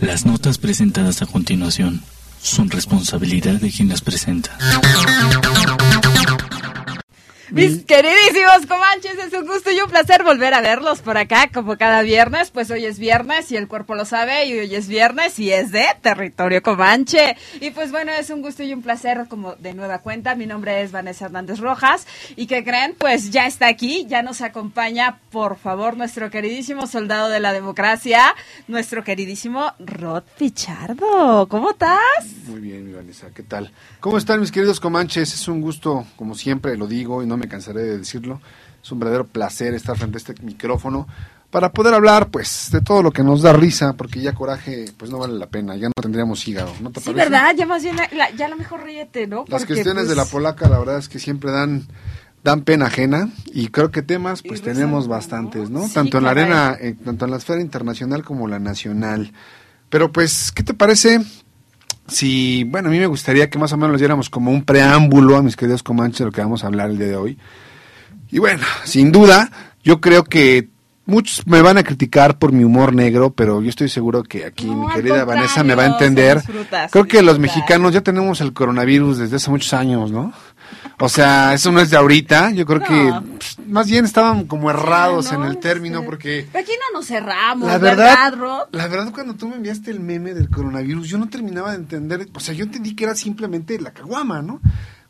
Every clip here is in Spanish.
Las notas presentadas a continuación son responsabilidad de quien las presenta. Mis queridísimos comanches, es un gusto y un placer volver a verlos por acá como cada viernes, pues hoy es viernes y el cuerpo lo sabe y hoy es viernes y es de territorio comanche. Y pues bueno, es un gusto y un placer como de nueva cuenta. Mi nombre es Vanessa Hernández Rojas y que creen, pues ya está aquí, ya nos acompaña por favor nuestro queridísimo soldado de la democracia, nuestro queridísimo Rod Pichardo. ¿Cómo estás? Muy bien, mi Vanessa, ¿qué tal? ¿Cómo están mis queridos comanches? Es un gusto, como siempre lo digo y no me cansaré de decirlo, es un verdadero placer estar frente a este micrófono para poder hablar pues de todo lo que nos da risa, porque ya coraje pues no vale la pena, ya no tendríamos hígado, ¿no te Sí, parece? ¿verdad? Ya más bien, la, ya lo mejor ríete, ¿no? Las Porque, cuestiones pues, de la polaca la verdad es que siempre dan dan pena ajena y creo que temas pues Y tenemos bastantes, ¿no? ¿no? Sí, tanto en la arena, eh, tanto en la esfera internacional como la nacional. Pero pues, ¿qué te parece si, bueno, a mí me gustaría que más o menos les diéramos como un preámbulo a mis queridos comanches de lo que vamos a hablar el día de hoy? Y bueno, sin duda, yo creo que muchos me van a criticar por mi humor negro, pero yo estoy seguro que aquí No, mi querida Vanessa me va a entender. disfruta, creo que los mexicanos ya tenemos el coronavirus desde hace muchos años, ¿no? O sea, eso no es de ahorita, yo creo No. que pues, más bien estaban como errados en el término porque... Pero aquí no nos cerramos, La ¿verdad, verdad, Rod? la verdad cuando tú me enviaste el meme del coronavirus, yo no terminaba de entender, o sea, yo entendí que era simplemente la caguama, ¿no?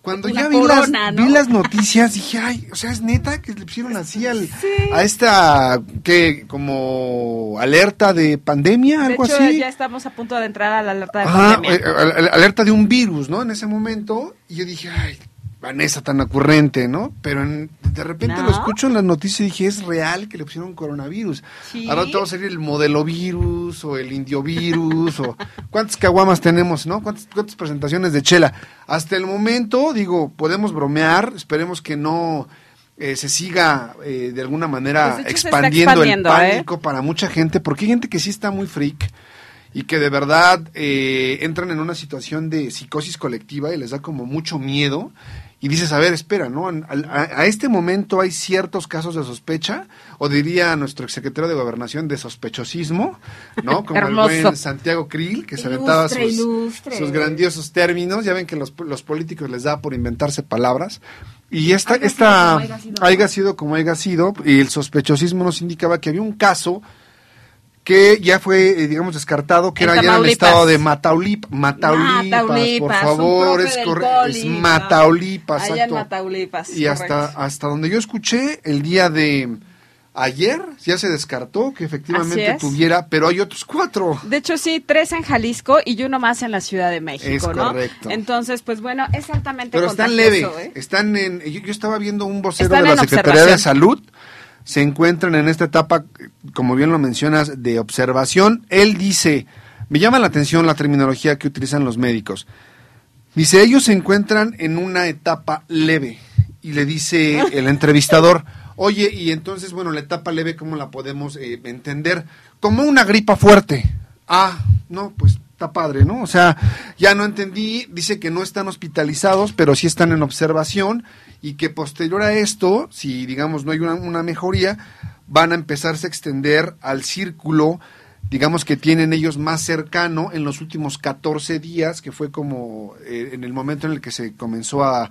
Cuando ya vi, corona, las, vi las noticias, dije, ay, o sea, es neta que le pusieron así al, Sí. a esta, que como alerta de pandemia, De algo hecho, así. ya estamos a punto de entrar a la alerta de Ajá, pandemia. eh, al- al- alerta de un virus, ¿no? En ese momento, y yo dije, ay, Vanessa tan ocurrente, ¿no? Pero en- de repente ¿No? lo escucho en las noticias y dije, es real que le pusieron coronavirus. Sí. Ahora todo sería el modelo virus o el indio virus o cuántas caguamas tenemos, ¿no? ¿Cuántas, cuántas presentaciones de chela. Hasta el momento, digo, podemos bromear, esperemos que no eh, se siga eh, de alguna manera Pues, de expandiendo, el ¿eh? pánico para mucha gente, porque hay gente que sí está muy freak y que de verdad eh, entran en una situación de psicosis colectiva y les da como mucho miedo y dices, a ver, espera, ¿no? A, a- a este momento hay ciertos casos de sospecha, o diría nuestro exsecretario de Gobernación, de sospechosismo, ¿no? Como el buen Santiago Krill, que se aventaba sus, ilustre. sus grandiosos términos, ya ven que los, los políticos les da por inventarse palabras, y esta, Haya sido esta como haya sido. haya sido como haya sido, y el sospechosismo nos indicaba que había un caso que ya fue, eh, digamos, descartado, que En era ya en el estado de Mataulip, Mataulipas, Mataulipas, por favor, es, es. Mataulipas, exacto. Mataulipas, Y hasta, correcto. hasta donde yo escuché, el día de ayer ya se descartó que efectivamente tuviera, pero hay otros cuatro. De hecho, sí, tres en Jalisco y uno más en la Ciudad de México, Es ¿no? correcto. Entonces, pues bueno, es altamente Pero están leve, ¿eh? están en, yo, yo estaba viendo un vocero Están de la Secretaría de. Salud, se encuentran en esta etapa, como bien lo mencionas, de observación. Él dice, me llama la atención la terminología que utilizan los médicos. Dice, ellos se encuentran en una etapa leve. Y le dice el entrevistador, oye, y entonces, bueno, la etapa leve, ¿cómo la podemos eh, entender? Como una gripa fuerte. Ah, no, pues está padre, ¿no? O sea, ya no entendí, dice que no están hospitalizados, pero sí están en observación y que posterior a esto, si digamos no hay una, mejoría, van a empezarse a extender al círculo, digamos que tienen ellos más cercano en los últimos 14 días, que fue como eh, en el momento en el que se comenzó a,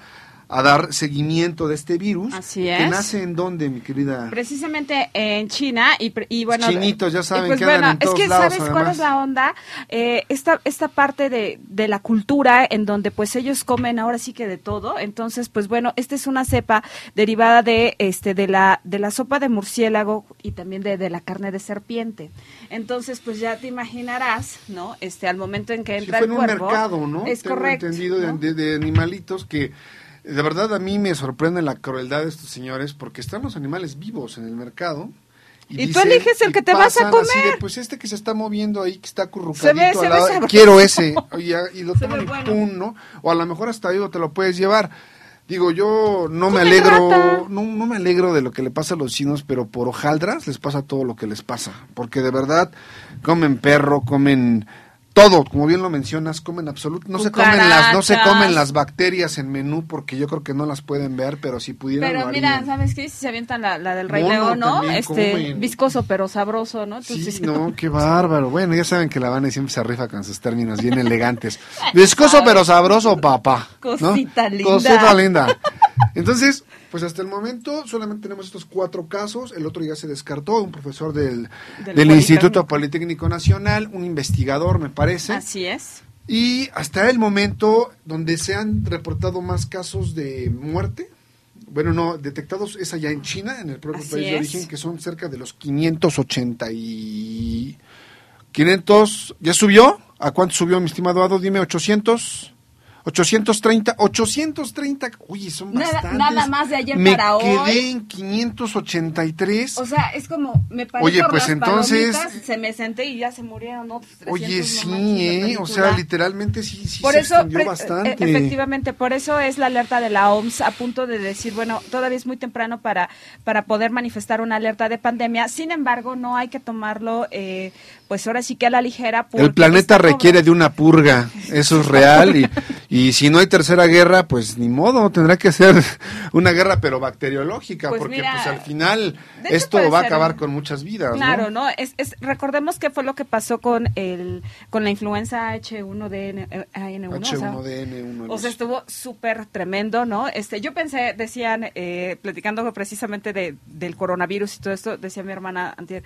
a dar seguimiento de este virus. Así ¿Que es. nace en dónde, mi querida? Precisamente en China y, y bueno Chinitos, ya saben pues que bueno en es todos que lados, sabes cuál es la onda Eh, esta esta parte de, de la cultura en donde pues ellos comen ahora sí que de todo entonces pues bueno esta es una cepa derivada de este de la de la sopa de murciélago y también de, de la carne de serpiente entonces pues ya te imaginarás no este al momento en que Sí, entra fue el en un mercado, ¿no? es Tengo correcto entendido de, de animalitos que de verdad a mí me sorprende la crueldad de estos señores porque están los animales vivos en el mercado. Y tú eliges el que te vas a comer. de, pues este que se está moviendo ahí, que está Se ve- se al ve quiero ese, oye, y lo toman ve y bueno. pum, ¿no? O a lo mejor hasta digo, te lo puedes llevar. Digo, yo no me alegro, no, no me alegro de lo que le pasa a los chinos, pero por hojaldras les pasa todo lo que les pasa. Porque de verdad comen perro, comen todo, como bien lo mencionas, comen absoluto, no se comen las, no se comen las bacterias en menú porque yo creo que no las pueden ver, pero si pudieran Pero mira, ¿sabes qué? Si se avientan la, del Rey León, ¿no? Este, viscoso pero sabroso, ¿no? sí, no, qué bárbaro. Bueno, ya saben que la Vane siempre se rifa con sus términos bien elegantes. viscoso pero sabroso, papá. Cosita linda. Cosita linda. Entonces, pues hasta el momento solamente tenemos estos cuatro casos, el otro ya se descartó, un profesor del, del, Instituto Politécnico Nacional, un investigador me parece. Así es. Y hasta el momento donde se han reportado más casos de muerte, bueno, no, detectados es allá en China, en el propio país de origen, que son cerca de los 580 y... 500, ¿ya subió? ¿A cuánto subió mi estimado Ado? Dime, 800. 830, 830, uy, son bastantes. Nada, más de ayer para hoy. Me quedé en 583. O sea, es como, me parece Oye, pues entonces. Se me senté y ya se murieron otros Oye, sí, ¿eh? O sea, literalmente sí, sí por se eso, bastante. E, efectivamente, por eso es la alerta de la OMS a punto de decir, bueno, todavía es muy temprano para, para poder manifestar una alerta de pandemia. Sin embargo, no hay que tomarlo, eh, pues ahora sí que a la ligera. El planeta requiere de una purga, eso es real y. Y si no hay tercera guerra, pues ni modo, tendrá que ser una guerra pero bacteriológica, pues porque pues al final esto va a acabar con muchas vidas. Claro, ¿no? Es, es, recordemos qué fue lo que pasó con el con la influenza H1N1. H1N1. O sea, estuvo súper tremendo, ¿no? Este, yo pensé, decían, eh, platicando precisamente de, del coronavirus y todo esto, decía mi hermana antier,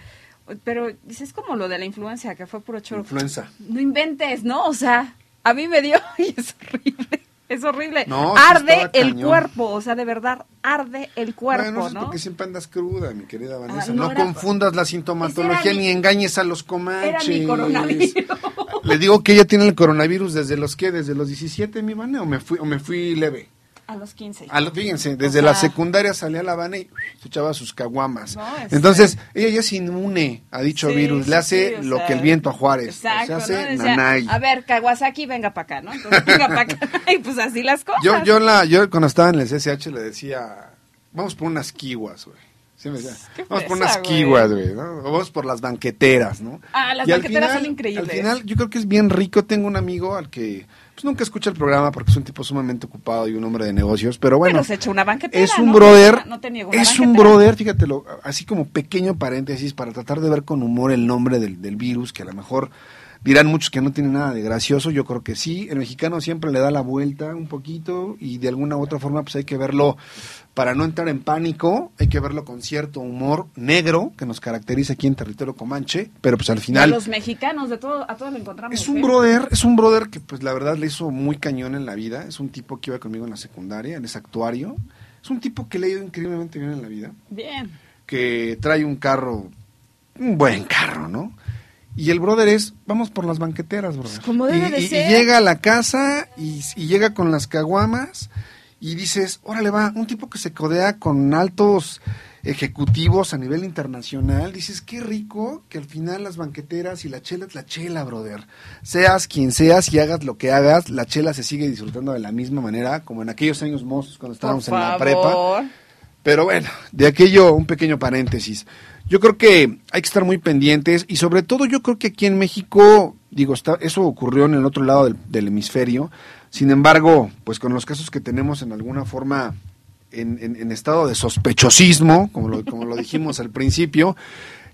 pero dices como lo de la influencia, que fue puro choro. Influenza. No inventes, ¿no? O sea, a mí me dio y es horrible. Es horrible. arde el cuerpo, o sea, de verdad, arde el cuerpo, bueno, ¿no? porque siempre andas cruda, mi querida ah, Vanessa. no, confundas la sintomatología ni engañes a los comanches. Era mi coronavirus. Le digo que ella tiene el coronavirus desde los que, desde los 17, mi Vane, o me fui, o me fui leve. A los 15. A fíjense, desde la secundaria salía a La Habana y se echaba sus caguamas. Entonces, ella ya es inmune a dicho virus, le hace lo que el viento a Juárez. Exacto, se hace A ver, Kawasaki, venga para acá, ¿no? Entonces, venga para acá. y pues así las cosas. Yo, yo, la, yo cuando estaba en el CSH le decía, vamos por unas kiwas, güey. Sí me decía, vamos por unas kiwas, güey, ¿no? O vamos por las banqueteras, ¿no? Ah, las banqueteras son increíbles. Al final, yo creo que es bien rico. Tengo un amigo al que pues nunca escucha el programa porque es un tipo sumamente ocupado y un hombre de negocios, pero bueno. una banquetera, es un brother, es un brother, fíjatelo, así como pequeño paréntesis para tratar de ver con humor el nombre del, del virus, que a lo mejor dirán muchos que no tiene nada de gracioso, yo creo que sí, el mexicano siempre le da la vuelta un poquito y de alguna u otra forma pues hay que verlo para no entrar en pánico, hay que verlo con cierto humor negro que nos caracteriza aquí en territorio comanche, pero pues al final... los mexicanos, de todo, a todos lo encontramos. Es un brother, es un brother que pues la verdad le hizo muy cañón en la vida, es un tipo que iba conmigo en la secundaria, él es actuario, es un tipo que le ha ido increíblemente bien en la vida. Bien. Que trae un carro, un buen carro, ¿no? Y el brother es, vamos por las banqueteras, brother. Como debe y, de y, llega a la casa y, y llega con las caguamas y dices, órale va, un tipo que se codea con altos ejecutivos a nivel internacional, dices, qué rico que al final las banqueteras y la chela es la chela, brother. Seas quien seas y hagas lo que hagas, la chela se sigue disfrutando de la misma manera como en aquellos años mozos cuando estábamos en la prepa. Pero bueno, de aquello un pequeño paréntesis. Yo creo que hay que estar muy pendientes y sobre todo yo creo que aquí en México, digo, está, eso ocurrió en el otro lado del, hemisferio, sin embargo, pues con los casos que tenemos en alguna forma en, estado de sospechosismo, como lo, como lo dijimos al principio,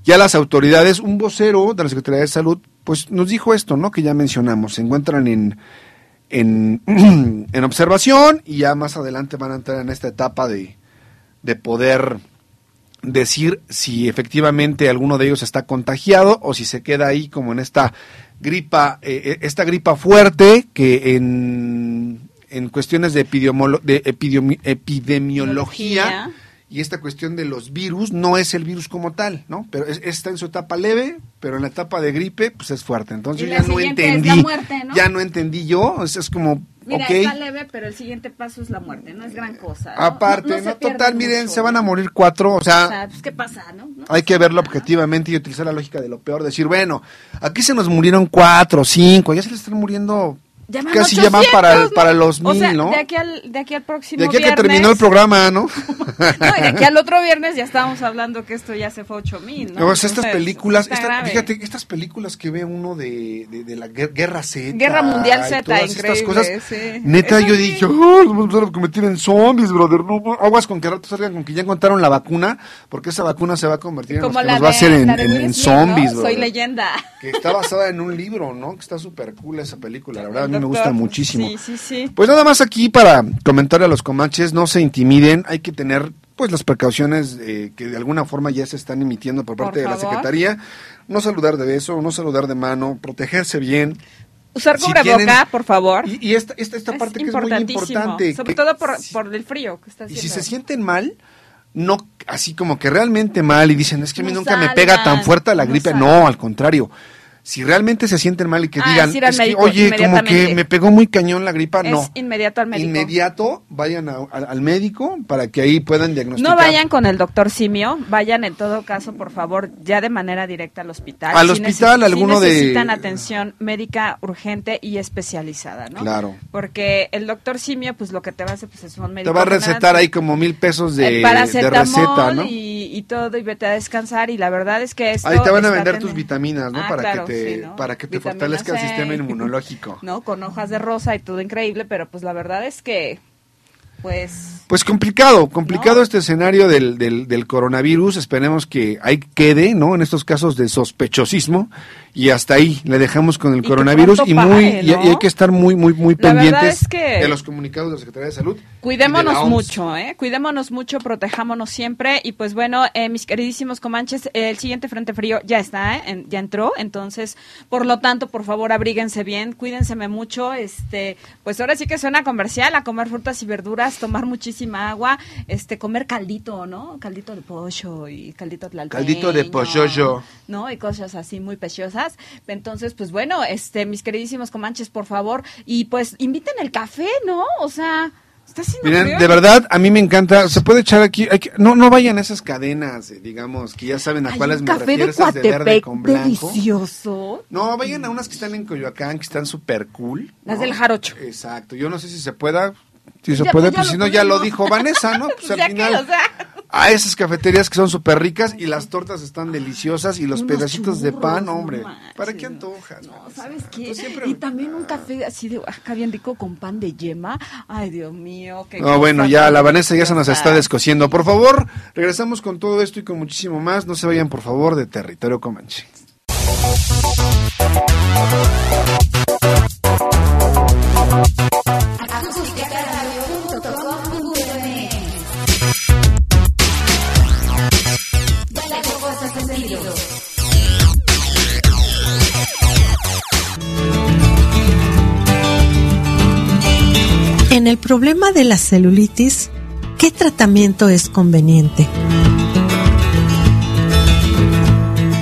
ya las autoridades, un vocero de la Secretaría de Salud, pues nos dijo esto, ¿no? Que ya mencionamos, se encuentran en, en, en observación y ya más adelante van a entrar en esta etapa de, de poder decir si efectivamente alguno de ellos está contagiado o si se queda ahí como en esta gripa, eh, eh, esta gripa fuerte que en, en cuestiones de, de epidemiología y esta cuestión de los virus no es el virus como tal, ¿no? Pero está en su etapa leve, pero en la etapa de gripe pues es fuerte. Entonces ya no entendí, ya no entendí yo, es, es como Mira, está leve, pero el siguiente paso es la muerte, no es gran cosa. Aparte, no, total, miren, se van a morir cuatro, o sea, pues, ¿qué pasa, no? hay que verlo objetivamente y utilizar la lógica de lo peor, decir, bueno, aquí se nos murieron cuatro, cinco, ya se les están muriendo casi ya van para, para los mil, o sea, ¿no? De aquí al, de aquí al próximo De aquí a viernes. que terminó el programa, ¿no? no, y de aquí al otro viernes ya estábamos hablando que esto ya se fue ocho mil, ¿no? No, o sea, estas Entonces, películas, esta- fíjate, estas películas que ve uno de, de, de la guer- Guerra Z. Guerra Mundial Z, todas increíble, estas cosas. sí. Neta, Eso yo sí. dije, "Ay, nos vamos a convertir en zombies, brother. No, aguas con que rato salgan con que ya encontraron la vacuna, porque esa vacuna se va a convertir en Como los que nos va a de- hacer en, de en- en zombies. Soy leyenda. Que está basada en un libro, ¿no? Que está súper cool esa película. La verdad, a El me gusta muchísimo. Sí, sí, sí. Pues nada más aquí para comentarle a los comanches, no se intimiden, hay que tener pues las precauciones eh, que de alguna forma ya se están emitiendo por Por parte de la. Secretaría. No saludar de beso, no saludar de mano, protegerse bien. Usar Si cubreboca, tienen- por favor. Y, y esta, esta, esta Es parte que es muy importante. Sobre que todo por, si- por el frío que está y haciendo. si se sienten mal, no así como que realmente mal y dicen, es que a mí nunca me pega tan fuerte la gripe. No, al contrario. Si realmente se sienten mal y que Ah, digan, es que, oye, como que me pegó muy cañón la gripa, Es no. inmediato al médico. Inmediato vayan a- al- al médico para que ahí puedan diagnosticar. No vayan con el doctor Simio, vayan en todo caso, por favor, ya de manera directa al hospital. Al Si hospital, alguno si de- necesitan atención médica urgente y especializada, ¿no? Claro. Porque el doctor Simio, pues lo que te va a hacer, pues es un médico. Te va a recetar ahí como mil pesos de, de receta, ¿no? y, y todo, y vete a descansar. Y la verdad es que esto Ahí te van a vender tus vitaminas, ¿no? Ah, para, claro, que te, sí, ¿no? para que te Vitamina fortalezca el sistema inmunológico. ¿no? Con hojas de rosa y todo increíble, pero pues la verdad es que, pues... Pues complicado, complicado No. este escenario del, del, del coronavirus. Esperemos que ahí quede, ¿no? En estos casos de sospechosismo. Y hasta ahí le dejamos con el coronavirus. Y muy pare, y- hay que estar muy, muy, muy La pendientes es que- de los comunicados de la Secretaría de Salud. de Cuidémonos mucho, ¿eh? Cuidémonos mucho, protejámonos siempre. Y pues bueno, eh, mis queridísimos comanches, el siguiente Frente Frío ya está, ¿eh? En- ya entró. Entonces, por lo tanto, por favor, abríguense bien, cuídense mucho. Este, pues ahora sí que suena comercial, a comer frutas y verduras, tomar muchísima agua, este, comer caldito, ¿no? Caldito de pollo y caldito de Caldito de pollo. ¿no? Y cosas así muy preciosas. Entonces, pues bueno, este, mis queridísimos comanches, por favor, y pues inviten el café, ¿no? O sea, está Miren, de verdad, a mí me encanta. Se puede echar aquí. hay que- no, no vayan a esas cadenas, eh, digamos, que ya saben a Hay cuáles un me café refiero. de esas de verde con blanco. delicioso. No, vayan a unas que están en Coyoacán, que están súper cool. Las ¿no? del Jarocho. Exacto. Yo no sé si se pueda. Si se Ya, puede, pues, pues si no, ya lo dijo Vanessa, ¿no? Pues al que, final. o sea. A esas cafeterías que son súper ricas y las tortas están deliciosas y los Unos pedacitos de pan, hombre. no manches, ¿Para qué antojas? No? ¿sabes qué? Siempre- Y también un café así de acá bien rico con pan de yema. Ay, Dios mío. qué No, bueno, ya la Vanessa ya se nos está descosiendo. Por favor, regresamos con todo esto y con muchísimo más. No se vayan, por favor, de territorio comanche. En el problema de la celulitis, ¿qué tratamiento es conveniente?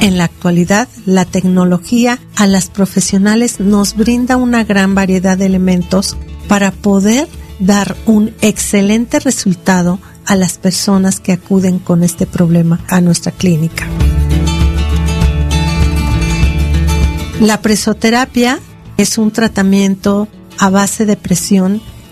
En la actualidad, la tecnología a las profesionales nos brinda una gran variedad de elementos para poder dar un excelente resultado a las personas que acuden con este problema a nuestra clínica. La presoterapia es un tratamiento a base de presión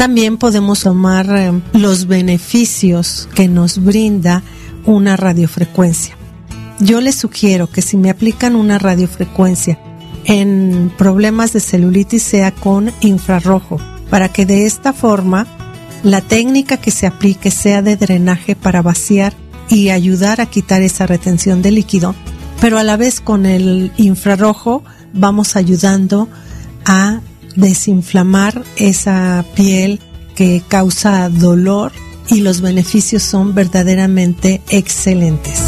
También podemos tomar eh, los beneficios que nos brinda una radiofrecuencia. Yo les sugiero que si me aplican una radiofrecuencia en problemas de celulitis sea con infrarrojo, para que de esta forma la técnica que se aplique sea de drenaje para vaciar y ayudar a quitar esa retención de líquido, pero a la vez con el infrarrojo vamos ayudando a desinflamar esa piel que causa dolor y los beneficios son verdaderamente excelentes.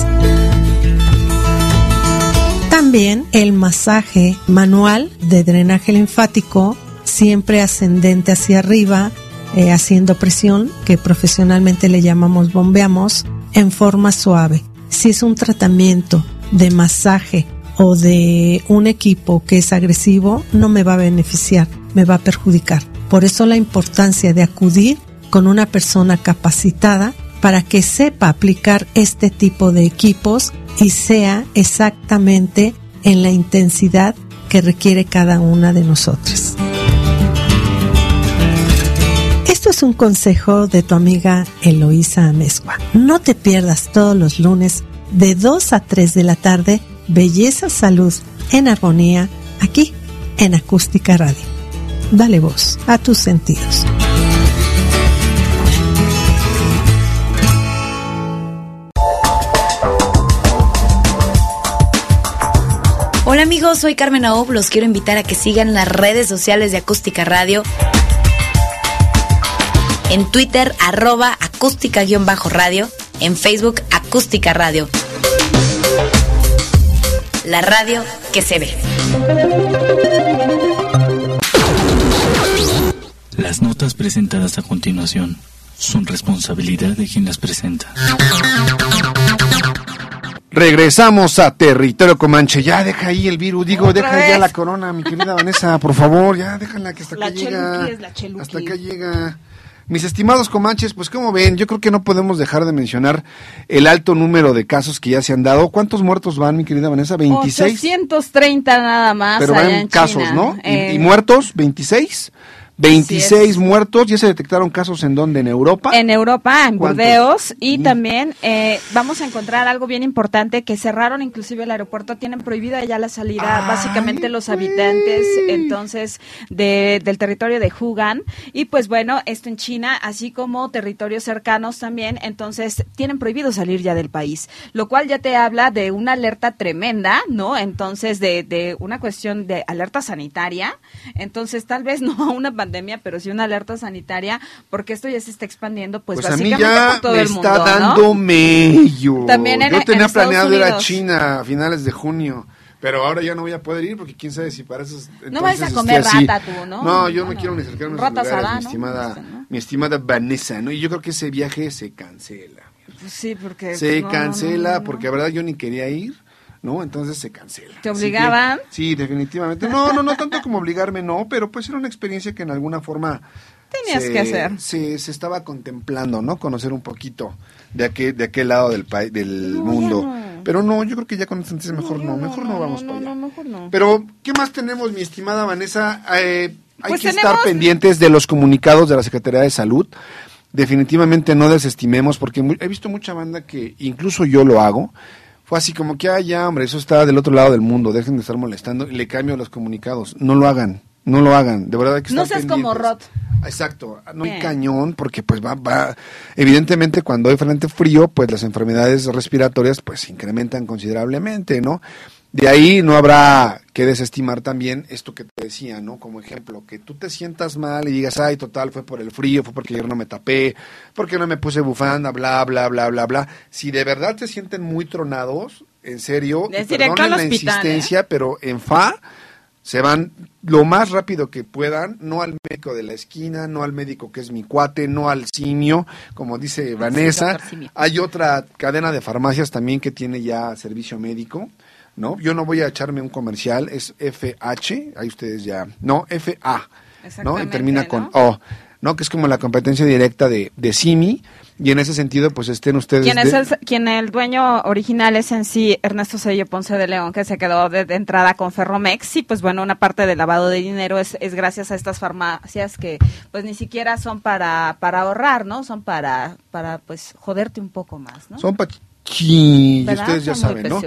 También el masaje manual de drenaje linfático, siempre ascendente hacia arriba, eh, haciendo presión, que profesionalmente le llamamos bombeamos, en forma suave. Si es un tratamiento de masaje o de un equipo que es agresivo, no me va a beneficiar, me va a perjudicar. Por eso la importancia de acudir con una persona capacitada para que sepa aplicar este tipo de equipos y sea exactamente en la intensidad que requiere cada una de nosotras. Esto es un consejo de tu amiga Eloísa Amezcua. No te pierdas todos los lunes de 2 a 3 de la tarde Belleza Salud en Armonía aquí en Acústica Radio. Dale voz a tus sentidos. Hola amigos, soy Carmen Aob. Los quiero invitar a que sigan las redes sociales de Acústica Radio. En Twitter, arroba acústica-radio. En Facebook, acústica radio. La radio que se ve. Las notas presentadas a continuación son responsabilidad de quien las presenta. Regresamos a territorio Comanche. Ya deja ahí el virus, digo, Otra deja vez. ya la corona, mi querida Vanessa, por favor, ya déjala que hasta La acá llega. es la. Hasta acá llega. Mis estimados Comanches, pues como ven, yo creo que no podemos dejar de mencionar el alto número de casos que ya se han dado. ¿Cuántos muertos van, mi querida Vanessa? 26. 830 nada más. Pero allá van en casos, China. ¿no? Y- Eh, ¿Y, muertos? ¿26? 26 es. muertos. ¿Ya se detectaron casos en dónde? ¿En Europa? En Europa, en ¿Cuántos? Burdeos, y Mm. también eh, vamos a encontrar algo bien importante, que cerraron inclusive el aeropuerto, tienen prohibida ya la salida, Ay, básicamente los habitantes entonces de- del territorio de Hugan, y pues bueno, esto en China, así como territorios cercanos también, entonces tienen prohibido salir ya del país, lo cual ya te habla de una alerta tremenda, ¿no? Entonces, de, de una cuestión de alerta sanitaria, entonces tal vez no una pandemia, pero sí una alerta sanitaria, porque esto ya se está expandiendo, pues, Pues, a mí básicamente ya por todo me el mundo, está ¿no? dando mello. También en- Yo en tenía planeado ir a Unidos. China a finales de junio. Pero ahora ya no voy a poder ir porque quién sabe si para esos No vayas a comer así. rata tú, ¿no? No, yo no, quiero ni acercarme a esos lugares, mi ¿no? estimada, ¿no? mi estimada Vanessa, ¿no? Y yo creo que ese viaje se cancela. Pues sí, porque... Se no, no, cancela no, no. porque la verdad yo ni quería ir, ¿no? Entonces se cancela. ¿Te obligaban? que, sí, definitivamente. No, no, no tanto como obligarme, no, pero pues era una experiencia que en alguna forma Tenías que hacer. Se, se estaba contemplando, ¿no? Conocer un poquito de aquel, de aquel lado del país, del No, mundo. no. Pero no, yo creo que ya con entonces mejor no, No, mejor no, vamos para allá. no, mejor no. Pero, ¿qué más tenemos, mi estimada Vanessa? Eh, hay Pues que tenemos- estar pendientes de los comunicados de la Secretaría de Salud. Definitivamente no desestimemos, porque he visto mucha banda que incluso yo lo hago. Fue así como que, ah, ya, hombre, eso está del otro lado del mundo, dejen de estar molestando y le cambio los comunicados. No lo hagan, no lo hagan, de verdad hay que No seas como. Rod. Exacto, no hay cañón, porque pues va, va, evidentemente cuando hay frente frío, pues las enfermedades respiratorias pues se incrementan considerablemente, ¿no? De ahí no habrá que desestimar también esto que te decía, ¿no? Como ejemplo, que tú te sientas mal y digas, ay, total, fue por el frío, fue porque ayer no me tapé, porque no me puse bufanda, bla, bla, bla, bla, bla. Si de verdad te sienten muy tronados, en serio, y perdonen la hospital, ¿eh? insistencia, pero en fa se van lo más rápido que puedan, no al médico de la esquina, no al médico que es mi cuate, no al simio, como dice Vanessa. doctor Simio. Hay otra cadena de farmacias también que tiene ya servicio médico, ¿no? Yo no voy a echarme un comercial, es FH, ahí ustedes ya, no, FA, ¿no? Y termina ¿no? con O, ¿no? Que es como la competencia directa de, de Simi, y en ese sentido, pues estén ustedes... Quien, es el, quien el dueño original es en sí Ernesto Sello Ponce de León, que se quedó de, de entrada con Ferromex. Y pues bueno, una parte del lavado de dinero es, es gracias a estas farmacias que pues ni siquiera son para, para ahorrar, ¿no? Son para, para pues joderte un poco más, ¿no? Son pachi, y ustedes ya Son saben, ¿no?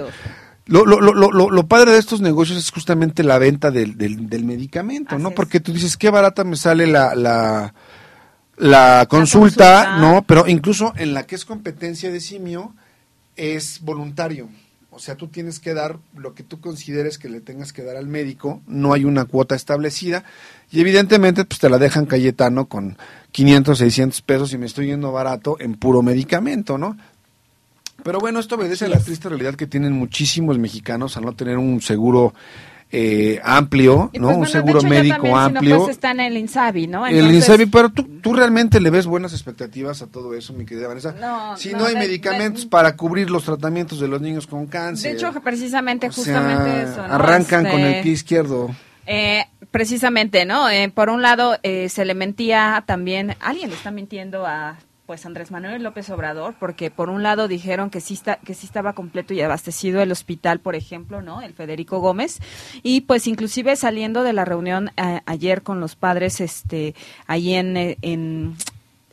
Lo, lo, lo, lo, padre de estos negocios es justamente la venta del, del, del medicamento, Así ¿no? es. Porque tú dices, qué barata me sale la, la, la consulta, consulta. ¿no? Pero incluso en la que es competencia de simio, es voluntario. O sea, tú tienes que dar lo que tú consideres que le tengas que dar al médico, no hay una cuota establecida y evidentemente pues te la dejan Cayetano con 500, 600 pesos y me estoy yendo barato en puro medicamento, ¿no? Pero bueno, esto obedece a la triste realidad que tienen muchísimos mexicanos al no tener un seguro eh, amplio, Y ¿no? pues, un seguro hecho, médico también, si no, amplio. pues, está en el INSABI, ¿no? el Entonces, Insabi, pero tú, tú realmente le ves buenas expectativas a todo eso, mi querida Vanessa. No, si no, no, hay de- medicamentos de- para cubrir los tratamientos de los niños con cáncer. De hecho, precisamente, O justamente sea, eso, ¿no? Arrancan con Este, el pie izquierdo. Eh, precisamente, ¿no? Eh, por un lado, eh, se le mentía también, alguien le está mintiendo a pues Andrés Manuel López Obrador, porque por un lado dijeron que sí, está, que sí estaba completo y abastecido el hospital, por ejemplo, ¿no? El Federico Gómez, y pues inclusive saliendo de la reunión eh, ayer con los padres, este, ahí en, eh, en,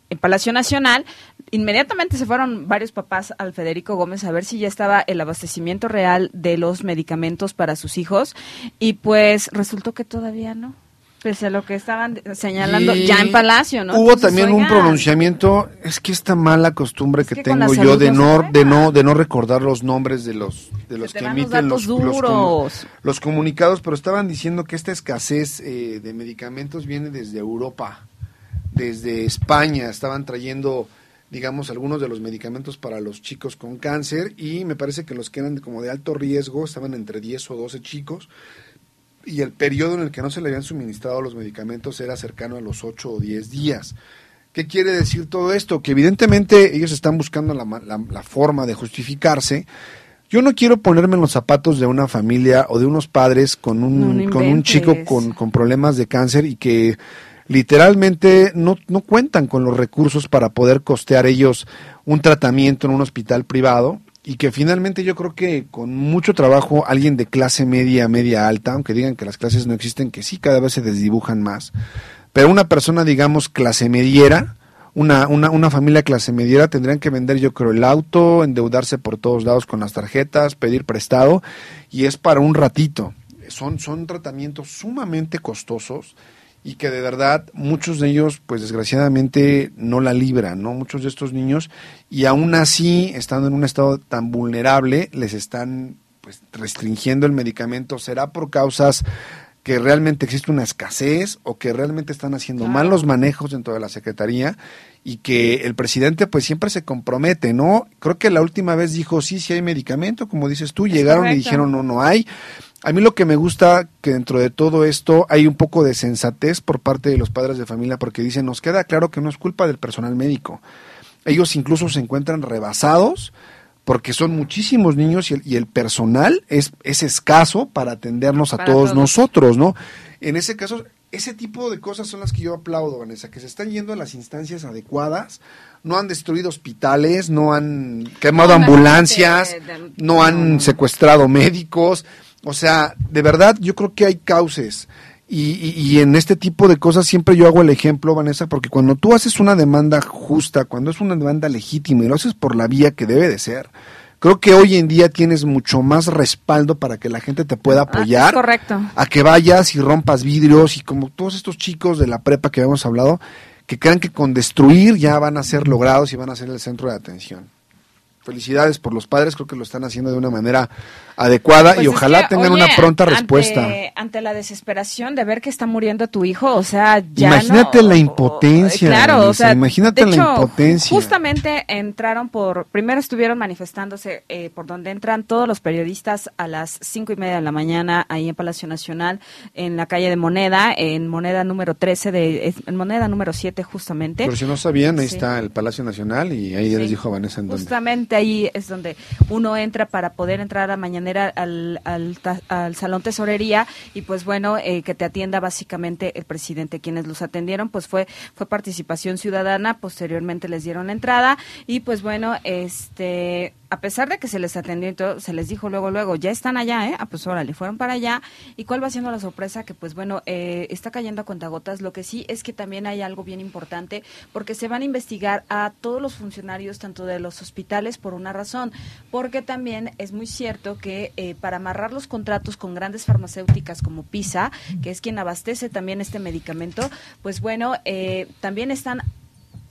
en Palacio Nacional, inmediatamente se fueron varios papás al Federico Gómez a ver si ya estaba el abastecimiento real de los medicamentos para sus hijos y pues resultó que todavía no. Pese a lo que estaban señalando Y ya en Palacio, ¿no? Hubo Entonces, también un pronunciamiento, es que esta mala costumbre Es que, tengo yo de no de no de no recordar los nombres de los de los que emiten los, los comu- los comunicados, pero estaban diciendo que esta escasez eh, de medicamentos viene desde Europa, desde España, estaban trayendo digamos algunos de los medicamentos para los chicos con cáncer y me parece que los que eran como de alto riesgo estaban entre 10 o 12 chicos y el periodo en el que no se le habían suministrado los medicamentos era cercano a los 8 o 10 días. ¿Qué quiere decir todo esto? Que evidentemente ellos están buscando la, la- la forma de justificarse. Yo no quiero ponerme en los zapatos de una familia o de unos padres con un, No, con un chico con, con problemas de cáncer y que literalmente no, no cuentan con los recursos para poder costear ellos un tratamiento en un hospital privado y que finalmente yo creo que con mucho trabajo alguien de clase media, media alta, aunque digan que las clases no existen, que sí cada vez se desdibujan más, pero una persona, digamos, clase mediera, una, una, una familia clase mediera tendrían que vender, yo creo, el auto, endeudarse por todos lados con las tarjetas, pedir prestado, y es para un ratito. Son, son tratamientos sumamente costosos y que de verdad muchos de ellos, pues desgraciadamente, no la libran, ¿no? Muchos de estos niños, y aún así, estando en un estado tan vulnerable, les están pues restringiendo el medicamento. ¿Será por causas que realmente existe una escasez o que realmente están haciendo Claro. mal los manejos dentro de la Secretaría y que el presidente pues siempre se compromete, ¿no? Creo que la última vez dijo, sí, sí hay medicamento, como dices tú, Es llegaron y dijeron, no, no hay. A mí lo que me gusta que dentro de todo esto hay un poco de sensatez por parte de los padres de familia porque dicen, nos queda claro que no es culpa del personal médico. Ellos incluso se encuentran rebasados porque son muchísimos niños y el, y el personal es, es escaso para atendernos a Para todos, todos. nosotros, ¿no? En ese caso, ese tipo de cosas son las que yo aplaudo, Vanessa, que se están yendo a las instancias adecuadas, no han destruido hospitales, no han quemado No, ambulancias, de- no han secuestrado médicos, o sea, de verdad yo creo que hay cauces. Y, y- y en este tipo de cosas siempre yo hago el ejemplo, Vanessa, porque cuando tú haces una demanda justa, cuando es una demanda legítima y lo haces por la vía que debe de ser, creo que hoy en día tienes mucho más respaldo para que la gente te pueda Ah, es apoyar correcto. a que vayas y rompas vidrios y como todos estos chicos de la prepa que habíamos hablado, que crean que con destruir ya van a ser logrados y van a ser el centro de atención. Felicidades por los padres, creo que lo están haciendo de una manera adecuada Pues y es ojalá que, tengan oye, una pronta ante- respuesta. Ante la desesperación de ver que está muriendo tu hijo, o sea, ya Imagínate no- la impotencia, Claro, o sea, imagínate de la hecho, impotencia. Justamente entraron por, primero estuvieron manifestándose eh, por donde entran todos los periodistas a las cinco y media de la mañana ahí en Palacio Nacional, en la calle de Moneda, en Moneda número 13 de, en Moneda número 7 justamente. Por si no sabían, ahí Sí. está el Palacio Nacional y ahí ya les Sí. dijo Vanessa en dónde. Ahí es donde uno entra para poder entrar a mañanera al, al, al salón tesorería y pues bueno, eh, que te atienda básicamente el presidente. Quienes los atendieron pues fue, fue participación ciudadana, posteriormente les dieron entrada y pues bueno, este a pesar de que se les atendió y todo, se les dijo luego, luego, ya están allá, ¿eh? Ah, pues órale, fueron para allá. ¿Y cuál va siendo la sorpresa? Que pues bueno, eh, está cayendo a cuentagotas. Lo que sí es que también hay algo bien importante, porque se van a investigar a todos los funcionarios, tanto de los hospitales, por una razón. Porque también es muy cierto que eh, para amarrar los contratos con grandes farmacéuticas como PISA, que es quien abastece también este medicamento, pues bueno, eh, también están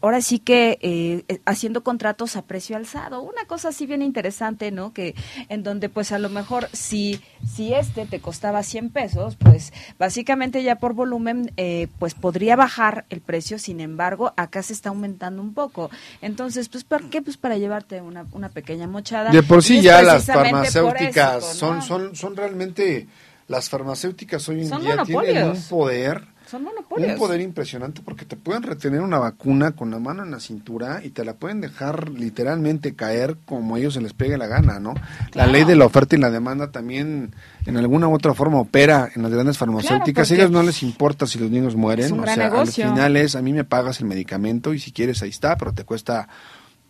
ahora sí que eh, eh, haciendo contratos a precio alzado, una cosa así bien interesante, ¿no? Que en donde pues a lo mejor si si este te costaba 100 pesos, pues básicamente ya por volumen eh, pues podría bajar el precio, sin embargo acá se está aumentando un poco. Entonces, pues ¿para qué? Pues para llevarte una, una pequeña mochada. De por sí ya las farmacéuticas eso, son, ¿no? son, son realmente Las farmacéuticas hoy en Son día tienen un poder, Son monopolios. un poder impresionante porque te pueden retener una vacuna con la mano en la cintura y te la pueden dejar literalmente caer como a ellos se les pegue la gana, ¿no? La ley de la oferta y la demanda también en alguna u otra forma opera en las grandes farmacéuticas. a ellos no les importa si los niños mueren, es un o gran sea, negocio. al final es a mí me pagas el medicamento y si quieres ahí está, pero te cuesta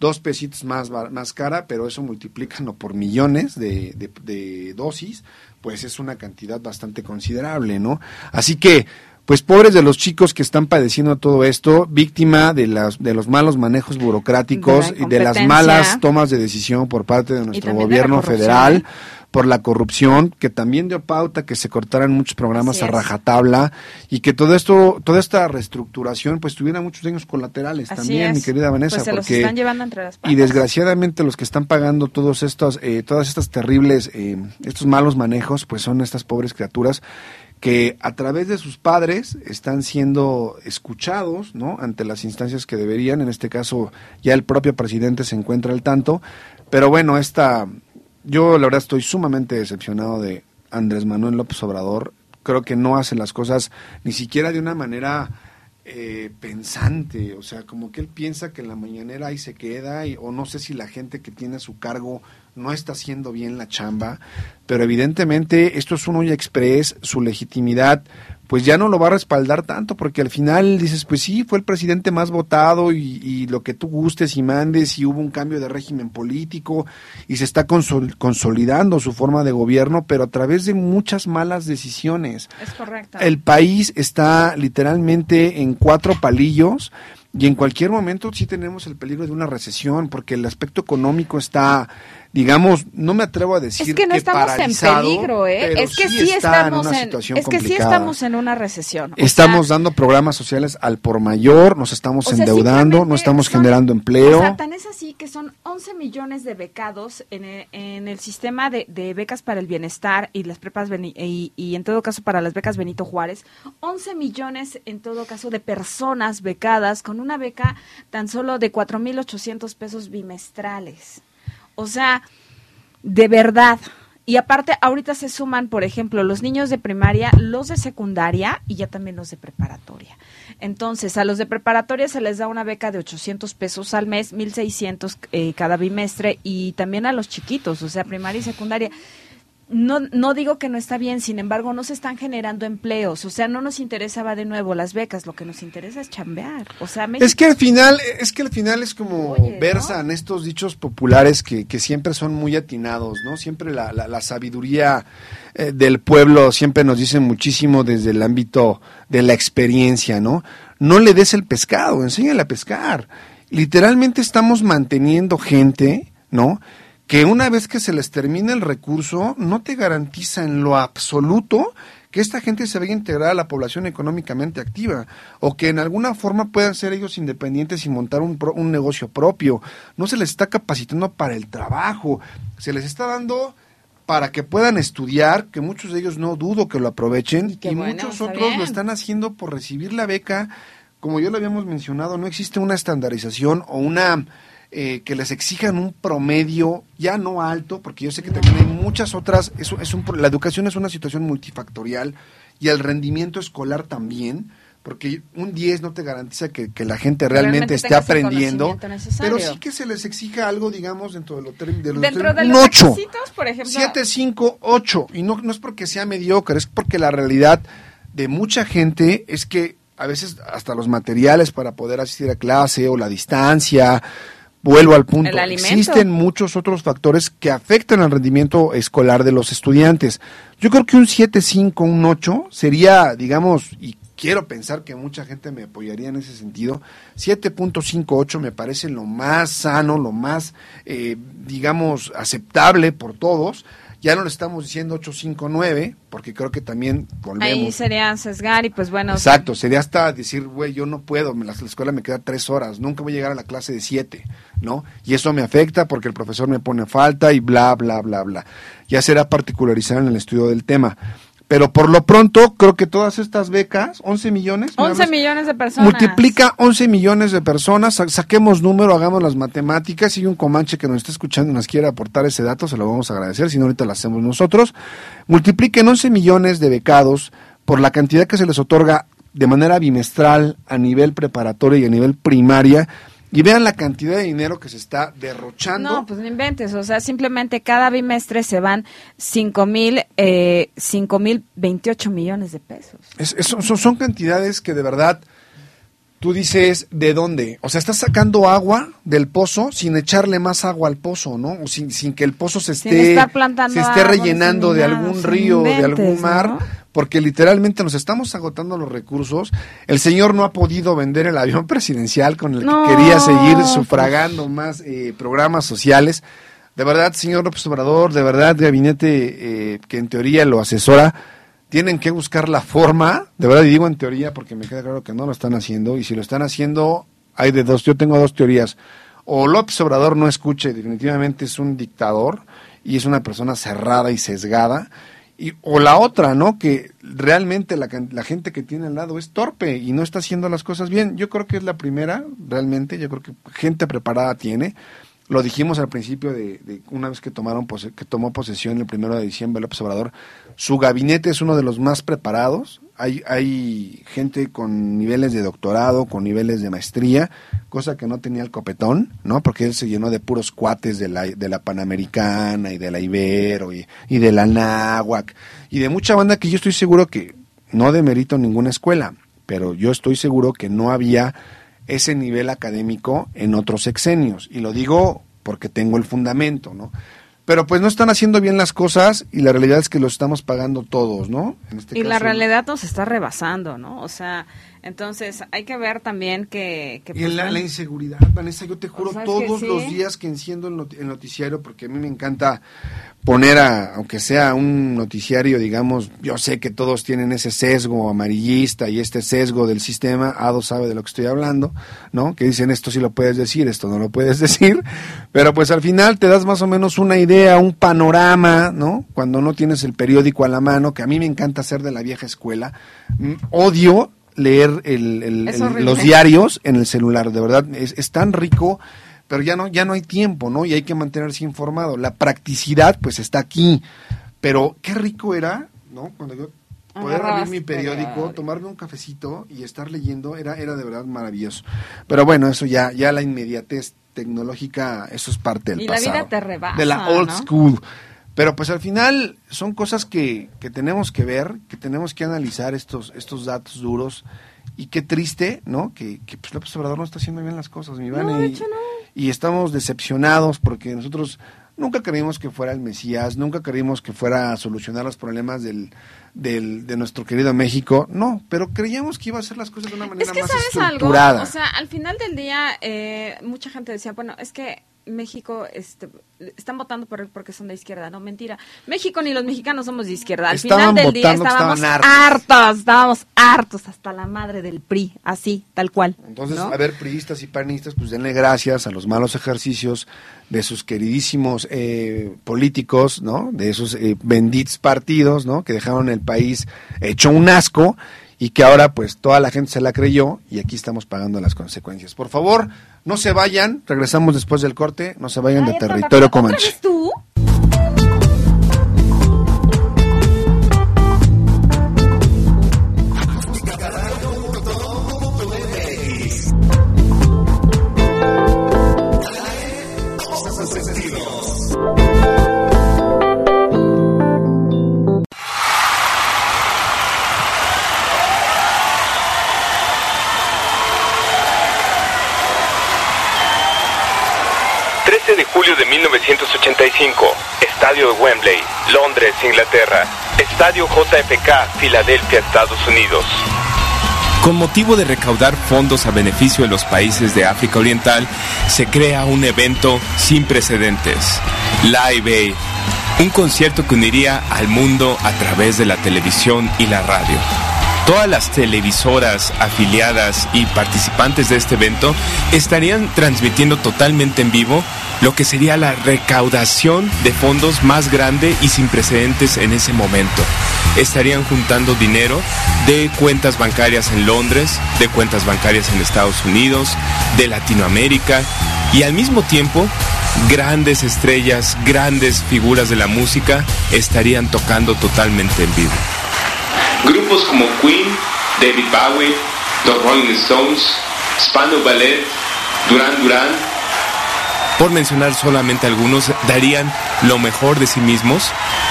dos pesitos más, más cara, pero eso multiplícalo por millones de, de- de dosis, pues es una cantidad bastante considerable, ¿no? Así que, pues pobres de los chicos que están padeciendo todo esto, víctima de, las, de los malos manejos burocráticos De y de las malas tomas de decisión por parte de nuestro de gobierno federal, por la corrupción, que también dio pauta que se cortaran muchos programas Así a es. rajatabla y que todo esto, toda esta reestructuración, pues tuviera muchos daños colaterales Así también, es. mi querida Vanessa, Pues se los porque están llevando entre las y desgraciadamente los que están pagando todos estos, eh, todas estas terribles, eh, estos malos manejos, pues son estas pobres criaturas que a través de sus padres están siendo escuchados, ¿no? Ante las instancias que deberían. En este caso, ya el propio presidente se encuentra al tanto. Pero bueno, esta, yo la verdad estoy sumamente decepcionado de Andrés Manuel López Obrador. Creo que no hace las cosas ni siquiera de una manera eh, pensante, o sea, como que él piensa que en la mañanera ahí se queda, o no sé si la gente que tiene a su cargo no está haciendo bien la chamba, pero evidentemente esto es un olla express, su legitimidad pues ya no lo va a respaldar tanto, porque al final dices, pues sí, fue el presidente más votado y, y lo que tú gustes y mandes y hubo un cambio de régimen político y se está consol- consolidando su forma de gobierno, pero a través de muchas malas decisiones. Es correcto. El país está literalmente en cuatro palillos y en cualquier momento sí tenemos el peligro de una recesión porque el aspecto económico está, digamos, no me atrevo a decir es que no estamos en peligro, ¿eh? Es que sí, estamos en una en, situación es que sí complicada. estamos en una recesión. Estamos sea, dando programas sociales al por mayor, nos estamos endeudando, no estamos son- generando empleo. O sea, tan es así que son 11 millones de becados en el, en el sistema de, de becas para el bienestar y las prepas y en todo caso para las becas Benito Juárez. 11 millones en todo caso de personas becadas con una beca tan solo de 4.800 pesos bimestrales. O sea, de verdad. Y aparte, ahorita se suman, por ejemplo, los niños de primaria, los de secundaria y ya también los de preparatoria. Entonces, a los de preparatoria se les da una beca de 800 pesos al mes, 1.600 eh, cada bimestre y también a los chiquitos, o sea, primaria y secundaria. No, no digo que no está bien, sin embargo, no se están generando empleos. O sea, no nos interesaba de nuevo las becas, lo que nos interesa es chambear. O sea, Es que al final, es que al final es como Oye, ¿no? versan estos dichos populares que, que siempre son muy atinados, ¿no? Siempre la, la, la sabiduría eh, del pueblo siempre nos dice muchísimo desde el ámbito de la experiencia, ¿no? No le des el pescado, enséñale a pescar. Literalmente estamos manteniendo gente, ¿no? Que una vez que se les termina el recurso, no te garantiza en lo absoluto que esta gente se vaya a integrar a la población económicamente activa o que en alguna forma puedan ser ellos independientes y montar un, pro- un negocio propio. No se les está capacitando para el trabajo, se les está dando para que puedan estudiar, que muchos de ellos no dudo que lo aprovechen Y y, qué bueno, muchos otros bien. lo están haciendo por recibir la beca. Como ya lo habíamos mencionado, no existe una estandarización o una eh, que les exijan un promedio ya no alto, porque yo sé que también hay muchas otras, es, es un, la educación es una situación multifactorial y el rendimiento escolar también, porque un 10 no te garantiza que, que la gente realmente, Realmente esté aprendiendo, pero sí que se les exija algo, digamos, dentro de, lo de los Dentro de un los 8. requisitos, por ejemplo. 7, 5, 8. Y no, no es porque sea mediocre, es porque la realidad de mucha gente es que a veces hasta los materiales para poder asistir a clase o la distancia, vuelvo al punto, existen muchos otros factores que afectan al rendimiento escolar de los estudiantes. Yo creo que un 7, 5, un 8 sería, digamos, y quiero pensar que mucha gente me apoyaría en ese sentido, 7.58 me parece lo más sano, lo más, eh, digamos, aceptable por todos. Ya no le estamos diciendo 859, porque creo que también volvemos. Ahí sería sesgar y pues bueno. Exacto, sería hasta decir, güey, yo no puedo, la escuela me queda tres horas, nunca voy a llegar a la clase de siete, ¿no? Y eso me afecta porque el profesor me pone falta y bla, bla, bla, bla. Ya será particularizar en el estudio del tema. Pero por lo pronto, creo que todas estas becas, 11 millones. 11 millones de personas. Multiplica 11 millones de personas, saquemos número, hagamos las matemáticas. Si un comanche que nos está escuchando y nos quiere aportar ese dato, se lo vamos a agradecer, si no ahorita lo hacemos nosotros. Multipliquen 11 millones de becados por la cantidad que se les otorga de manera bimestral a nivel preparatorio y a nivel primaria y vean la cantidad de dinero que se está derrochando. No, pues no inventes, o sea, simplemente cada bimestre se van 5 mil, eh, 5 mil 28 millones de pesos. son, son, cantidades que de verdad tú dices, ¿de dónde? O sea, estás sacando agua del pozo sin echarle más agua al pozo, ¿no? O sin, sin que el pozo se esté, se esté rellenando de algún río, de algún mar porque literalmente nos estamos agotando los recursos. El señor no ha podido vender el avión presidencial con el que quería seguir sufragando más eh, programas sociales. De verdad, señor López Obrador, de verdad, gabinete eh, que en teoría lo asesora, tienen que buscar la forma, de verdad, y digo en teoría porque me queda claro que no lo están haciendo, y si lo están haciendo, hay de dos, yo tengo dos teorías. O López Obrador no escuche, definitivamente es un dictador y es una persona cerrada y sesgada, y, o la otra, ¿no? Que realmente la, la, gente que tiene al lado es torpe y no está haciendo las cosas bien. Yo creo que es la primera, realmente, yo creo que gente preparada tiene. Lo dijimos al principio de, una vez que tomaron que tomó posesión el primero de diciembre el observador, su gabinete es uno de los más preparados. Hay, hay gente con niveles de doctorado, con niveles de maestría, cosa que no tenía el copetón, ¿no? Porque él se llenó de puros cuates de la, de la Panamericana y de la Ibero y, y de la Náhuac y de mucha banda que yo estoy seguro que no demerito ninguna escuela, pero yo estoy seguro que no había ese nivel académico en otros sexenios. Y lo digo porque tengo el fundamento, ¿no? Pero pues no están haciendo bien las cosas y la realidad es que lo estamos pagando todos, ¿no? Este y la realidad nos está rebasando, ¿no? O sea, entonces hay que ver también que... y pues, la, la, inseguridad, Vanessa, yo te juro todos los días que enciendo el, noticiario, porque a mí me encanta poner a, aunque sea un noticiario, digamos, yo sé que todos tienen ese sesgo amarillista y este sesgo del sistema, Ado sabe de lo que estoy hablando, ¿no? Que dicen esto sí lo puedes decir, esto no lo puedes decir, pero pues al final te das más o menos una idea, un panorama, ¿no? Cuando no tienes el periódico a la mano, que a mí me encanta ser de la vieja escuela, mm, odio leer el, los diarios en el celular, de verdad, es, es tan rico pero ya no, ya no hay tiempo, ¿no? Y hay que mantenerse informado. La practicidad, pues está aquí. Pero qué rico era, ¿no? Cuando yo poder abrir mi periódico, tomarme un cafecito y estar leyendo, era, era de verdad maravilloso. Pero bueno, eso ya, ya la inmediatez tecnológica, eso es parte del y pasado. la vida te rebasa, De la old school. Pero pues al final son cosas que, que tenemos que ver, que tenemos que analizar estos, estos datos duros y qué triste, ¿no? Que, que pues López Obrador no está haciendo bien las cosas, mi no, y, y estamos decepcionados porque nosotros nunca creímos que fuera el Mesías, nunca creímos que fuera a solucionar los problemas del, del, de nuestro querido México. No, pero creíamos que iba a hacer las cosas de una manera es que más ¿sabes estructurada. Algo? O sea, al final del día, eh, mucha gente decía, bueno, es que México este, están votando por él porque son de izquierda, no mentira. México ni los mexicanos somos de izquierda. Al final del día estábamos hartos. estábamos hartos hasta la madre del PRI, así, tal cual. Entonces, a ver, priistas y panistas, pues denle gracias a los malos ejercicios de sus queridísimos eh, políticos, ¿no? De esos eh, benditos partidos, ¿no? Que dejaron el país hecho un asco y que ahora pues toda la gente se la creyó y aquí estamos pagando las consecuencias. Por favor, no se vayan, regresamos después del corte, no se vayan de territorio comanche. tú? De julio de 1985, Estadio de Wembley, Londres, Inglaterra. Estadio JFK, Filadelfia, Estados Unidos. Con motivo de recaudar fondos a beneficio de los países de África Oriental, se crea un evento sin precedentes, Live Aid, un concierto que uniría al mundo a través de la televisión y la radio. Todas las televisoras afiliadas y participantes de este evento estarían transmitiendo totalmente en vivo lo que sería la recaudación de fondos más grande y sin precedentes en ese momento. Estarían juntando dinero de cuentas bancarias en Londres, de cuentas bancarias en Estados Unidos, de Latinoamérica y al mismo tiempo grandes estrellas, grandes figuras de la música estarían tocando totalmente en vivo. Grupos como Queen, David Bowie, The Rolling Stones, Spano Ballet, Duran Duran, por mencionar solamente algunos, darían lo mejor de sí mismos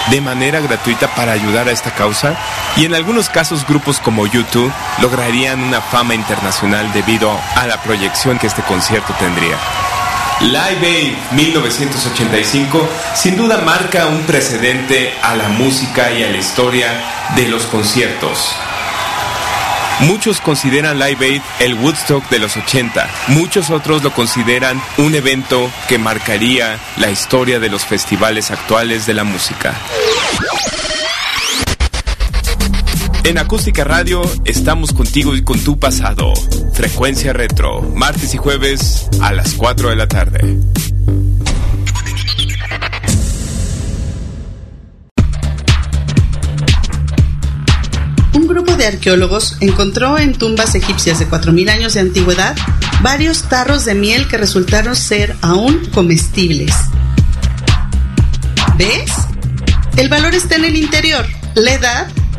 de manera gratuita para ayudar a esta causa y en algunos casos grupos como YouTube lograrían una fama internacional debido a la proyección que este concierto tendría. Live Aid 1985 sin duda marca un precedente a la música y a la historia de los conciertos. Muchos consideran Live Aid el Woodstock de los 80. Muchos otros lo consideran un evento que marcaría la historia de los festivales actuales de la música. En Acústica Radio estamos contigo y con tu pasado. Frecuencia Retro, martes y jueves a las 4 de la tarde. Un grupo de arqueólogos encontró en tumbas egipcias de 4.000 años de antigüedad varios tarros de miel que resultaron ser aún comestibles. ¿Ves? El valor está en el interior. La edad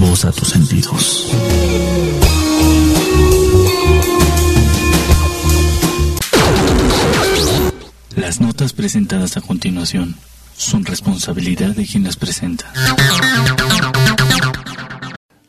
Voz a tus sentidos. Las notas presentadas a continuación son responsabilidad de quien las presenta.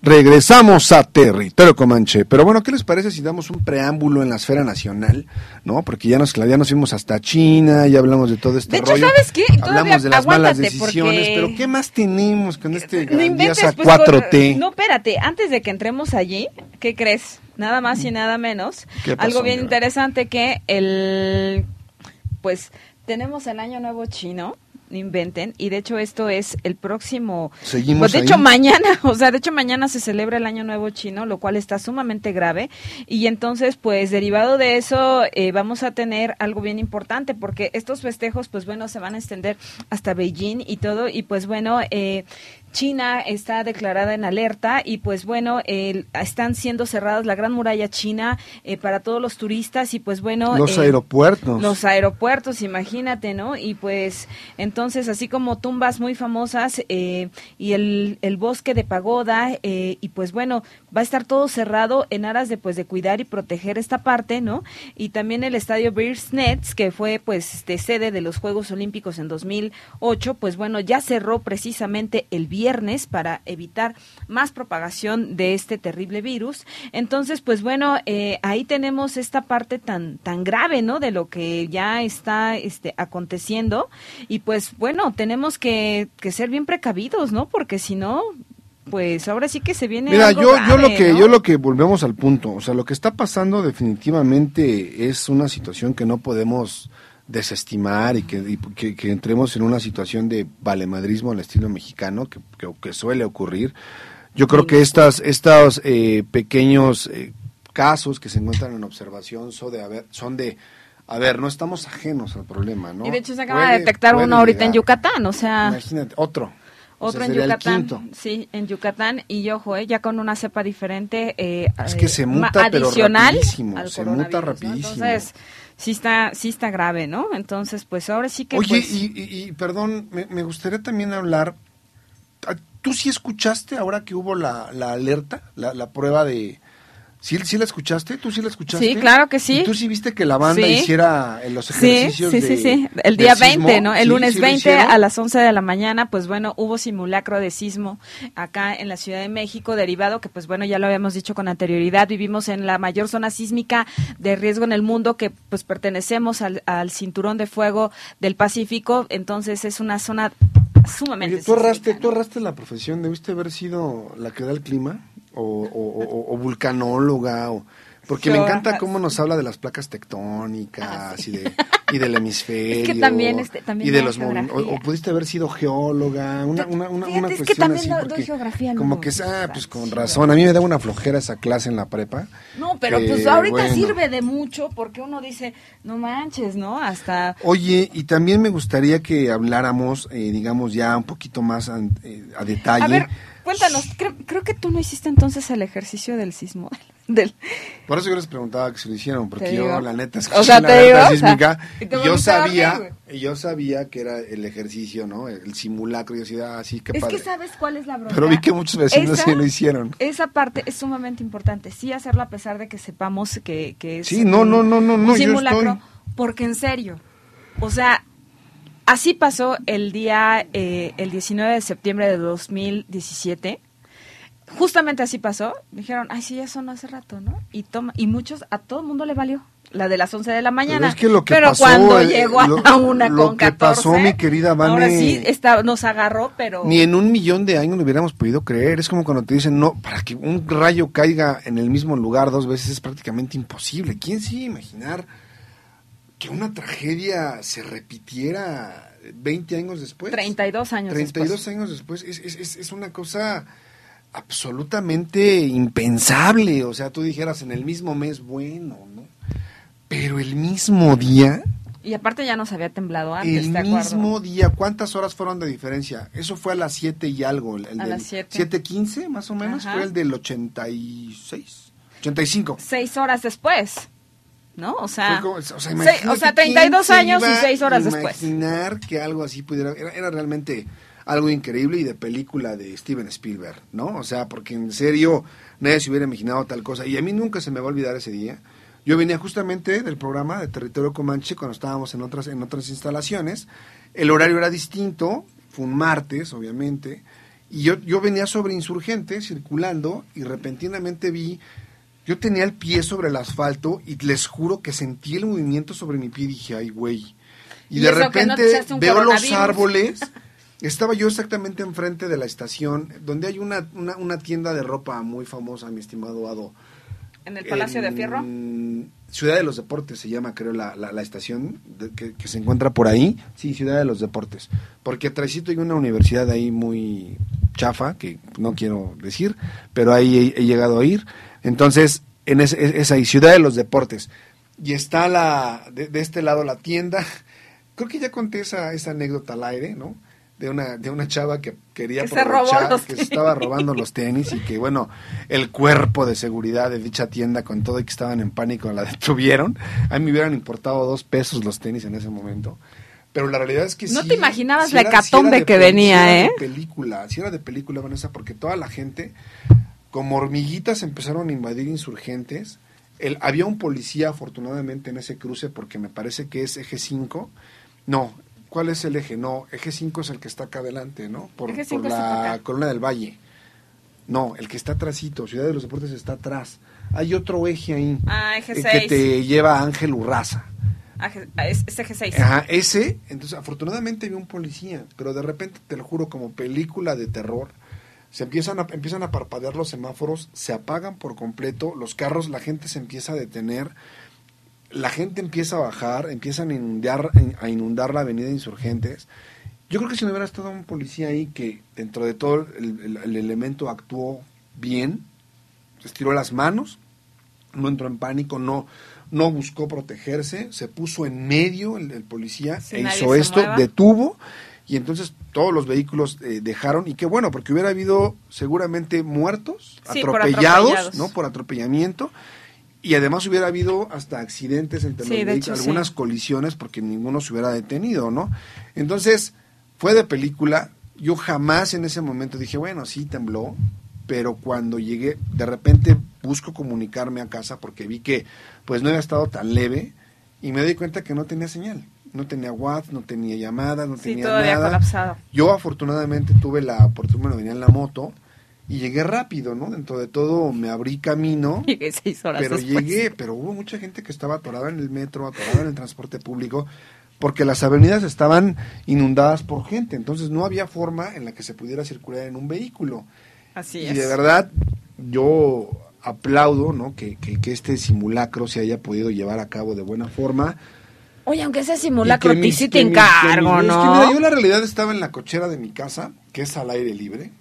Regresamos a territorio Comanche. Pero bueno, ¿qué les parece si damos un preámbulo en la esfera nacional? ¿No? Porque ya nos, ya nos fuimos hasta China, ya hablamos de todo este De hecho, rollo. ¿sabes qué? Todavía Hablamos de las malas decisiones, porque- pero ¿qué más tenemos con este No inventes, grandiosa pues, 4T? con- No, espérate, antes de que entremos allí, ¿qué crees? Nada más y nada menos. ¿Qué pasó, Algo bien interesante que el pues tenemos el año nuevo chino, no inventen, y de hecho esto es el próximo Seguimos pues de ahí. hecho mañana, o sea, de hecho mañana se celebra el año nuevo chino, lo cual está sumamente grave. Y entonces pues derivado de eso eh, vamos a tener algo bien importante porque estos festejos pues bueno se van a extender hasta Beijing y todo. Y pues bueno eh, China está declarada en alerta y pues bueno, el- están siendo cerradas la gran muralla china eh, para todos los turistas y pues bueno... Los eh, aeropuertos. Los aeropuertos, imagínate, ¿no? Y pues entonces así como tumbas muy famosas eh, y el, el bosque de pagoda eh, y pues bueno, va a estar todo cerrado en aras de pues de cuidar y proteger esta parte, ¿no? Y también el estadio Bears Nets, que fue pues este, sede de los Juegos Olímpicos en 2008, pues bueno, ya cerró precisamente el viernes para evitar más propagación de este terrible virus. Entonces, pues bueno, eh, ahí tenemos esta parte tan tan grave, ¿no? De lo que ya está este aconteciendo y pues bueno, tenemos que, que ser bien precavidos, ¿no? Porque si no, pues ahora sí que se viene Mira, algo yo, yo lo que, ¿no? yo lo que volvemos al punto, o sea, lo que está pasando definitivamente es una situación que no podemos desestimar y que, y que, que entremos en una situación de valemadrismo al estilo mexicano que, que, suele ocurrir. Yo creo que estas, estos eh, pequeños eh, casos que se encuentran en observación son de, a ver, son de, a ver, no estamos ajenos al problema, ¿no? Y de hecho se acaba Puede- de detectar uno ahorita en. Yucatán, o sea, Imagínate, otro. O otro sea, en Yucatán, sí, en Yucatán y ojo, eh, ya con una cepa diferente, eh, Es eh, que se ma- muta, pero adicional rapidísimo, al se muta rapidísimo. Entonces, sí está, sí está grave, ¿no? Entonces, pues ahora sí que, Oye, pues, y, y- y, perdón, me, me gustaría también hablar. ¿Tú sí escuchaste ahora que hubo la, la alerta, la, la prueba de, ¿Sí, ¿Sí la escuchaste? ¿Tú sí la escuchaste? Sí, claro que sí. ¿Y tú sí viste que la banda Sí. hiciera eh, los Sí, ejercicios sí, sí, de- sí. El del día sismo? 20, ¿no? El Sí, lunes sí lo 20 hicieron. a las 11 de la mañana, pues bueno, hubo simulacro de sismo acá en la Ciudad de México, derivado que, pues bueno, ya lo habíamos dicho con anterioridad, vivimos en la mayor zona sísmica de riesgo en el mundo, que pues pertenecemos al, al cinturón de fuego del Pacífico, entonces es una zona sumamente Oye, ¿tú sísmica, tú ¿no? erraste la profesión? ¿Debiste haber sido la que da el clima? ¿O, o- o- o vulcanóloga? O, porque me Yo, encanta ajá, cómo nos habla de las placas tectónicas y, de, y del hemisferio. también, este, también y de da los o, o pudiste haber sido geóloga, una, una, una, Fíjate, una es que cuestión también así. doy- geografía, como no, que, ah, pues con razón. A mí me daba una flojera esa clase en la prepa. No, pero Eh, pues ahorita bueno. sirve de mucho porque uno dice, no manches, ¿no? Hasta Oye, y también me gustaría que habláramos, eh, digamos, ya un poquito más an- eh, a detalle. A ver, cuéntanos, creo, creo que tú no hiciste entonces el ejercicio del sismo. Del, Por eso yo les preguntaba que se lo hicieron, porque yo, digo. la neta, O escuché sea, la te o sea, sísmica yo sabía, yo sabía que era el ejercicio, ¿no? El simulacro, yo decía, ah, sí, qué es padre. que sabes cuál es la bronca. Pero vi que muchos vecinos Esa- sí lo hicieron. Esa parte es sumamente importante, sí hacerlo a pesar de que sepamos que, que es Sí, no, un- no, no, no, no, yo simulacro, estoy- porque en serio, o sea, así pasó el día, eh, el 19 de septiembre de 2017, justamente así pasó, dijeron, ay, sí, ya sonó hace rato, ¿no? Y toma, y muchos, a todo el mundo le valió, la de las 11 de la mañana. Pero es que lo que Pero pasó, cuando eh, llegó a lo- la una lo con que 14, pasó, mi querida Vane, ahora sí, está, nos agarró, pero... Ni en un millón de años lo hubiéramos podido creer. Es como cuando te dicen, no, para que un rayo caiga en el mismo lugar dos veces es prácticamente imposible. ¿Quién sí iba a imaginar que una tragedia se repitiera 20 años después? 32 años 32 después. años después es, es, es, una cosa absolutamente impensable. O sea, tú dijeras en el mismo mes, bueno, ¿no? Pero el mismo día, Y aparte ya nos había temblado antes, el ¿te mismo día, ¿cuántas horas fueron de diferencia? Eso fue a las 7 y algo. El, el A las siete. 7.15 más o menos, Ajá. fue el del 86, 85. Seis horas después, ¿no? O sea, como- o sea, imagínate o sea, quién 32 se años y iba a seis horas después. Imaginar que algo así pudiera. Era, era realmente algo increíble y de película de Steven Spielberg, ¿no? O sea, porque en serio nadie se hubiera imaginado tal cosa. Y a mí nunca se me va a olvidar ese día. Yo venía justamente del programa de Territorio Comanche cuando estábamos en otras, en otras instalaciones. El horario era distinto, fue un martes, obviamente. Y yo, yo venía sobre insurgente, circulando, y repentinamente vi yo tenía el pie sobre el asfalto y les juro que sentí el movimiento sobre mi pie y dije, ay, güey. Y, Y de no repente veo los árboles. Estaba yo exactamente enfrente de la estación, donde hay una, una, una tienda de ropa muy famosa, mi estimado Ado. en el Palacio de Fierro. Ciudad de los Deportes se llama, creo, la, la, la estación de- que, que se encuentra por ahí. Sí, Ciudad de los Deportes. Porque atrásito hay una universidad ahí muy chafa, que no quiero decir, pero ahí he, he llegado a ir. Entonces, en es, es- es ahí, Ciudad de los Deportes. Y está la de, de este lado la tienda. Creo que ya conté esa, esa anécdota al aire, ¿no? De una, de una chava que quería Que aprovechar, que se estaba robando los tenis y que, bueno, el cuerpo de seguridad de dicha tienda, con todo y que estaban en pánico, la detuvieron. A mí me hubieran importado dos pesos los tenis en ese momento. Pero la realidad es que No sí, te imaginabas sí la sí hecatombe que venía, sí era ¿eh? de película, sí era de película, Vanessa, porque toda la gente, como hormiguitas, empezaron a invadir insurgentes. El, había un policía, afortunadamente, en ese cruce, porque me parece que es eje 5. No, ¿cuál es el eje? No, eje 5 es el que está acá adelante, ¿no? Por, Eje por 5 está por la columna del Valle. No, el que está atrásito, Ciudad de los Deportes está atrás. Hay otro eje ahí. Ah, eje el 6. que te lleva a Ángel Urraza. es, es eje 6. Ajá, ese, entonces afortunadamente vi un policía, pero de repente, te lo juro, como película de terror, se empiezan a, empiezan a parpadear los semáforos, se apagan por completo, los carros, la gente se empieza a detener, la gente empieza a bajar, empiezan a inundar, a inundar la avenida de Insurgentes. Yo creo que si no hubiera estado un policía ahí que dentro de todo el, el- el elemento actuó bien, estiró las manos, no entró en pánico, no, no buscó protegerse, se puso en medio el, el policía Si e hizo esto, mueva. detuvo y entonces todos los vehículos eh, dejaron y qué bueno, porque hubiera habido seguramente muertos, Sí, por atropellados, atropellados. ¿no? Por atropellamiento y además hubiera habido hasta accidentes entre Sí, los vehículos, hecho, algunas sí. colisiones porque ninguno se hubiera detenido, ¿no? Entonces, fue de película, yo jamás en ese momento dije, bueno, sí tembló, pero cuando llegué, de repente busco comunicarme a casa porque vi que pues no había estado tan leve y me doy cuenta que no tenía señal. No tenía WhatsApp, no tenía llamadas, no tenía nada. colapsado. Yo afortunadamente tuve la oportunidad, de venir en la moto y llegué rápido, ¿no? Dentro de todo me abrí camino. Llegué seis horas Pero llegué, pero hubo mucha gente que estaba atorada en el metro, atorada en el transporte público, porque las avenidas estaban inundadas por gente, entonces no había forma en la que se pudiera circular en un vehículo. Así y es. de verdad, yo aplaudo, ¿no? Que, que, que este simulacro se haya podido llevar a cabo de buena forma. Oye, aunque ese simulacro, ti sí te mis- encargo, mis- es que ¿no? mira, yo la realidad estaba en la cochera de mi casa, que es al aire libre,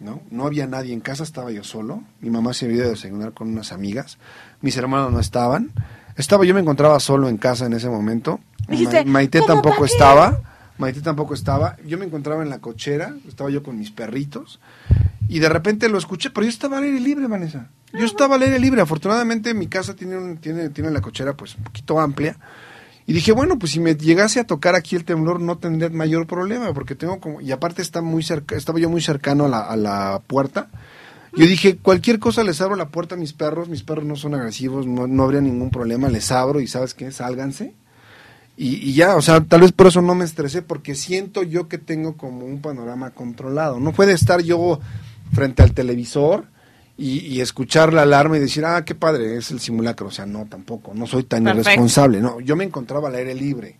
¿no? No había nadie en casa, estaba yo solo. Mi mamá se había ido a desayunar con unas amigas. Mis hermanos no estaban. Estaba, yo me encontraba solo en casa en ese momento. Dijiste, Ma- Maite ¿cómo tampoco estaba. Maite tampoco estaba. Yo me encontraba en la cochera, estaba yo con mis perritos. Y de repente lo escuché, pero yo estaba al aire libre, Vanessa. Yo estaba al aire libre. Afortunadamente mi casa tiene, un, tiene, tiene la cochera pues un poquito amplia. Y dije, bueno, pues si me llegase a tocar aquí el temblor no tendría mayor problema, porque tengo como, y aparte está muy cerca, estaba yo muy cercano a la, a la puerta. Yo dije, cualquier cosa les abro la puerta a mis perros, mis perros no son agresivos, no, no habría ningún problema, les abro y sabes qué, sálganse. Y, y ya, o sea, tal vez por eso no me estresé, porque siento yo que tengo como un panorama controlado. No puede estar yo frente al televisor y, y escuchar la alarma y decir, ah, qué padre, es el simulacro. O sea, no, tampoco, no soy tan Perfecto. irresponsable. No, yo me encontraba al aire libre.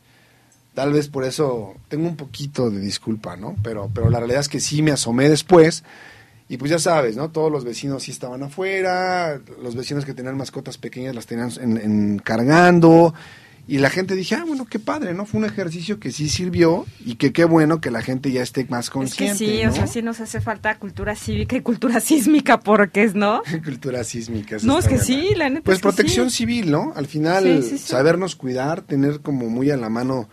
Tal vez por eso tengo un poquito de disculpa, ¿no? Pero, pero la realidad es que sí me asomé después. Y pues ya sabes, ¿no? Todos los vecinos sí estaban afuera, los vecinos que tenían mascotas pequeñas las tenían en, en- cargando. Y la gente dije, ah, bueno, qué padre, ¿no? Fue un ejercicio que sí sirvió y que qué bueno que la gente ya esté más Es consciente. que sí, ¿no? o sea, sí nos hace falta cultura cívica y cultura sísmica, porque es, ¿no? Cultura sísmica. No, es que buena. sí, la neta Pues es que protección sí. civil, ¿no? Al final, Sí, sí, sí. sabernos cuidar, tener como muy a la mano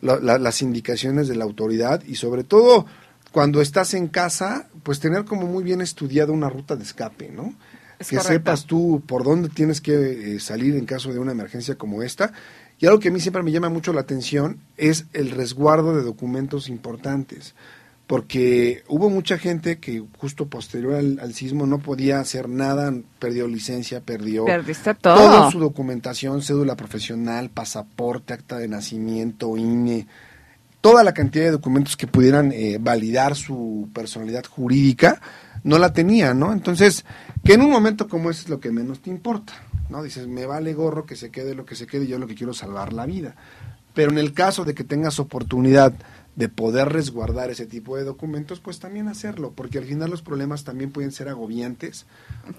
la- la- las indicaciones de la autoridad y sobre todo cuando estás en casa, pues tener como muy bien estudiada una ruta de escape, ¿no? Es que correcto. sepas tú por dónde tienes que eh, salir en caso de una emergencia como esta. Y algo que a mí siempre me llama mucho la atención es el resguardo de documentos importantes porque hubo mucha gente que justo posterior al, al sismo no podía hacer nada, perdió licencia, perdió todo. toda su documentación, cédula profesional, pasaporte, acta de nacimiento, INE, toda la cantidad de documentos que pudieran eh, validar su personalidad jurídica, no la tenía, ¿no? Entonces, que en un momento como ese es lo que menos te importa, ¿no? Dices, me vale gorro que se quede lo que se quede, yo lo que quiero es salvar la vida. Pero en el caso de que tengas oportunidad de poder resguardar ese tipo de documentos, pues también hacerlo, porque al final los problemas también pueden ser agobiantes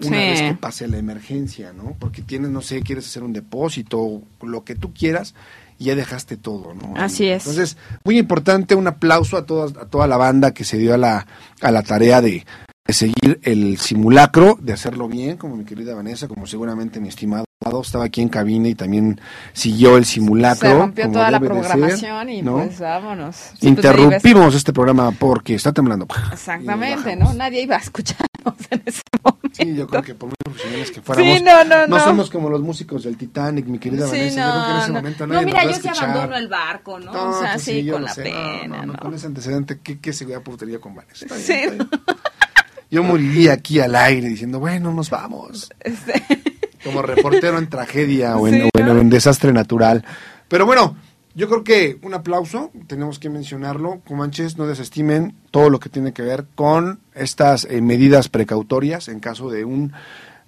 una Sí. vez que pase la emergencia, ¿no? Porque tienes, no sé, quieres hacer un depósito, lo que tú quieras, y ya dejaste todo, ¿no? Así es. Entonces, muy importante, un aplauso a, todas, a toda la banda que se dio a la, a la tarea de, de seguir el simulacro, de hacerlo bien, como mi querida Vanessa, como seguramente mi estimado estaba aquí en cabina y también siguió el simulacro. Se rompió como toda la ser, programación y ¿no? pues vámonos. Pues, Interrumpimos este programa porque está temblando. Exactamente, ¿no? Nadie iba a escucharnos en ese momento. Sí, yo creo que por muy profesionales que fuéramos, Sí, no, no, no. somos como los músicos del Titanic, mi querida Sí, Vanessa. yo creo que en ese no, momento no. nadie No, mira, yo escuchar. abandono el barco, ¿no? o sea, tú sí, con la sé. pena. Con ese antecedente, ¿qué, qué seguridad podría con Vanessa? Está bien, Sí, está bien. Yo moriría aquí al aire diciendo, bueno, nos vamos. Este, Como reportero en tragedia o en, Sí, o en- ¿no? o en desastre natural. Pero bueno, yo creo que un aplauso, tenemos que mencionarlo. Comanches, no desestimen todo lo que tiene que ver con estas eh, medidas precautorias en caso de un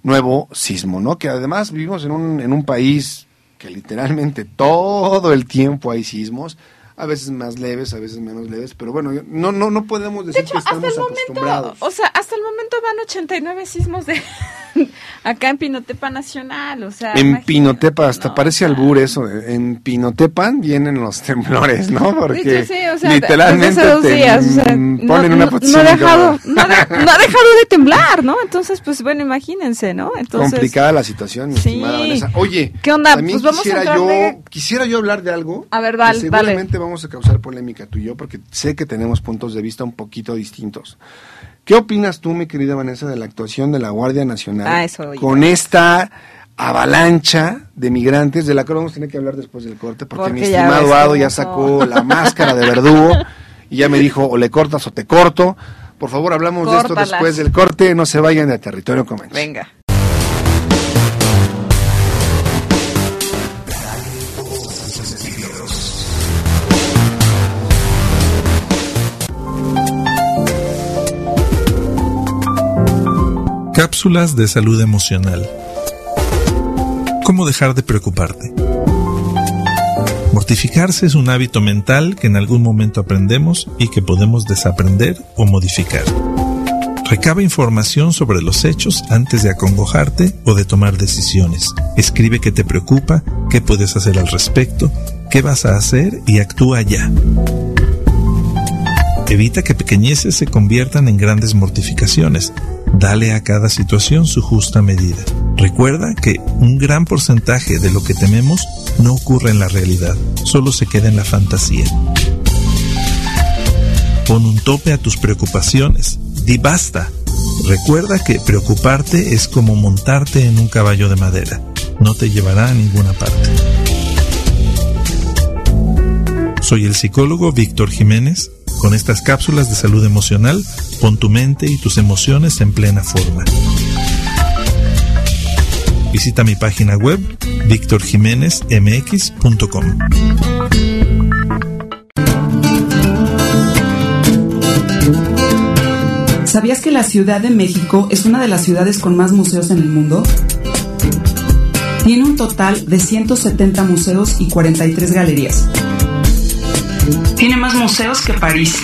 nuevo sismo, ¿no? Que además vivimos en un, en un país que literalmente todo el tiempo hay sismos, a veces más leves, a veces menos leves, pero bueno, no, no, no podemos de decir hecho, que hasta estamos el momento, acostumbrados. o sea, hasta el momento van 89 sismos de acá en Pinotepa Nacional, o sea, En. Pinotepa, hasta No, parece albur eso. eh, En Pinotepan vienen los temblores, ¿no? Porque Sí, sí, o sea, literalmente dos te días, o sea, mm, no, ponen una no- no posición ha dejado, como no, ha dejado de temblar, ¿no? Entonces, pues bueno, imagínense, ¿no? Entonces, complicada la situación, mi Sí. estimada Vanessa. Oye, ¿Qué onda? Pues vamos a quisiera entrarle- yo, quisiera yo hablar de algo. A ver, que dale, seguramente vamos a causar polémica tú y yo, porque sé que tenemos puntos de vista un poquito distintos. ¿Qué opinas tú, mi querida Vanessa, de la actuación de la Guardia Nacional Ah, eso, con esta avalancha de migrantes de la que vamos a tener que hablar después del corte porque, Porque mi estimado Ado ya sacó la máscara de verdugo y ya me dijo o le cortas o te corto Por favor, hablamos de esto después del corte. No se vayan de territorio Comanche. Venga. Cápsulas de salud emocional. ¿Cómo dejar de preocuparte? Mortificarse es un hábito mental que en algún momento aprendemos y que podemos desaprender o modificar. Recaba información sobre los hechos antes de acongojarte o de tomar decisiones. Escribe qué te preocupa, qué puedes hacer al respecto, qué vas a hacer y actúa ya. Evita que pequeñeces se conviertan en grandes mortificaciones. Dale a cada situación su justa medida. Recuerda que un gran porcentaje de lo que tememos no ocurre en la realidad, solo se queda en la fantasía. Pon un tope a tus preocupaciones. Di basta. Recuerda que preocuparte es como montarte en un caballo de madera. No te llevará a ninguna parte. Soy el psicólogo Víctor Jiménez con estas cápsulas de salud emocional, pon tu mente y tus emociones en plena forma. Visita mi página web victorjiménezmx.com. ¿Sabías que la Ciudad de México es una de las ciudades con más museos en el mundo? Tiene un total de 170 museos y 43 galerías. Tiene más museos que París.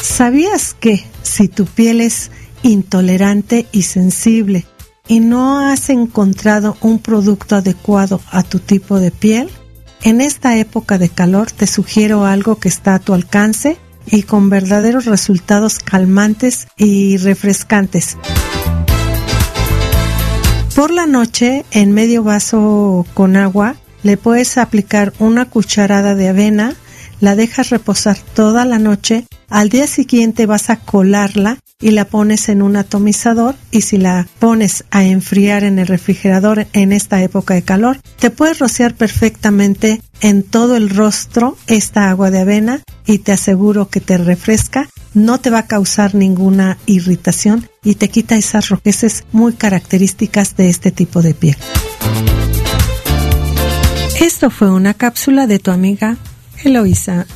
¿Sabías que si tu piel es intolerante y sensible y no has encontrado un producto adecuado a tu tipo de piel? En esta época de calor te sugiero algo que está a tu alcance y con verdaderos resultados calmantes y refrescantes. Por la noche, en medio vaso con agua, le puedes aplicar una cucharada de avena, la dejas reposar toda la noche, al día siguiente vas a colarla y la pones en un atomizador y si la pones a enfriar en el refrigerador en esta época de calor, te puedes rociar perfectamente en todo el rostro esta agua de avena y te aseguro que te refresca, no te va a causar ninguna irritación y te quita esas rojeces muy características de este tipo de piel. Esto fue una cápsula de tu amiga Eloisa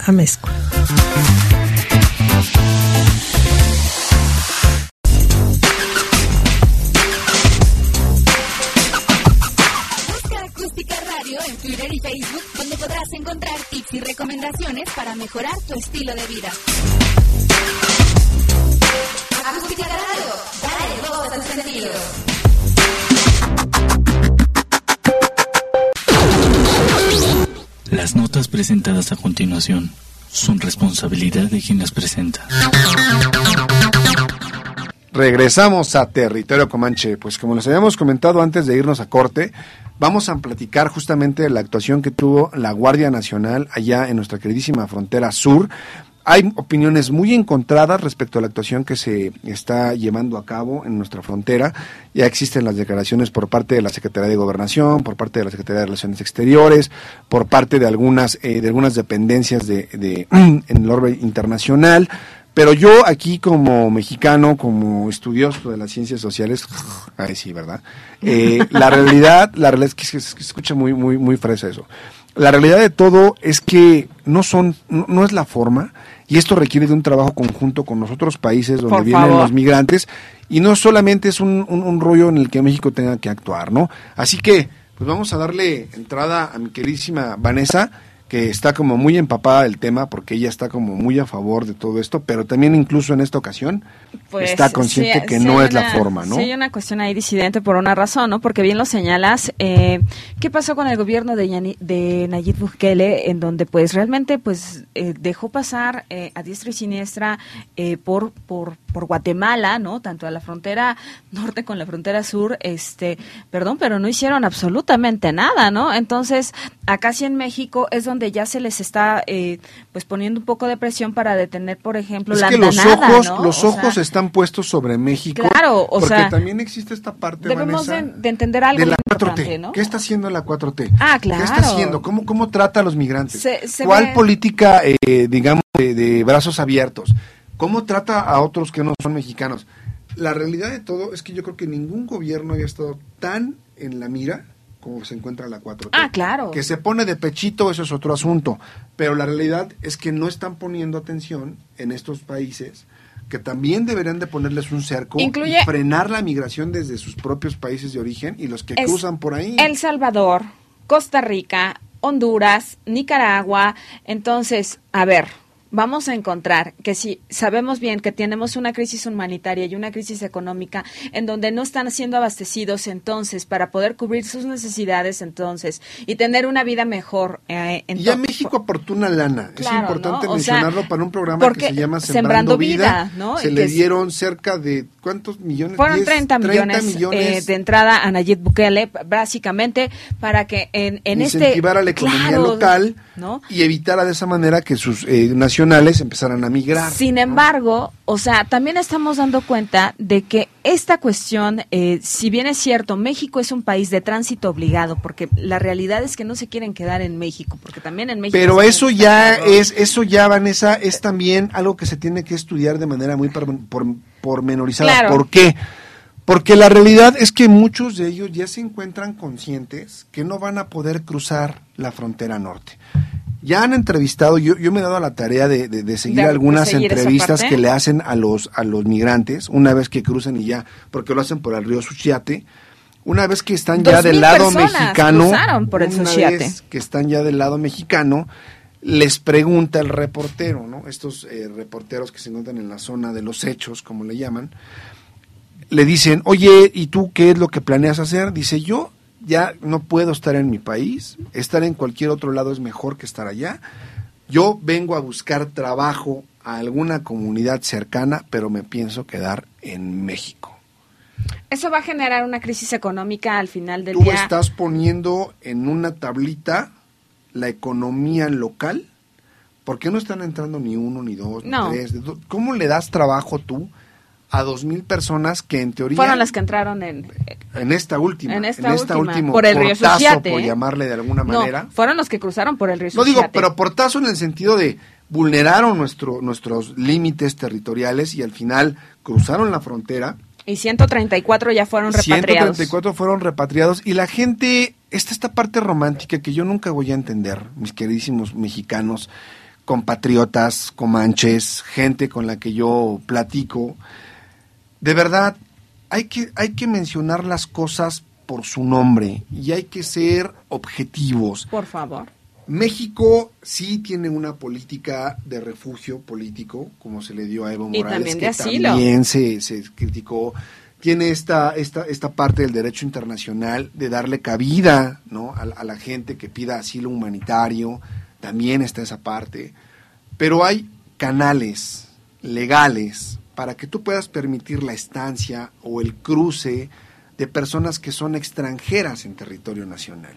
Amesco. encontrar tips y recomendaciones para mejorar tu estilo de vida. Las notas presentadas a continuación son responsabilidad de quien las presenta. Regresamos a territorio Comanche. Pues como les habíamos comentado antes de irnos a corte, vamos a platicar justamente de la actuación que tuvo la Guardia Nacional allá en nuestra queridísima frontera sur. Hay opiniones muy encontradas respecto a la actuación que se está llevando a cabo en nuestra frontera. Ya existen las declaraciones por parte de la Secretaría de Gobernación, por parte de la Secretaría de Relaciones Exteriores, por parte de algunas eh, de algunas dependencias de, de en el orden internacional. Pero yo aquí como mexicano, como estudioso de las ciencias sociales, ay sí, ¿verdad? Eh, la realidad, la realidad es que, se escucha muy, muy, muy fresa eso. La realidad de todo es que no son, no, es la forma, y esto requiere de un trabajo conjunto con los otros países donde vienen los migrantes, y no solamente es un, un, un rollo en el que México tenga que actuar, ¿no? Así que, pues vamos a darle entrada a mi queridísima Vanessa que está como muy empapada del tema porque ella está como muy a favor de todo esto, pero también incluso en esta ocasión pues, está consciente que no es la forma, ¿no? Sí, hay una cuestión ahí disidente por una razón, ¿no? Porque bien lo señalas, eh, ¿qué pasó con el gobierno de, de Nayib Bukele en donde pues realmente pues eh, dejó pasar eh, a diestra y siniestra por, por por Guatemala, ¿no? Tanto a la frontera norte con la frontera sur, este, perdón, pero no hicieron absolutamente nada, ¿no? Entonces, acá sí en México es donde ya se les está, eh, pues poniendo un poco de presión para detener, por ejemplo, es la que los andanada, ojos, ¿no? los O ojos sea, están puestos sobre México. Claro, o porque sea, también existe esta parte, debemos Vanessa, de, de entender algo de la muy 4T. importante, ¿no? ¿Qué está haciendo la 4T? Ah, ¿Qué está claro. haciendo? ¿Cómo, cómo trata a los migrantes? Se- se ¿Cuál política, eh, digamos, de, de brazos abiertos? ¿Cómo trata a otros que no son mexicanos? La realidad de todo es que yo creo que ningún gobierno había estado tan en la mira como se encuentra la 4T. Ah, claro. Que se pone de pechito, eso es otro asunto. Pero la realidad es que no están poniendo atención en estos países que también deberían de ponerles un cerco Incluye- y frenar la migración desde sus propios países de origen y los que Es cruzan por ahí. El Salvador, Costa Rica, Honduras, Nicaragua. Entonces, a ver, vamos a encontrar que si sabemos bien que tenemos una crisis humanitaria y una crisis económica en donde no están siendo abastecidos entonces para poder cubrir sus necesidades entonces y tener una vida mejor. eh, en ya México aportó una lana. es importante ¿no? O sea, mencionarlo para un programa que se llama Sembrando Sembrando, Vida. Vida, ¿no? Se le dieron cerca de ¿cuántos millones? Fueron 10, 30 millones, eh, de entrada a Nayib Bukele, básicamente para que en, en este... incentivar a la economía Claro, local ¿no? y evitara de esa manera que sus eh, nacionales empezaran a migrar. Sin embargo, o sea, también estamos dando cuenta de que esta cuestión, eh, si bien es cierto, México es un país de tránsito obligado, porque la realidad es que no se quieren quedar en México, porque también en México... Pero eso ya es, eso ya, Vanessa, es también algo que se tiene que estudiar de manera muy por, por- pormenorizada. Claro. ¿Por qué? Porque la realidad es que muchos de ellos ya se encuentran conscientes que no van a poder cruzar la frontera norte. Ya han entrevistado, yo, yo me he dado a la tarea de, de- de seguir De- algunas seguir entrevistas que le hacen a los, a los migrantes una vez que cruzan y ya, porque lo hacen por el río Suchiate. Una vez que están ya del lado mexicano, por el una vez que están ya del lado mexicano, les pregunta el reportero, ¿no? Estos eh, reporteros que se encuentran en la zona de los hechos, como le llaman, le dicen, oye, ¿y tú qué es lo que planeas hacer? Dice, yo ya no puedo estar en mi país, estar en cualquier otro lado es mejor que estar allá. Yo vengo a buscar trabajo a alguna comunidad cercana, pero me pienso quedar en México. Eso va a generar una crisis económica al final del Tú día. estás poniendo en una tablita la economía local. ¿Por qué no están entrando ni uno, ni dos, No. ni tres? ¿De dó- ¿Cómo le das trabajo tú a dos mil personas que en teoría Fueron las que entraron en... en esta última, En esta última, último por el río Suchiate, por ¿eh? llamarle de alguna manera. No, fueron los que cruzaron por el río No digo, pero portazo en el sentido de vulneraron nuestro, nuestros límites territoriales y al final cruzaron la frontera. Y 134 ya fueron repatriados. 134 fueron repatriados y la gente, esta esta parte romántica que yo nunca voy a entender, mis queridísimos mexicanos, compatriotas, comanches, gente con la que yo platico, de verdad, hay que, hay que mencionar las cosas por su nombre y hay que ser objetivos. Por favor. México sí tiene una política de refugio político, como se le dio a Evo Y Morales, también de que asilo. también se, se criticó. Tiene esta, esta, esta parte del derecho internacional de darle cabida ¿no? a, a la gente que pida asilo humanitario, también está esa parte. Pero hay canales legales para que tú puedas permitir la estancia o el cruce de personas que son extranjeras en territorio nacional.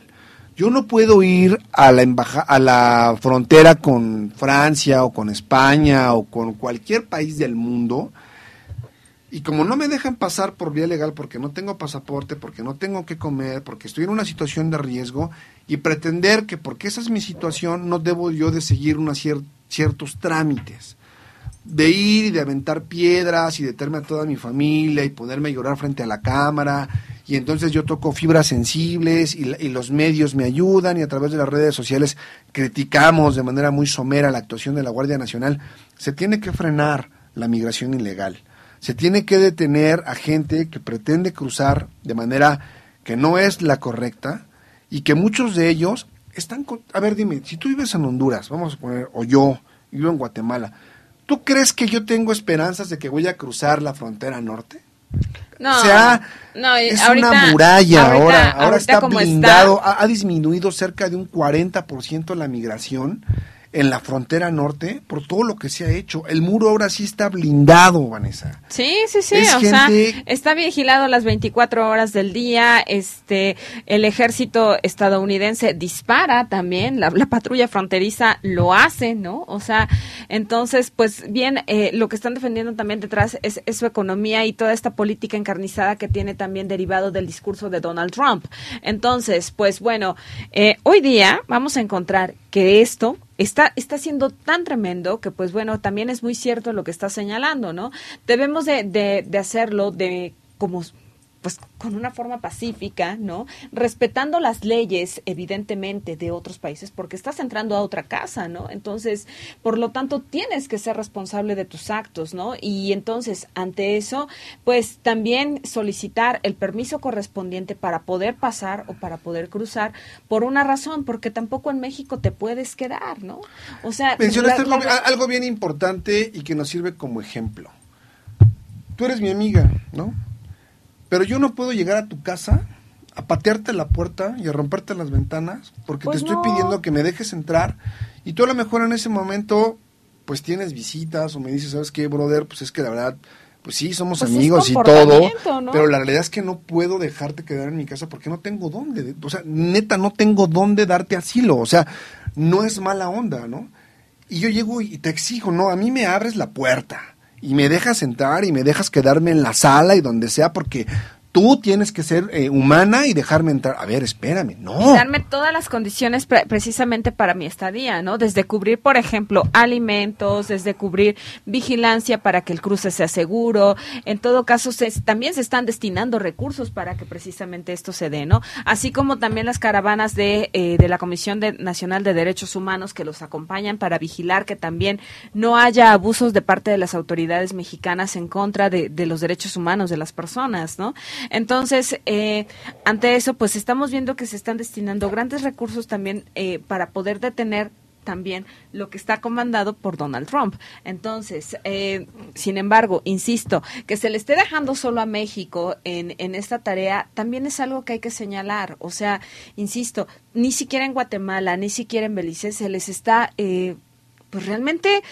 Yo no puedo ir a la embaja a la frontera con Francia o con España o con cualquier país del mundo y como no me dejan pasar por vía legal porque no tengo pasaporte, porque no tengo que comer, porque estoy en una situación de riesgo y pretender que porque esa es mi situación no debo yo de seguir unos cier- ciertos trámites de ir y de aventar piedras y de meterme a toda mi familia y ponerme a llorar frente a la cámara y entonces yo toco fibras sensibles y, y los medios me ayudan y a través de las redes sociales criticamos de manera muy somera la actuación de la Guardia Nacional. Se tiene que frenar la migración ilegal. Se tiene que detener a gente que pretende cruzar de manera que no es la correcta y que muchos de ellos están... A ver, dime, si tú vives en Honduras, vamos a poner, o yo vivo en Guatemala, ¿tú crees que yo tengo esperanzas de que voy a cruzar la frontera norte? No, o sea, no, es ahorita- una muralla ahorita- ahora, ahora está blindado, ha, ha disminuido cerca de un 40% la migración en la frontera norte por todo lo que se ha hecho. El muro ahora sí está blindado, Vanessa. Sí, sí, sí, o sea, está vigilado las 24 horas del día, este, el ejército estadounidense dispara también, la, patrulla fronteriza lo hace, ¿no? O sea, entonces, pues bien, eh, lo que están defendiendo también detrás es, su economía y toda esta política encarnizada que tiene también derivado del discurso de Donald Trump. Entonces, pues bueno, eh, hoy día vamos a encontrar que esto está, está siendo tan tremendo que, pues bueno, también es muy cierto lo que está señalando, ¿no? Debemos de, de, de hacerlo de como pues con una forma pacífica, ¿no? Respetando las leyes, evidentemente, de otros países, porque estás entrando a otra casa, ¿no? Entonces, por lo tanto, tienes que ser responsable de tus actos, ¿no? Y entonces, ante eso, pues también solicitar el permiso correspondiente para poder pasar o para poder cruzar, por una razón, porque tampoco en México te puedes quedar, ¿no? O sea, mencionaste algo bien importante y que nos sirve como ejemplo. Tú eres mi amiga, ¿no? Pero yo no puedo llegar a tu casa a patearte la puerta y a romperte las ventanas porque te pues estoy pidiendo que me dejes entrar y tú a lo mejor en ese momento pues tienes visitas o me dices, ¿sabes qué, brother? Pues es que la verdad, pues sí, somos pues amigos y todo, pero la realidad es que no puedo dejarte quedar en mi casa porque no tengo dónde, o sea, neta, no tengo dónde darte asilo, o sea, no es mala onda, ¿no? Y yo llego y te exijo, no, a mí me abres la puerta y me dejas entrar y me dejas quedarme en la sala y donde sea porque tú tienes que ser eh, humana y dejarme entrar. A ver, espérame, no. Darme todas las condiciones precisamente para mi estadía, ¿no? Desde cubrir, por ejemplo, alimentos, desde cubrir vigilancia para que el cruce sea seguro. En todo caso, se, también se están destinando recursos para que precisamente esto se dé, ¿no? Así como también las caravanas de, eh, de la Comisión Nacional de Derechos Humanos que los acompañan para vigilar que también no haya abusos de parte de las autoridades mexicanas en contra de, de los derechos humanos de las personas, ¿no? Entonces, eh, ante eso, pues estamos viendo que se están destinando grandes recursos también eh, para poder detener también lo que está comandado por Donald Trump. Entonces, eh, sin embargo, insisto, que se le esté dejando solo a México en, en esta tarea también es algo que hay que señalar. O sea, insisto, ni siquiera en Guatemala, ni siquiera en Belice se les está... Eh, pues realmente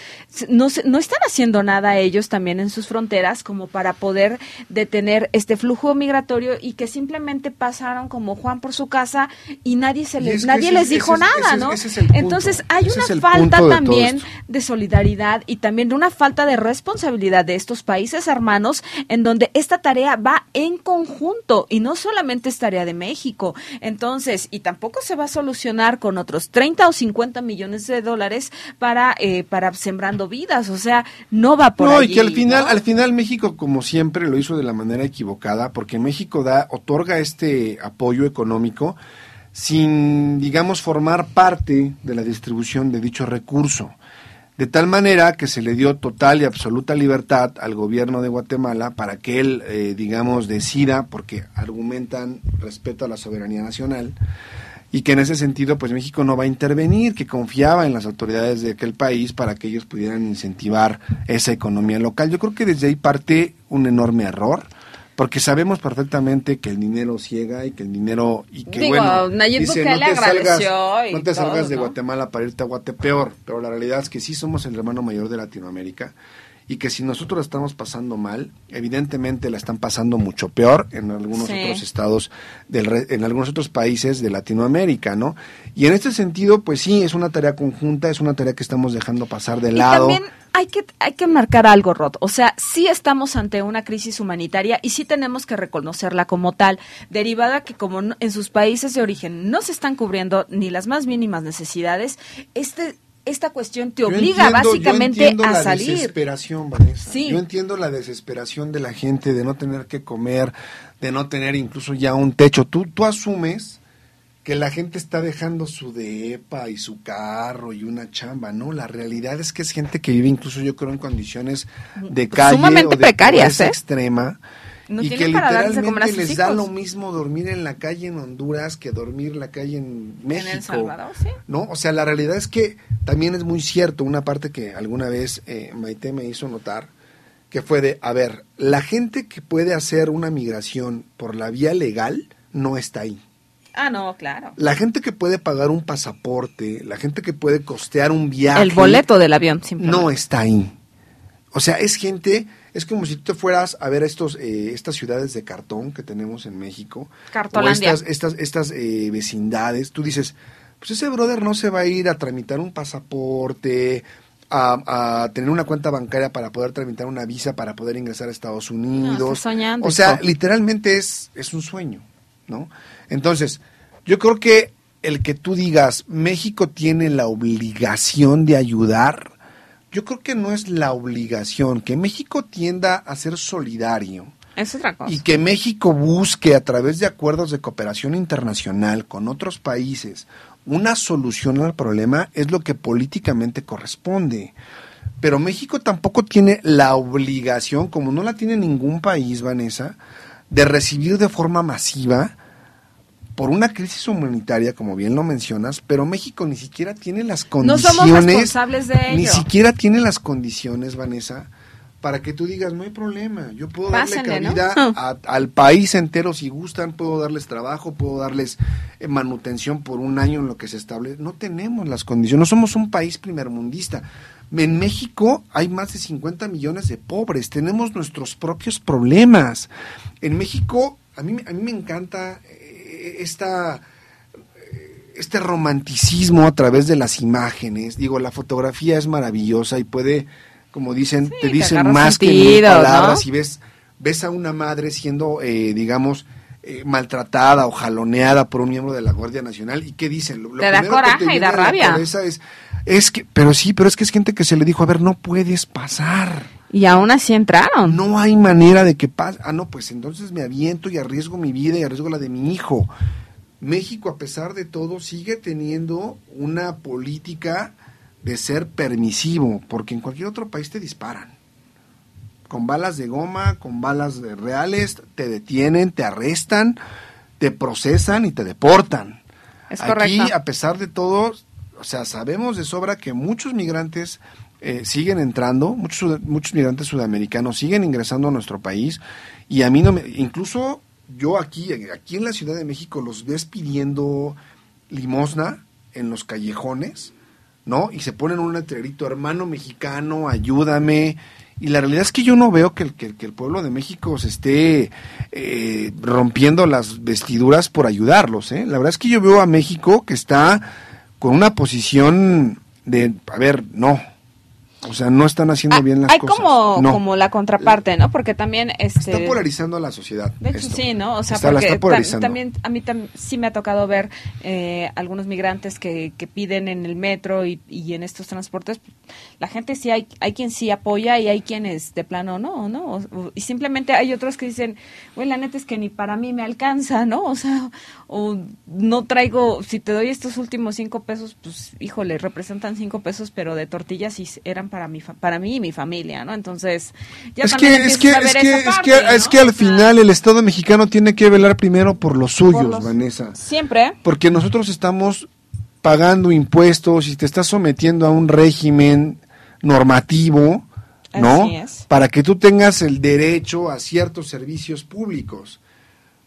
no, no están haciendo nada ellos también en sus fronteras como para poder detener este flujo migratorio y que simplemente pasaron como Juan por su casa y nadie se les nadie les dijo nada, ¿no? Entonces hay una falta también de solidaridad y también de una falta de responsabilidad de estos países hermanos en donde esta tarea va en conjunto y no solamente es tarea de México. Entonces, y tampoco se va a solucionar con otros 30 o 50 millones de dólares para eh, para sembrando vidas, o sea, no va por no, y que al final, al final México, como siempre, lo hizo de la manera equivocada, porque México da, otorga este apoyo económico sin, digamos, formar parte de la distribución de dicho recurso. De tal manera que se le dio total y absoluta libertad al gobierno de Guatemala para que él, eh, digamos, decida, porque argumentan respeto a la soberanía nacional, y que en ese sentido pues México no va a intervenir, que confiaba en las autoridades de aquel país para que ellos pudieran incentivar esa economía local. Yo creo que desde ahí parte un enorme error porque sabemos perfectamente que el dinero ciega y que el dinero y que bueno dice, no, te salgas, no te salgas de Guatemala para irte a Guatepeor pero la realidad es que sí somos el hermano mayor de Latinoamérica y que si nosotros la estamos pasando mal, evidentemente la están pasando mucho peor en algunos otros estados, del, en algunos otros países de Latinoamérica, ¿no? Y en este sentido, pues sí, es una tarea conjunta, es una tarea que estamos dejando pasar de lado. También hay que, hay que marcar algo, Rod. O sea, sí estamos ante una crisis humanitaria y sí tenemos que reconocerla como tal, derivada que como en sus países de origen no se están cubriendo ni las más mínimas necesidades, este esta cuestión te obliga básicamente a salir. Desesperación, Vanessa. Yo entiendo la desesperación de la gente de no tener que comer, de no tener incluso ya un techo. Tú, tú asumes que la gente está dejando su depa y su carro y una chamba, ¿no? La realidad es que es gente que vive incluso yo creo en condiciones de calle Sumamente o de precarias, ¿eh? extrema y que literalmente les da lo mismo dormir en la calle en Honduras que dormir en la calle en México. En El Salvador, sí. ¿No? O sea, la realidad es que también es muy cierto una parte que alguna vez eh, Maite me hizo notar, que fue de, a ver, la gente que puede hacer una migración por la vía legal no está ahí. Ah, no, claro. La gente que puede pagar un pasaporte, la gente que puede costear un viaje. El boleto del avión, simplemente. No está ahí. O sea, es gente, es como si tú te fueras a ver estos, eh, estas ciudades de cartón que tenemos en México. O estas, estas, estas eh, vecindades. Tú dices, pues ese brother no se va a ir a tramitar un pasaporte, a, a tener una cuenta bancaria para poder tramitar una visa para poder ingresar a Estados Unidos. soñando, o sea, literalmente es, es un sueño, ¿no? Entonces, yo creo que el que tú digas, México tiene la obligación de ayudar, yo creo que no es la obligación, que México tienda a ser solidario Es otra cosa. y que México busque a través de acuerdos de cooperación internacional con otros países una solución al problema es lo que políticamente corresponde. Pero México tampoco tiene la obligación, como no la tiene ningún país, Vanessa, de recibir de forma masiva por una crisis humanitaria, como bien lo mencionas, pero México ni siquiera tiene las No condiciones. somos responsables de Ni ello. siquiera tiene las condiciones, Vanessa, para que tú digas, no hay problema, yo puedo Pásenle, darle ¿no? cabida a- al país entero si gustan, puedo darles trabajo, puedo darles eh, manutención por un año en lo que se establece. No tenemos las condiciones, no somos un país primermundista. En México hay más de 50 millones de pobres, tenemos nuestros propios problemas. En México, a mí, a mí me encanta eh, esta este romanticismo a través de las imágenes. Digo, la fotografía es maravillosa y puede, como dicen, te te dicen más que mil sentido, ¿no? palabras y ves, ves a una madre siendo, eh, digamos, eh, maltratada o jaloneada por un miembro de la Guardia Nacional y qué dicen. Lo, lo Te da primero que coraje y da rabia. Es, es que, pero sí, pero es que es gente que se le dijo, a ver, no puedes pasar. Y aún así entraron. No hay manera de que pase. Ah, no, pues entonces me aviento y arriesgo mi vida y arriesgo la de mi hijo. México, a pesar de todo, sigue teniendo una política de ser permisivo, porque en cualquier otro país te disparan. Con balas de goma, con balas de reales, te detienen, te arrestan, te procesan y te deportan. Es Aquí, correcto. a pesar de todo, o sea, sabemos de sobra que muchos migrantes eh, siguen entrando, muchos, muchos migrantes sudamericanos siguen ingresando a nuestro país y a mí no me, incluso yo aquí, aquí en la Ciudad de México los ves pidiendo limosna en los callejones, ¿no? Y se ponen un letrerito, hermano mexicano, ayúdame. Y la realidad es que yo no veo que el, que, que el pueblo de México se esté eh, rompiendo las vestiduras por ayudarlos, ¿eh? La verdad es que yo veo a México que está con una posición de, a ver, no. O sea, no están haciendo bien las Ah, Hay cosas. como, No. como la contraparte, ¿no? Porque también este Está polarizando a la sociedad. De hecho, esto. sí, ¿no? O sea, Está- la porque está ta- polarizando. también a mí tam- sí me ha tocado ver eh, algunos migrantes que, que piden en el metro y, y en estos transportes. La gente sí hay, hay quien sí apoya y hay quienes de plano no, ¿no? O- o- y simplemente hay otros que dicen, bueno, la neta es que ni para mí me alcanza, ¿no? O sea, o no traigo, si te doy estos últimos cinco pesos, pues, híjole, representan cinco pesos, pero de tortillas y eran para mi, fa- para mí y mi familia, ¿no? Entonces, ya es que, es que, es que, es que, es que al final el Estado mexicano tiene que velar primero por los suyos, los- Vanessa. Siempre. Porque nosotros estamos pagando impuestos y te estás sometiendo a un régimen normativo, ¿no? Así es. Para que tú tengas el derecho a ciertos servicios públicos.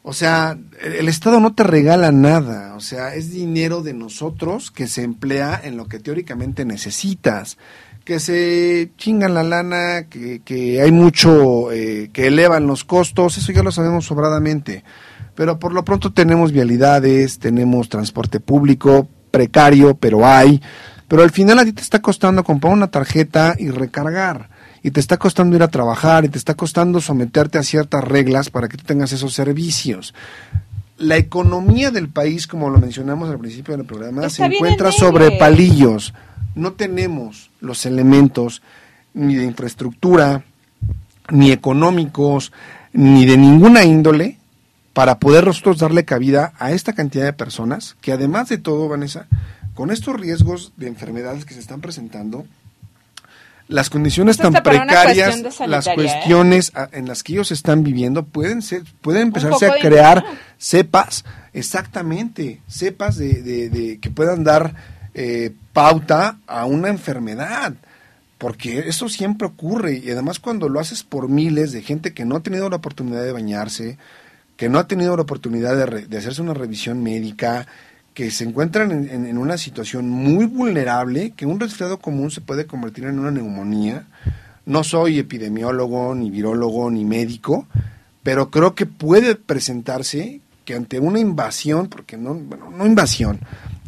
O sea, el Estado no te regala nada, o sea, es dinero de nosotros que se emplea en lo que teóricamente necesitas, que se chingan la lana, que, que hay mucho, eh, que elevan los costos, eso ya lo sabemos sobradamente. Pero por lo pronto tenemos vialidades, tenemos transporte público, precario, pero hay. Pero al final a ti te está costando comprar una tarjeta y recargar. Y te está costando ir a trabajar y te está costando someterte a ciertas reglas para que tú tengas esos servicios. La economía del país, como lo mencionamos al principio del programa, Está se encuentra sobre palillos. No tenemos los elementos ni de infraestructura, ni económicos, ni de ninguna índole para poder nosotros darle cabida a esta cantidad de personas que además de todo, Vanessa, con estos riesgos de enfermedades que se están presentando, las condiciones Esto tan precarias, las ¿eh? cuestiones en las que ellos están viviendo, pueden ser, pueden empezarse a crear cepas, exactamente, cepas de, de- de- que puedan dar eh, pauta a una enfermedad. Porque eso siempre ocurre y además cuando lo haces por miles de gente que no ha tenido la oportunidad de bañarse, que no ha tenido la oportunidad de, hacerse una revisión médica, que se encuentran en, en- en una situación muy vulnerable, que un resfriado común se puede convertir en una neumonía. No soy epidemiólogo, ni virólogo, ni médico, pero creo que puede presentarse que ante una invasión, porque no, bueno, no invasión,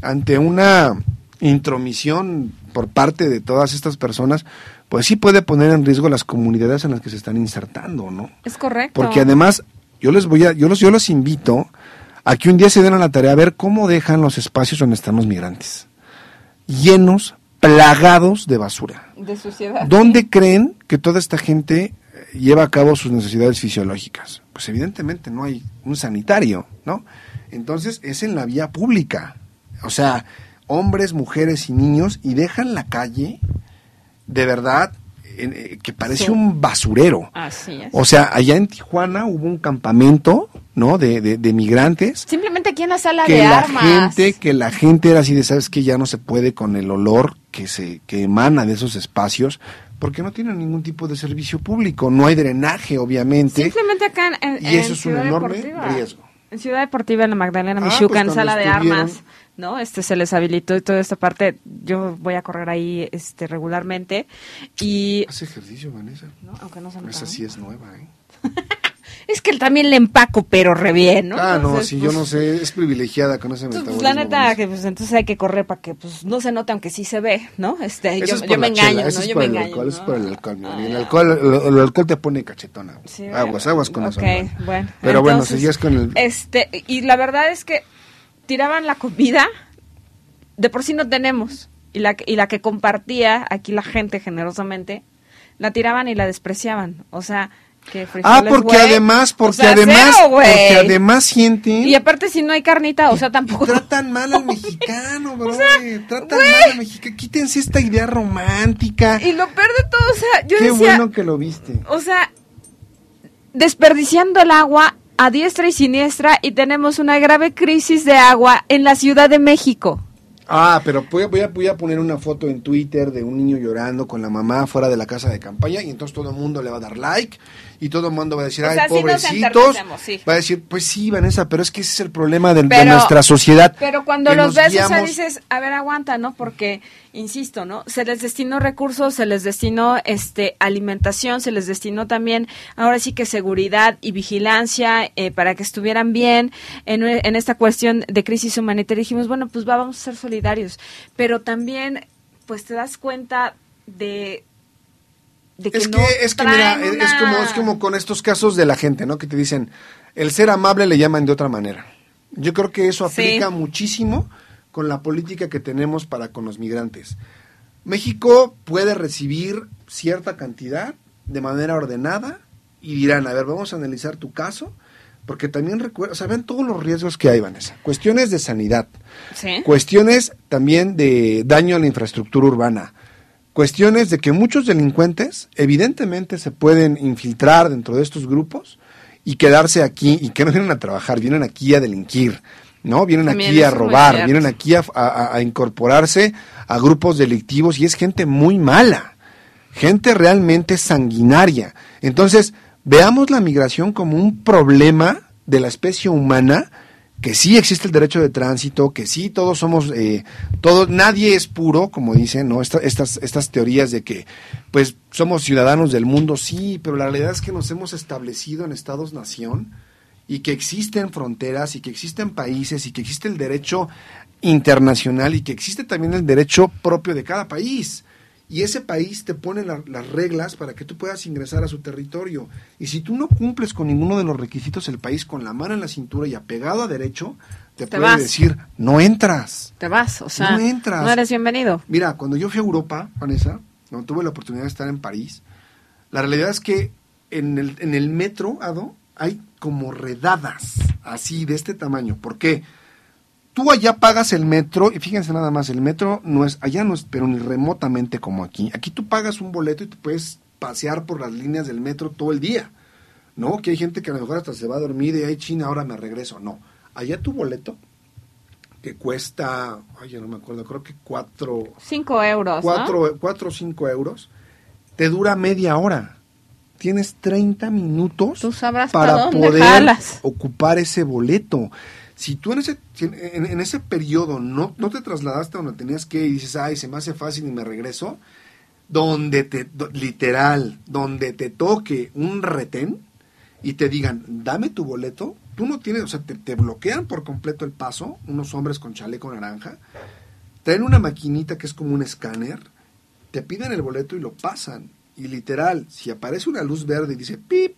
ante una intromisión por parte de todas estas personas, pues sí puede poner en riesgo las comunidades en las que se están insertando, ¿no? Es correcto. Porque además, yo les voy a, yo los, yo los invito a que un día se den a la tarea a ver cómo dejan los espacios donde están los migrantes. Llenos, plagados de basura. De suciedad. ¿Dónde creen que toda esta gente eh, lleva a cabo sus necesidades fisiológicas? Pues evidentemente no hay un sanitario, ¿no? Entonces es en la vía pública. O sea, hombres, mujeres y niños y dejan la calle de verdad en- eh, que parece Sí. un basurero. Así es. O sea, allá en Tijuana hubo un campamento, ¿no? De, de, de migrantes. Simplemente aquí en la sala Que de la armas. gente, que la gente era así de, sabes que ya no se puede con el olor que se, que emana de esos espacios, porque no tienen ningún tipo de servicio público, no hay drenaje, obviamente. Simplemente acá en, en- Y eso en es un Ciudad enorme Deportiva. riesgo. En Ciudad Deportiva, en la Magdalena Ah, Michuca, en pues sala cuando de armas, ¿no? Este se les habilitó y toda esta parte. Yo voy a correr ahí este regularmente y Hace ejercicio, Vanessa. ¿no? aunque no se nota, Esa sí es nueva, ¿eh? Es que él también le empaco, pero re bien, ¿no? ah, no, si pues, yo no sé, es privilegiada con ese Pues, metabolismo. pues, la neta, que pues entonces hay que correr para que pues no se note aunque sí se ve, ¿no? Este, Eso yo, es por yo me chela, engaño, eso ¿no? es Yo por me el engaño. alcohol, eso es por el alcohol. el Ah. alcohol, el, el alcohol te pone cachetona. Sí, aguas, aguas con eso. Ok, ¿no? bueno. Pero bueno, seguías con el... Este, y la verdad es que tiraban la comida, de por sí no tenemos, y la, y la que compartía aquí la gente generosamente, la tiraban y la despreciaban. O sea, que Ah, porque además, O porque sea, además, cero, porque además sienten Y aparte si no hay carnita, o sea, tampoco... tratan mal al mexicano, bro. tratan mal al mexicano. Quítense esta idea romántica. Y lo peor de todo, o sea, yo Qué decía... bueno que lo viste. O sea, desperdiciando el agua a diestra y siniestra y tenemos una grave crisis de agua en la Ciudad de México. Ah, pero voy a, voy, a, poner una foto en Twitter de un niño llorando con la mamá fuera de la casa de campaña y entonces todo el mundo le va a dar like y todo el mundo va a decir, O ay, sea, pobrecitos. sí. Va a decir, pues sí, Vanessa, pero es que ese es el problema del- de, nuestra sociedad. Pero cuando los ves, o sea, guiamos- dices, a ver, aguanta, ¿no? Porque, insisto, ¿no? Se les destinó recursos, se les destinó este alimentación, se les destinó también, ahora sí que seguridad y vigilancia eh, para que estuvieran bien en, en esta cuestión de crisis humanitaria. Dijimos, bueno, pues va, vamos a ser solidarios. Pero también, pues te das cuenta de... de Es no que, es que mira, es, como, es como con estos casos de la gente, ¿no? Que te dicen, el ser amable le llaman de otra manera. Yo creo que eso Sí. aplica muchísimo con la política que tenemos para con los migrantes. México puede recibir cierta cantidad de manera ordenada y dirán, a ver, vamos a analizar tu caso, porque también recuerda, o sea, ven todos los riesgos que hay, Vanessa. Cuestiones de sanidad, Sí. cuestiones también de daño a la infraestructura urbana, cuestiones de que muchos delincuentes evidentemente se pueden infiltrar dentro de estos grupos y quedarse aquí y que no vienen a trabajar, vienen aquí a delinquir, ¿no? Vienen También aquí a robar, vienen aquí a, a- a incorporarse a grupos delictivos y es gente muy mala, gente realmente sanguinaria. Entonces, veamos la migración como un problema de la especie humana, que sí existe el derecho de tránsito, que sí todos somos, eh, todos, nadie es puro, como dicen, ¿no? Esta- estas, estas teorías de que, pues, somos ciudadanos del mundo, sí, pero la realidad es que nos hemos establecido en estados-nación y que existen fronteras y que existen países y que existe el derecho internacional y que existe también el derecho propio de cada país. Y ese país te pone la- las reglas para que tú puedas ingresar a su territorio. Y si tú no cumples con ninguno de los requisitos, el país con la mano en la cintura y apegado a derecho, te, Te puede vas. decir, no entras. Te vas, o sea, No entras. no eres bienvenido. Mira, cuando yo fui a Europa, Vanessa, cuando tuve la oportunidad de estar en París, la realidad es que en el, en el metro, Ado, hay como redadas así de este tamaño. ¿Por qué? Tú allá pagas el metro, y fíjense nada más, el metro no es, allá no es, pero ni remotamente como aquí. Aquí tú pagas un boleto y te puedes pasear por las líneas del metro todo el día. ¿No? Que hay gente que a lo mejor hasta se va a dormir y hay China, ahora me regreso. No. Allá tu boleto, que cuesta, ay, ya no me acuerdo, creo que cuatro, Cinco euros, ¿no? cuatro, cuatro o cinco euros, te dura media hora. tienes 30 minutos Tú sabrás para dónde poder jalas. ocupar ese boleto. Si tú en ese, en, ese periodo no, no te trasladaste a donde tenías que y dices, ay, se me hace fácil y me regreso, donde te, literal, donde te toque un retén y te digan, dame tu boleto, tú no tienes, o sea, te, te bloquean por completo el paso, unos hombres con chaleco naranja, traen una maquinita que es como un escáner, te piden el boleto y lo pasan. Y literal, si aparece una luz verde y dice pip,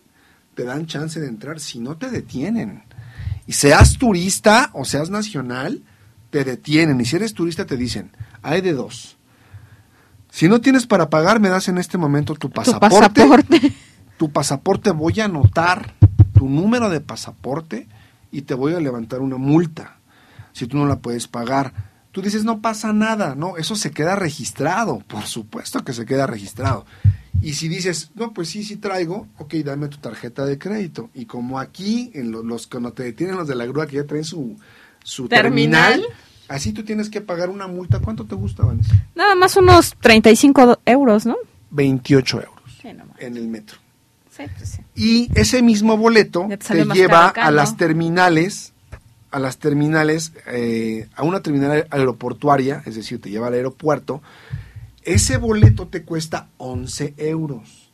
te dan chance de entrar, si no te detienen. Y seas turista o seas nacional, te detienen. Y si eres turista te dicen, hay de dos. Si no tienes para pagar, me das en este momento tu pasaporte. pasaporte. Tu pasaporte voy a anotar tu número de pasaporte y te voy a levantar una multa. Si tú no la puedes pagar, tú dices no pasa nada, no, eso se queda registrado, por supuesto que se queda registrado. Y si dices, no, pues sí, sí traigo, ok, dame tu tarjeta de crédito. Y como aquí, en lo- los cuando te detienen los de la grúa que ya traen su, su terminal, Terminal. así tú tienes que pagar una multa. ¿Cuánto te gusta, Vanessa? Nada más unos 35 do- euros, ¿no? 28 euros Sí, no más. en el metro. Sí, pues sí. Y ese mismo boleto te lleva acá, a ¿no? las terminales, a las terminales, eh, a una terminal aeroportuaria, es decir, te lleva al aeropuerto. Ese boleto te cuesta 11 euros.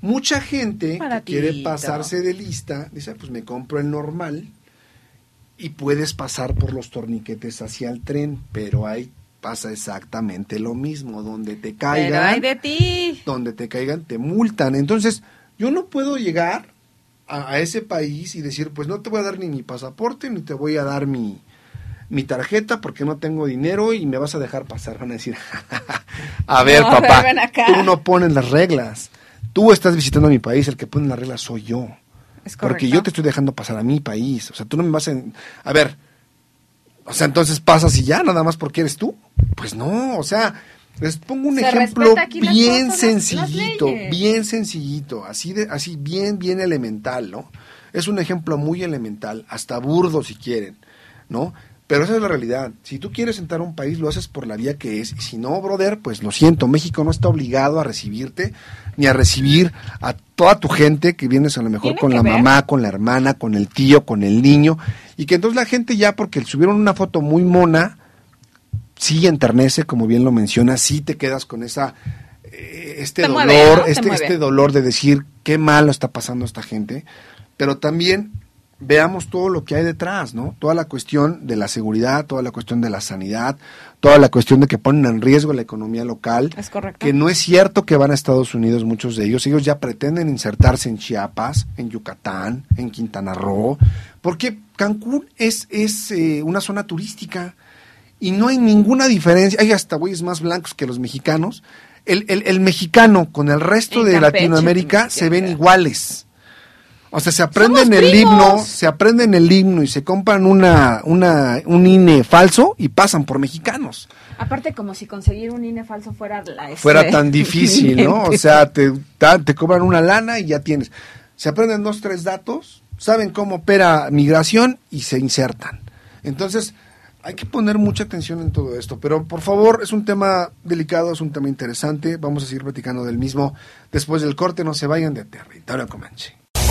Mucha gente que quiere pasarse de lista, dice, pues me compro el normal y puedes pasar por los torniquetes hacia el tren, pero ahí pasa exactamente lo mismo, donde te caigan Pero hay de ti. donde te caigan te multan. Entonces, yo no puedo llegar a, a ese país y decir, pues no te voy a dar ni mi pasaporte, ni te voy a dar mi, mi tarjeta porque no tengo dinero y me vas a dejar pasar. Van a decir, a ver, No, papá, tú no pones las reglas. Tú estás visitando mi país, el que pone las reglas soy yo. Es Porque yo te estoy dejando pasar a mi país. O sea, tú no me vas a... A ver, o sea, entonces pasas y ya, nada más porque eres tú. Pues no, o sea, les pongo un Se ejemplo bien cosas, sencillito, bien sencillito, así de, así bien, bien elemental, ¿no? Es un ejemplo muy elemental, hasta burdo si quieren, ¿no? Pero esa es la realidad. Si tú quieres entrar a un país, lo haces por la vía que es. Y si no, brother, pues lo siento. México no está obligado a recibirte ni a recibir a toda tu gente que vienes a lo mejor con la ver. mamá, con la hermana, con el tío, con el niño. Y que entonces la gente ya, porque subieron una foto muy mona, sí enternece, como bien lo menciona, sí te quedas con esa eh, este Te dolor, mueve, ¿no? Te este, este dolor de decir qué malo está pasando esta gente, pero también veamos todo lo que hay detrás, ¿no? Toda la cuestión de la seguridad, toda la cuestión de la sanidad, toda la cuestión de que ponen en riesgo la economía local, Es correcto. que no es cierto que van a Estados Unidos muchos de ellos, ellos ya pretenden insertarse en Chiapas, en Yucatán, en Quintana Roo, porque Cancún es, es eh, una zona turística y no hay ninguna diferencia, hay hasta güeyes más blancos que los mexicanos, el, el- el mexicano con el resto En de Campeche, Latinoamérica se ven iguales. O sea, se aprenden el primos. himno, se aprenden el himno y se compran una, una, un INE falso y pasan por mexicanos. Aparte, como si conseguir un INE falso fuera la este, Fuera tan difícil, ¿no? O sea, te, te cobran una lana y ya tienes. Se aprenden dos, tres datos, saben cómo opera migración y se insertan. Entonces, hay que poner mucha atención en todo esto. Pero por favor, es un tema delicado, es un tema interesante. Vamos a seguir platicando del mismo. Después del corte, no se vayan de territorio Comanche.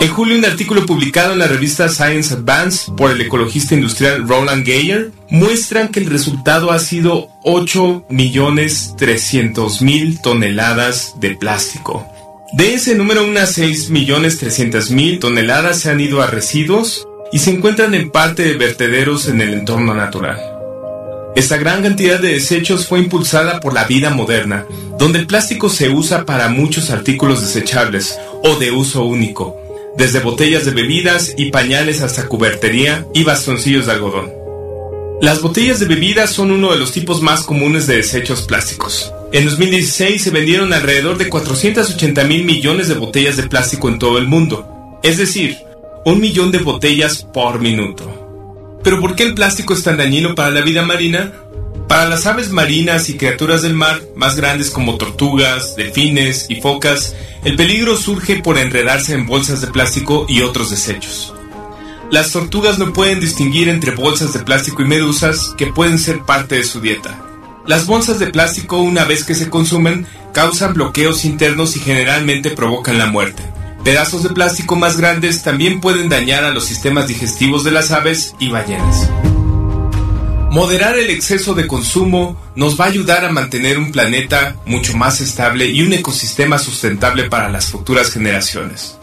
En julio, un artículo publicado en la revista Science Advance por el ecologista industrial Roland Geyer muestran que el resultado ha sido 8.300.000 toneladas de plástico. De ese número, unas 6.300.000 toneladas se han ido a residuos y se encuentran en parte de vertederos en el entorno natural. Esta gran cantidad de desechos fue impulsada por la vida moderna, donde el plástico se usa para muchos artículos desechables o de uso único, desde botellas de bebidas y pañales hasta cubertería y bastoncillos de algodón. Las botellas de bebidas son uno de los tipos más comunes de desechos plásticos. En 2016 se vendieron alrededor de 480 mil millones de botellas de plástico en todo el mundo, es decir, un millón de botellas por minuto. ¿Pero por qué el plástico es tan dañino para la vida marina? Para las aves marinas y criaturas del mar, más grandes como tortugas, delfines y focas, el peligro surge por enredarse en bolsas de plástico y otros desechos. Las tortugas no pueden distinguir entre bolsas de plástico y medusas que pueden ser parte de su dieta. Las bolsas de plástico, una vez que se consumen, causan bloqueos internos y generalmente provocan la muerte. Pedazos de plástico más grandes también pueden dañar a los sistemas digestivos de las aves y ballenas. Moderar el exceso de consumo nos va a ayudar a mantener un planeta mucho más estable y un ecosistema sustentable para las futuras generaciones.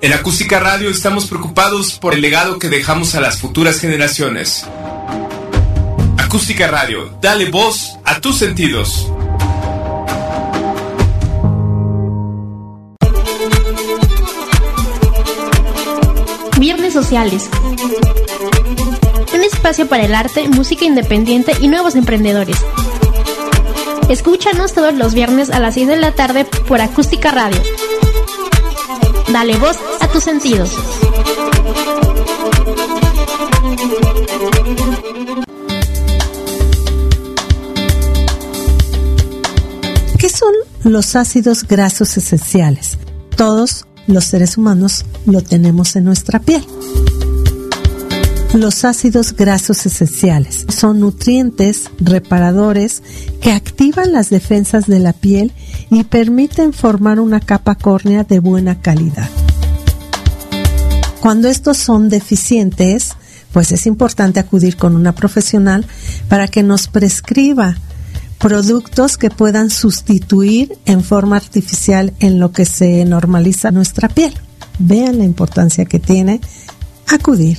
En Acústica Radio estamos preocupados por el legado que dejamos a las futuras generaciones. Acústica Radio, dale voz a tus sentidos. Viernes Sociales espacio para el arte, música independiente y nuevos emprendedores. Escúchanos todos los viernes a las 6 de la tarde por Acústica Radio. Dale voz a tus sentidos. ¿Qué son los ácidos grasos esenciales? Todos los seres humanos lo tenemos en nuestra piel. Los ácidos grasos esenciales son nutrientes reparadores que activan las defensas de la piel y permiten formar una capa córnea de buena calidad. Cuando estos son deficientes, pues es importante acudir con una profesional para que nos prescriba productos que puedan sustituir en forma artificial en lo que se normaliza nuestra piel. Vean la importancia que tiene acudir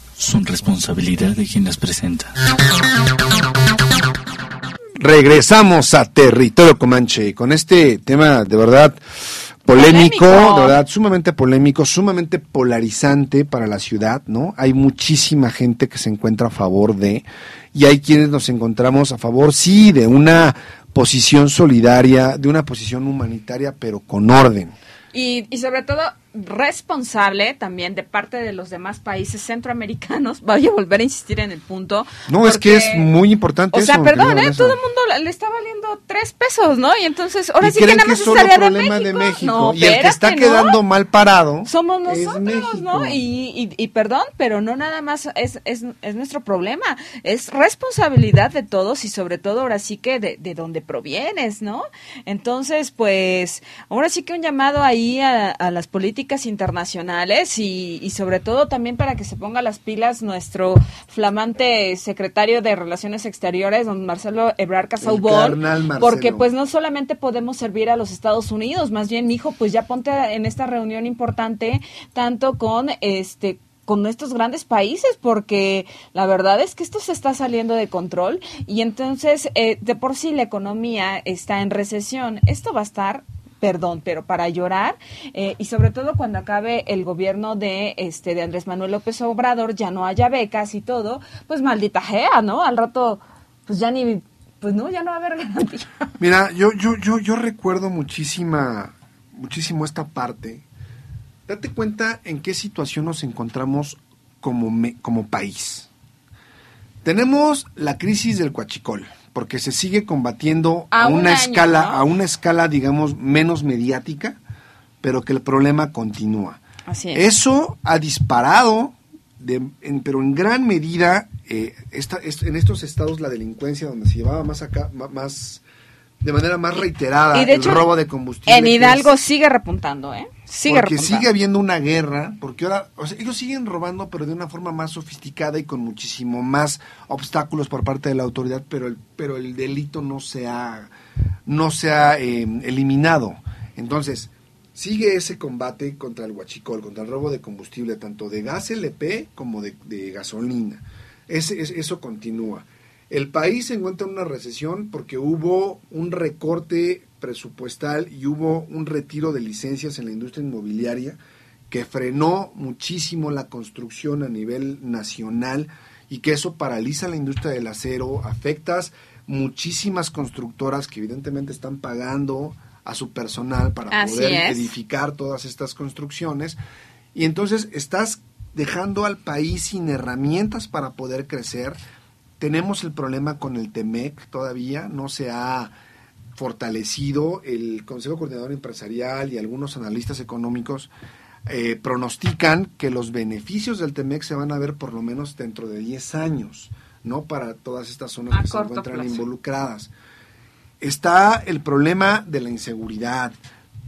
son responsabilidad de quien las presenta. Regresamos a Territorio Comanche con este tema de verdad polémico, de verdad sumamente polémico, sumamente polarizante para la ciudad, ¿no? Hay muchísima gente que se encuentra a favor de y hay quienes nos encontramos a favor sí de una posición solidaria, de una posición humanitaria, pero con orden. Y, y sobre todo responsable también de parte de los demás países centroamericanos. Voy a volver a insistir en el punto. No, es que es muy importante. O sea, perdón, ¿eh? todo el mundo le está valiendo tres pesos, ¿no? Y entonces, ahora sí que nada más es tarea de México. de México. y el que está quedando mal parado. Somos nosotros, ¿no? Y, y, perdón, pero no nada más es, es, es, nuestro problema. Es responsabilidad de todos y sobre todo ahora sí que de, de dónde provienes, ¿no? Entonces, pues, ahora sí que un llamado ahí a, a las políticas internacionales y, sobre todo también para que se ponga las pilas nuestro flamante secretario de Relaciones Exteriores, don Marcelo Ebrard Casaubon, porque pues no solamente podemos servir a los Estados Unidos, más bien, hijo, pues ya ponte en esta reunión importante tanto con este con estos grandes países porque la verdad es que esto se está saliendo de control y entonces eh, de por sí la economía está en recesión. Esto va a estar perdón, pero para llorar eh, y sobre todo cuando acabe el gobierno de este de Andrés Manuel López Obrador ya no haya becas y todo, pues maldita gea, ¿no? Al rato pues ya ni pues no, ya no va a haber garantía. Mira, yo yo yo yo recuerdo muchísima muchísimo esta parte. Date cuenta en qué situación nos encontramos como como país. Tenemos la crisis del Coachicol porque se sigue combatiendo a, una escala, a una escala, digamos, menos mediática, pero que el problema continúa. Eso ha disparado pero en gran medida, eh, en estos estados la delincuencia donde se llevaba más acá, más de manera más reiterada el robo de combustible. En Hidalgo sigue repuntando, ¿eh? Sigue porque sigue habiendo una guerra, porque ahora, o sea, ellos siguen robando, pero de una forma más sofisticada y con muchísimo más obstáculos por parte de la autoridad, pero el, pero el delito no se ha, no se ha eh, eliminado. Entonces, sigue ese combate contra el huachicol, contra el robo de combustible, tanto de gas LP como de, gasolina. Ese, eso continúa. El país se encuentra en una recesión porque hubo un recorte presupuestal y hubo un retiro de licencias en la industria inmobiliaria que frenó muchísimo la construcción a nivel nacional y que eso paraliza la industria del acero, afectas muchísimas constructoras que evidentemente están pagando a su personal para poder edificar todas estas construcciones. Y entonces estás dejando al país sin herramientas para poder crecer, tenemos el problema con el TEMEC todavía, no se ha fortalecido. El Consejo Coordinador Empresarial y algunos analistas económicos eh, pronostican que los beneficios del TEMEC se van a ver por lo menos dentro de 10 años, ¿no? Para todas estas zonas que se encuentran involucradas. Está el problema de la inseguridad.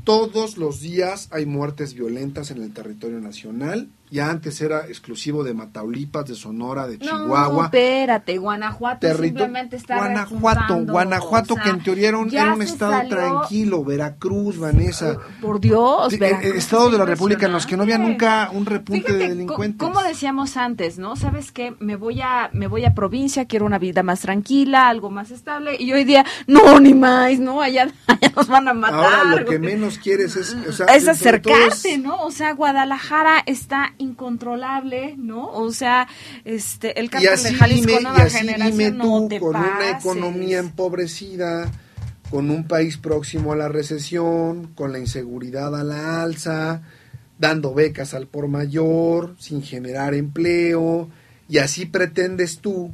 Todos los días hay muertes violentas en el territorio nacional ya antes era exclusivo de Mataulipas, de Sonora, de Chihuahua. No, espérate, Guanajuato simplemente está Guanajuato, Guanajuato que en teoría era un, estado tranquilo, Veracruz, Vanessa. Por Dios, eh, Veracruz, Estados de la República en los que no había nunca un repunte de delincuentes. Como decíamos antes, ¿no? ¿Sabes qué? Me voy a me voy a provincia, quiero una vida más tranquila, algo más estable y hoy día no ni más, ¿no? Allá, nos van a matar. Ahora lo que menos quieres es, es acercarte, ¿no? O sea, Guadalajara está incontrolable, ¿no? O sea, este, el cártel de Jalisco Nueva Generación tú, con una economía empobrecida, con un país próximo a la recesión, con la inseguridad a la alza, dando becas al por mayor, sin generar empleo, y así pretendes tú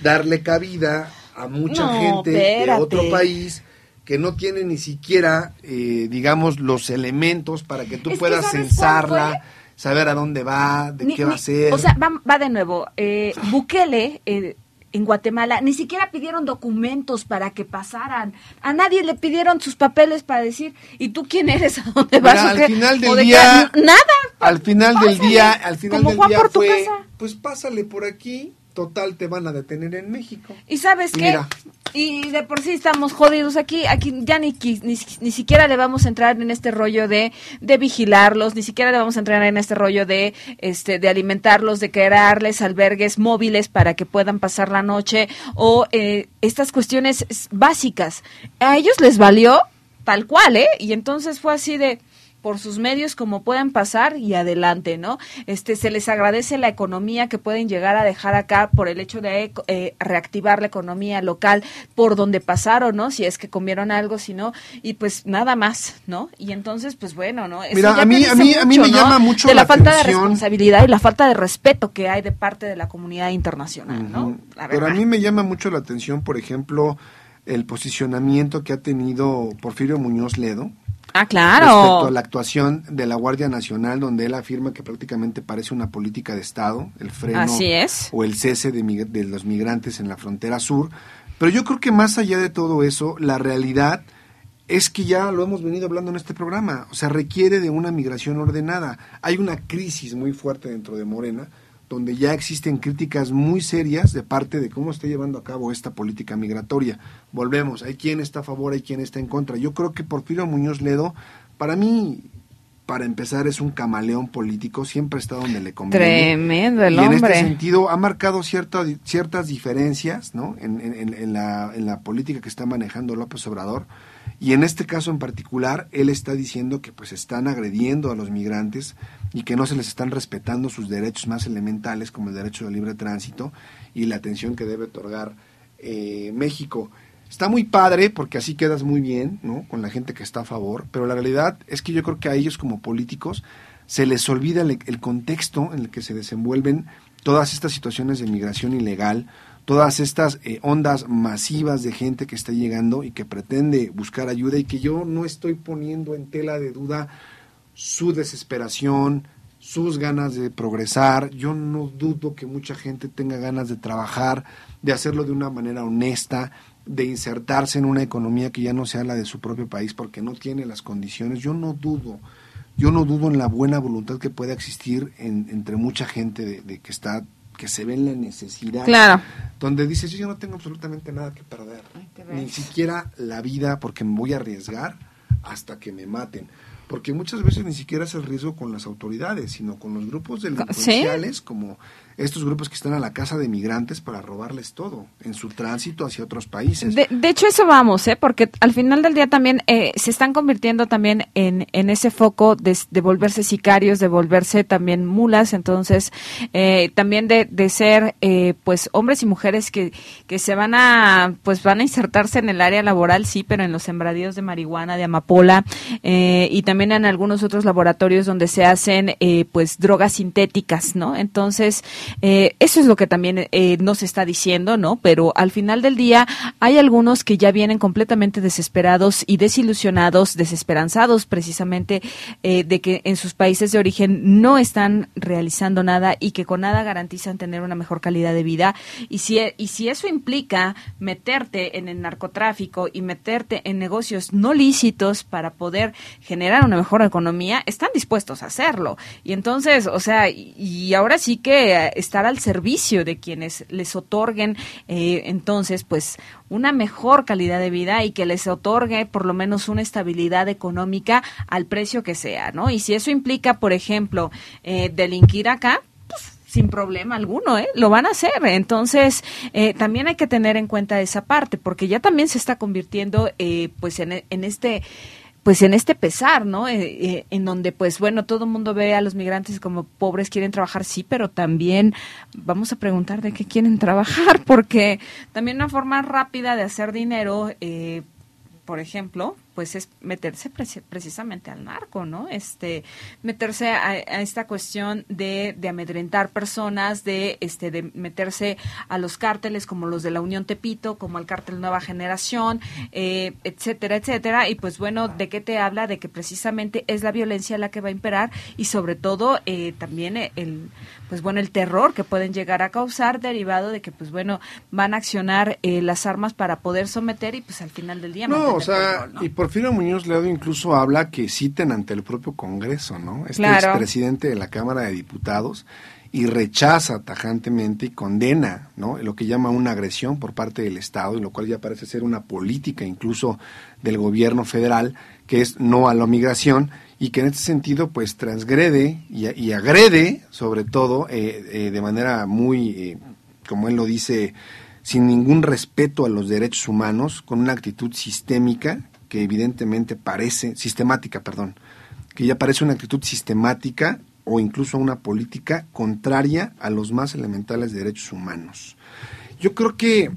darle cabida a mucha gente de otro país que no tiene ni siquiera, eh, digamos, los elementos para que tú puedas censarla saber a dónde va, de qué va a ser. O sea, va, de nuevo. Eh, Bukele eh, en Guatemala ni siquiera pidieron documentos para que pasaran. A nadie le pidieron sus papeles para decir, ¿y tú quién eres? ¿A dónde vas? al final del día. Nada. Al final del día, al final del día fue, pues pásale por aquí total te van a detener en México. ¿Y sabes qué? Y de por sí estamos jodidos aquí, aquí ya ni, ni, siquiera le vamos a entrar en este rollo de, de vigilarlos, ni siquiera le vamos a entrar en este rollo de, este, de alimentarlos, de crearles albergues móviles para que puedan pasar la noche o eh, estas cuestiones básicas. A ellos les valió tal cual, ¿eh? Y entonces fue así de, por sus medios como puedan pasar y adelante, ¿no? Este se les agradece la economía que pueden llegar a dejar acá por el hecho de eh, reactivar la economía local por donde pasaron, ¿no? Si es que comieron algo, si no, y pues nada más, ¿no? Y entonces, pues bueno, ¿no? Mira, a mí, a mí, a mí me llama mucho de la, falta de responsabilidad y la falta de respeto que hay de parte de la comunidad internacional, ¿no? Pero a mí me llama mucho la atención, por ejemplo, el posicionamiento que ha tenido Porfirio Muñoz Ledo, Ah, claro. Respecto a la actuación de la Guardia Nacional, donde él afirma que prácticamente parece una política de Estado, el freno o el cese de, de los migrantes en la frontera sur. Pero yo creo que más allá de todo eso, la realidad es que ya lo hemos venido hablando en este programa, o sea, requiere de una migración ordenada. Hay una crisis muy fuerte dentro de Morena donde ya existen críticas muy serias de parte de cómo está llevando a cabo esta política migratoria. Volvemos, hay quien está a favor, hay quien está en contra. Yo creo que Porfirio Muñoz Ledo, para mí, para empezar, es un camaleón político, siempre está donde le conviene. Tremendo el y hombre. en este sentido ha marcado ciertas diferencias ¿no? En, en, la, en la política que está manejando López Obrador. Y en este caso en particular, él está diciendo que pues están agrediendo a los migrantes y que no se les están respetando sus derechos más elementales como el derecho de libre tránsito y la atención que debe otorgar eh, México. Está muy padre porque así quedas muy bien, ¿no? Con la gente que está a favor, pero la realidad es que yo creo que a ellos como políticos se les olvida el contexto en el que se desenvuelven todas estas situaciones de migración ilegal, todas estas eh, ondas masivas de gente que está llegando y que pretende buscar ayuda y que yo no estoy poniendo en tela de duda su desesperación, sus ganas de progresar. Yo no dudo que mucha gente tenga ganas de trabajar, de hacerlo de una manera honesta, de insertarse en una economía que ya no sea la de su propio país porque no tiene las condiciones. Yo no dudo, yo no dudo en la buena voluntad que pueda existir entre mucha gente de, que está que se ve en la necesidad. Claro. Donde dices, yo no tengo absolutamente nada que perder. ni siquiera la vida porque me voy a arriesgar hasta que me maten porque muchas veces ni siquiera es el riesgo con las autoridades, sino con los grupos delincuenciales, como estos grupos que están a la casa de migrantes para robarles todo en su tránsito hacia otros países. De, hecho, eso vamos, ¿eh? porque al final del día también eh, se están convirtiendo también en, en ese foco de, volverse sicarios, de volverse también mulas, entonces eh, también de, de ser eh, pues hombres y mujeres que, que se van a pues van a insertarse en el área laboral, sí, pero en los sembradíos de marihuana, de amapola y también en algunos otros laboratorios donde se hacen eh, pues drogas sintéticas, ¿no? Entonces, eh, eso es lo que también eh, nos está diciendo, ¿no? Pero al final del día hay algunos que ya vienen completamente desesperados y desilusionados, desesperanzados precisamente de que en sus países de origen no están realizando nada y que con nada garantizan tener una mejor calidad de vida. Y si, y si eso implica meterte en el narcotráfico y meterte en negocios no lícitos para poder generar una mejor economía, están dispuestos a hacerlo. Y entonces, o sea, y, ahora sí que estar al servicio de quienes les otorguen, eh, entonces, pues, una mejor calidad de vida y que les otorgue por lo menos una estabilidad económica al precio que sea, ¿no? Y si eso implica, por ejemplo, eh, delinquir acá, pues, sin problema alguno, ¿eh? Lo van a hacer. Entonces, eh, también hay que tener en cuenta esa parte, porque ya también se está convirtiendo, eh, pues, en, en este pues en este pesar, ¿no? Eh, eh, en donde, pues bueno, todo el mundo ve a los migrantes como pobres, quieren trabajar, sí, pero también vamos a preguntar de qué quieren trabajar, porque también una forma rápida de hacer dinero, eh, por ejemplo, pues es meterse precisamente al narco, ¿no? Este, meterse a, esta cuestión de, de, amedrentar personas, de, este, de meterse a los cárteles como los de la Unión Tepito, como el cártel Nueva Generación, eh, etcétera, etcétera. Y pues bueno, ¿de qué te habla? De que precisamente es la violencia la que va a imperar y sobre todo eh, también el, pues bueno, el terror que pueden llegar a causar derivado de que pues bueno, van a accionar eh, las armas para poder someter y pues al final del día. No, o sea, y Porfirio Muñoz Ledo incluso habla que citen ante el propio Congreso, ¿no? Este expresidente de la Cámara de Diputados y rechaza tajantemente y condena ¿no? lo que llama una agresión por parte del Estado, y lo cual ya parece ser una política incluso del gobierno federal, que es no a la migración, y que en este sentido pues transgrede y, agrede sobre todo eh, eh, de manera muy, eh, como él lo dice, sin ningún respeto a los derechos humanos, con una actitud sistémica que evidentemente parece, sistemática, perdón, que ya parece una actitud sistemática o incluso una política contraria a los más elementales derechos humanos. Yo creo que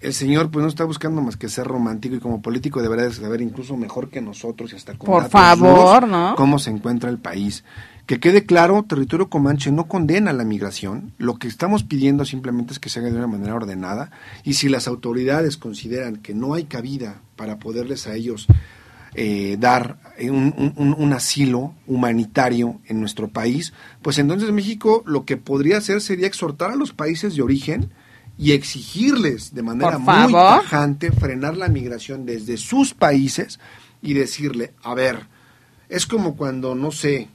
el señor pues no está buscando más que ser romántico y como político debería saber incluso mejor que nosotros y hasta con Por favor, ¿no? cómo se encuentra el país. Que quede claro, territorio comanche no condena la migración, lo que estamos pidiendo simplemente es que se haga de una manera ordenada y si las autoridades consideran que no hay cabida para poderles a ellos eh, dar un, un, asilo humanitario en nuestro país, pues entonces México lo que podría hacer sería exhortar a los países de origen y exigirles de manera muy tajante frenar la migración desde sus países y decirle, a ver, es como cuando, no sé,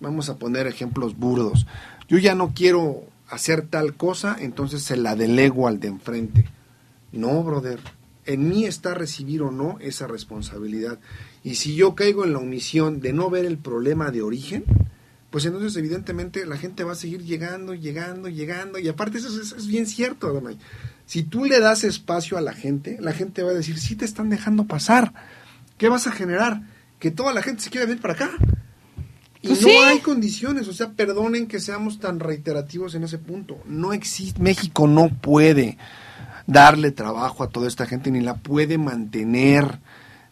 vamos a poner ejemplos burdos. Yo ya no quiero hacer tal cosa, entonces se la delego al de enfrente. No, brother. En mí está recibir o no esa responsabilidad. Y si yo caigo en la omisión de no ver el problema de origen, pues entonces evidentemente la gente va a seguir llegando, llegando, llegando. Y aparte eso es, bien cierto, Donay. Si tú le das espacio a la gente, la gente va a decir, sí te están dejando pasar. ¿Qué vas a generar? Que toda la gente se quiera venir para acá. Y pues no hay condiciones, o sea, perdonen que seamos tan reiterativos en ese punto. No existe, México no puede darle trabajo a toda esta gente, ni la puede mantener,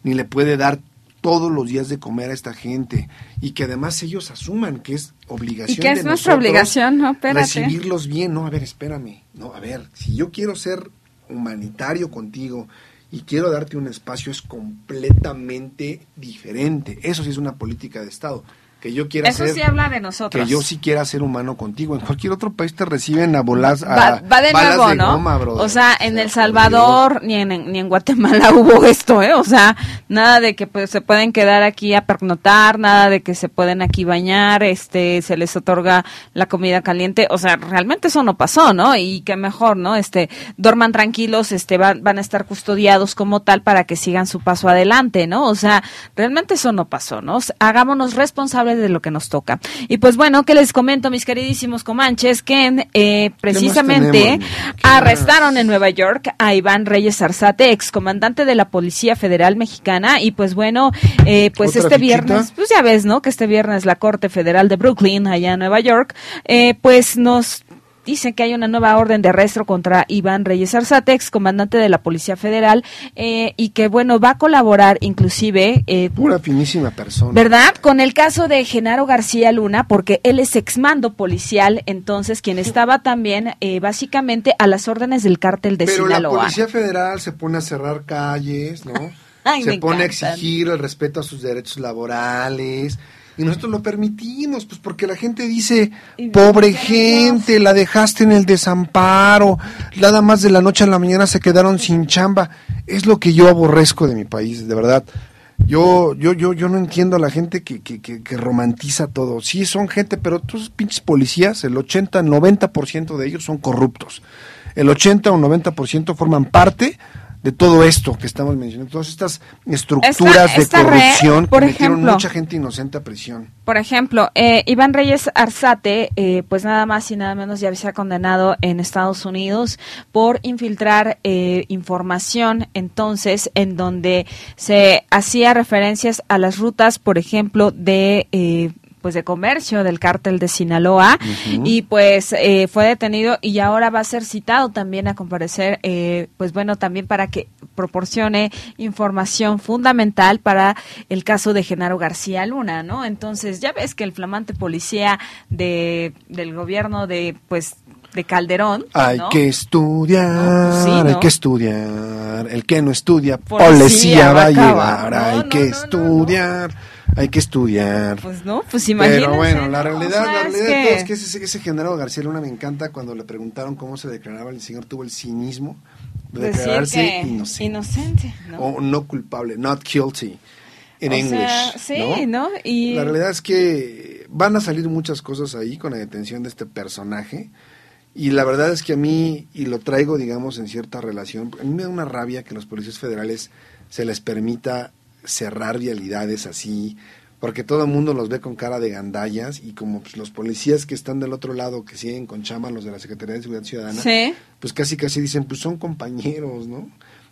ni le puede dar todos los días de comer a esta gente. Y que además ellos asuman que es obligación y que es nuestra obligación, no, recibirlos bien, no, a ver, espérame, no, a ver, si yo quiero ser humanitario contigo y quiero darte un espacio es completamente diferente. Eso sí es una política de Estado que yo quiera Eso ser sí habla de nosotros. que yo sí quiera ser humano contigo. En cualquier otro país te reciben a bolas a Va, va de balas nuevo, de ¿no? goma, o sea, en El Salvador ni en, ni en Guatemala hubo esto, ¿eh? O sea, nada de que pues se pueden quedar aquí a pernotar, nada de que se pueden aquí bañar, este, se les otorga la comida caliente, o sea, realmente eso no pasó, ¿no? Y qué mejor, ¿no? Este, duerman tranquilos, este, van, van a estar custodiados como tal para que sigan su paso adelante, ¿no? O sea, realmente eso no pasó, ¿no? Hagámonos responsables de lo que nos toca. Y pues bueno, que les comento, mis queridísimos comanches, que eh, precisamente arrestaron en Nueva York a Iván Reyes Arzate, excomandante de la Policía Federal Mexicana. Y pues bueno, eh, pues ¿Otra este fichita? viernes, pues ya ves, ¿no? Que este viernes la Corte Federal de Brooklyn, allá en Nueva York, eh, pues nos Dice que hay una nueva orden de arresto contra Iván Reyes Arzate, ex comandante de la Policía Federal, eh, y que, bueno, va a colaborar inclusive eh, Pura finísima persona. ¿Verdad? Con el caso de Genaro García Luna, porque él es exmando policial, entonces, quien estaba también eh, básicamente a las órdenes del cártel de Pero la Sinaloa. Policía Federal se pone a cerrar calles, ¿no? Ay, se pone a exigir el respeto a sus derechos laborales. Y nosotros lo permitimos, pues porque la gente dice, pobre gente, la dejaste en el desamparo, nada más de la noche a la mañana se quedaron sin chamba. Es lo que yo aborrezco de mi país, de verdad. Yo, yo, yo, yo no entiendo a la gente que, que, que, que romantiza todo. Sí, son gente, pero todos pinches policías, el 80, 90% de ellos son corruptos. El 80 o 90% forman parte de todo esto que estamos mencionando, todas estas estructuras Esta- esta de red, corrupción por que metieron mucha gente inocente a prisión. Por ejemplo, eh, Iván Reyes Arzate, eh, pues nada más y nada menos ya se ha condenado en Estados Unidos por infiltrar eh, información, entonces, en donde se hacía referencias a las rutas, por ejemplo, de... Pues de comercio del cártel de Sinaloa. Y pues eh, fue detenido y ahora va a ser citado también a comparecer eh, pues bueno también para que proporcione información fundamental para el caso de Genaro García Luna no entonces ya ves que el flamante policía de del gobierno de pues de Calderón Hay ¿no? que estudiar, No, pues sí, hay que estudiar. El que no estudia, Policía policía va a. No, hay que estudiar, hay que estudiar. pues no pues imagínense Pero bueno, la realidad, O sea, la es realidad de que- todo es que ese, ese general García Luna me encanta cuando le preguntaron cómo se declaraba, el señor tuvo el cinismo de declararse inocente. inocente ¿no? O no culpable, not guilty, in O English. sea, sí, ¿no? Y La realidad es que van a salir muchas cosas ahí con la detención de este personaje. Y la verdad es que a mí, y lo traigo, digamos, en cierta relación, a mí me da una rabia que los policías federales se les permita cerrar vialidades así, porque todo el mundo los ve con cara de gandallas y como pues, los policías que están del otro lado, que siguen con chama, los de la Secretaría de Seguridad Ciudadana, Sí. pues casi casi dicen, pues son compañeros, ¿no?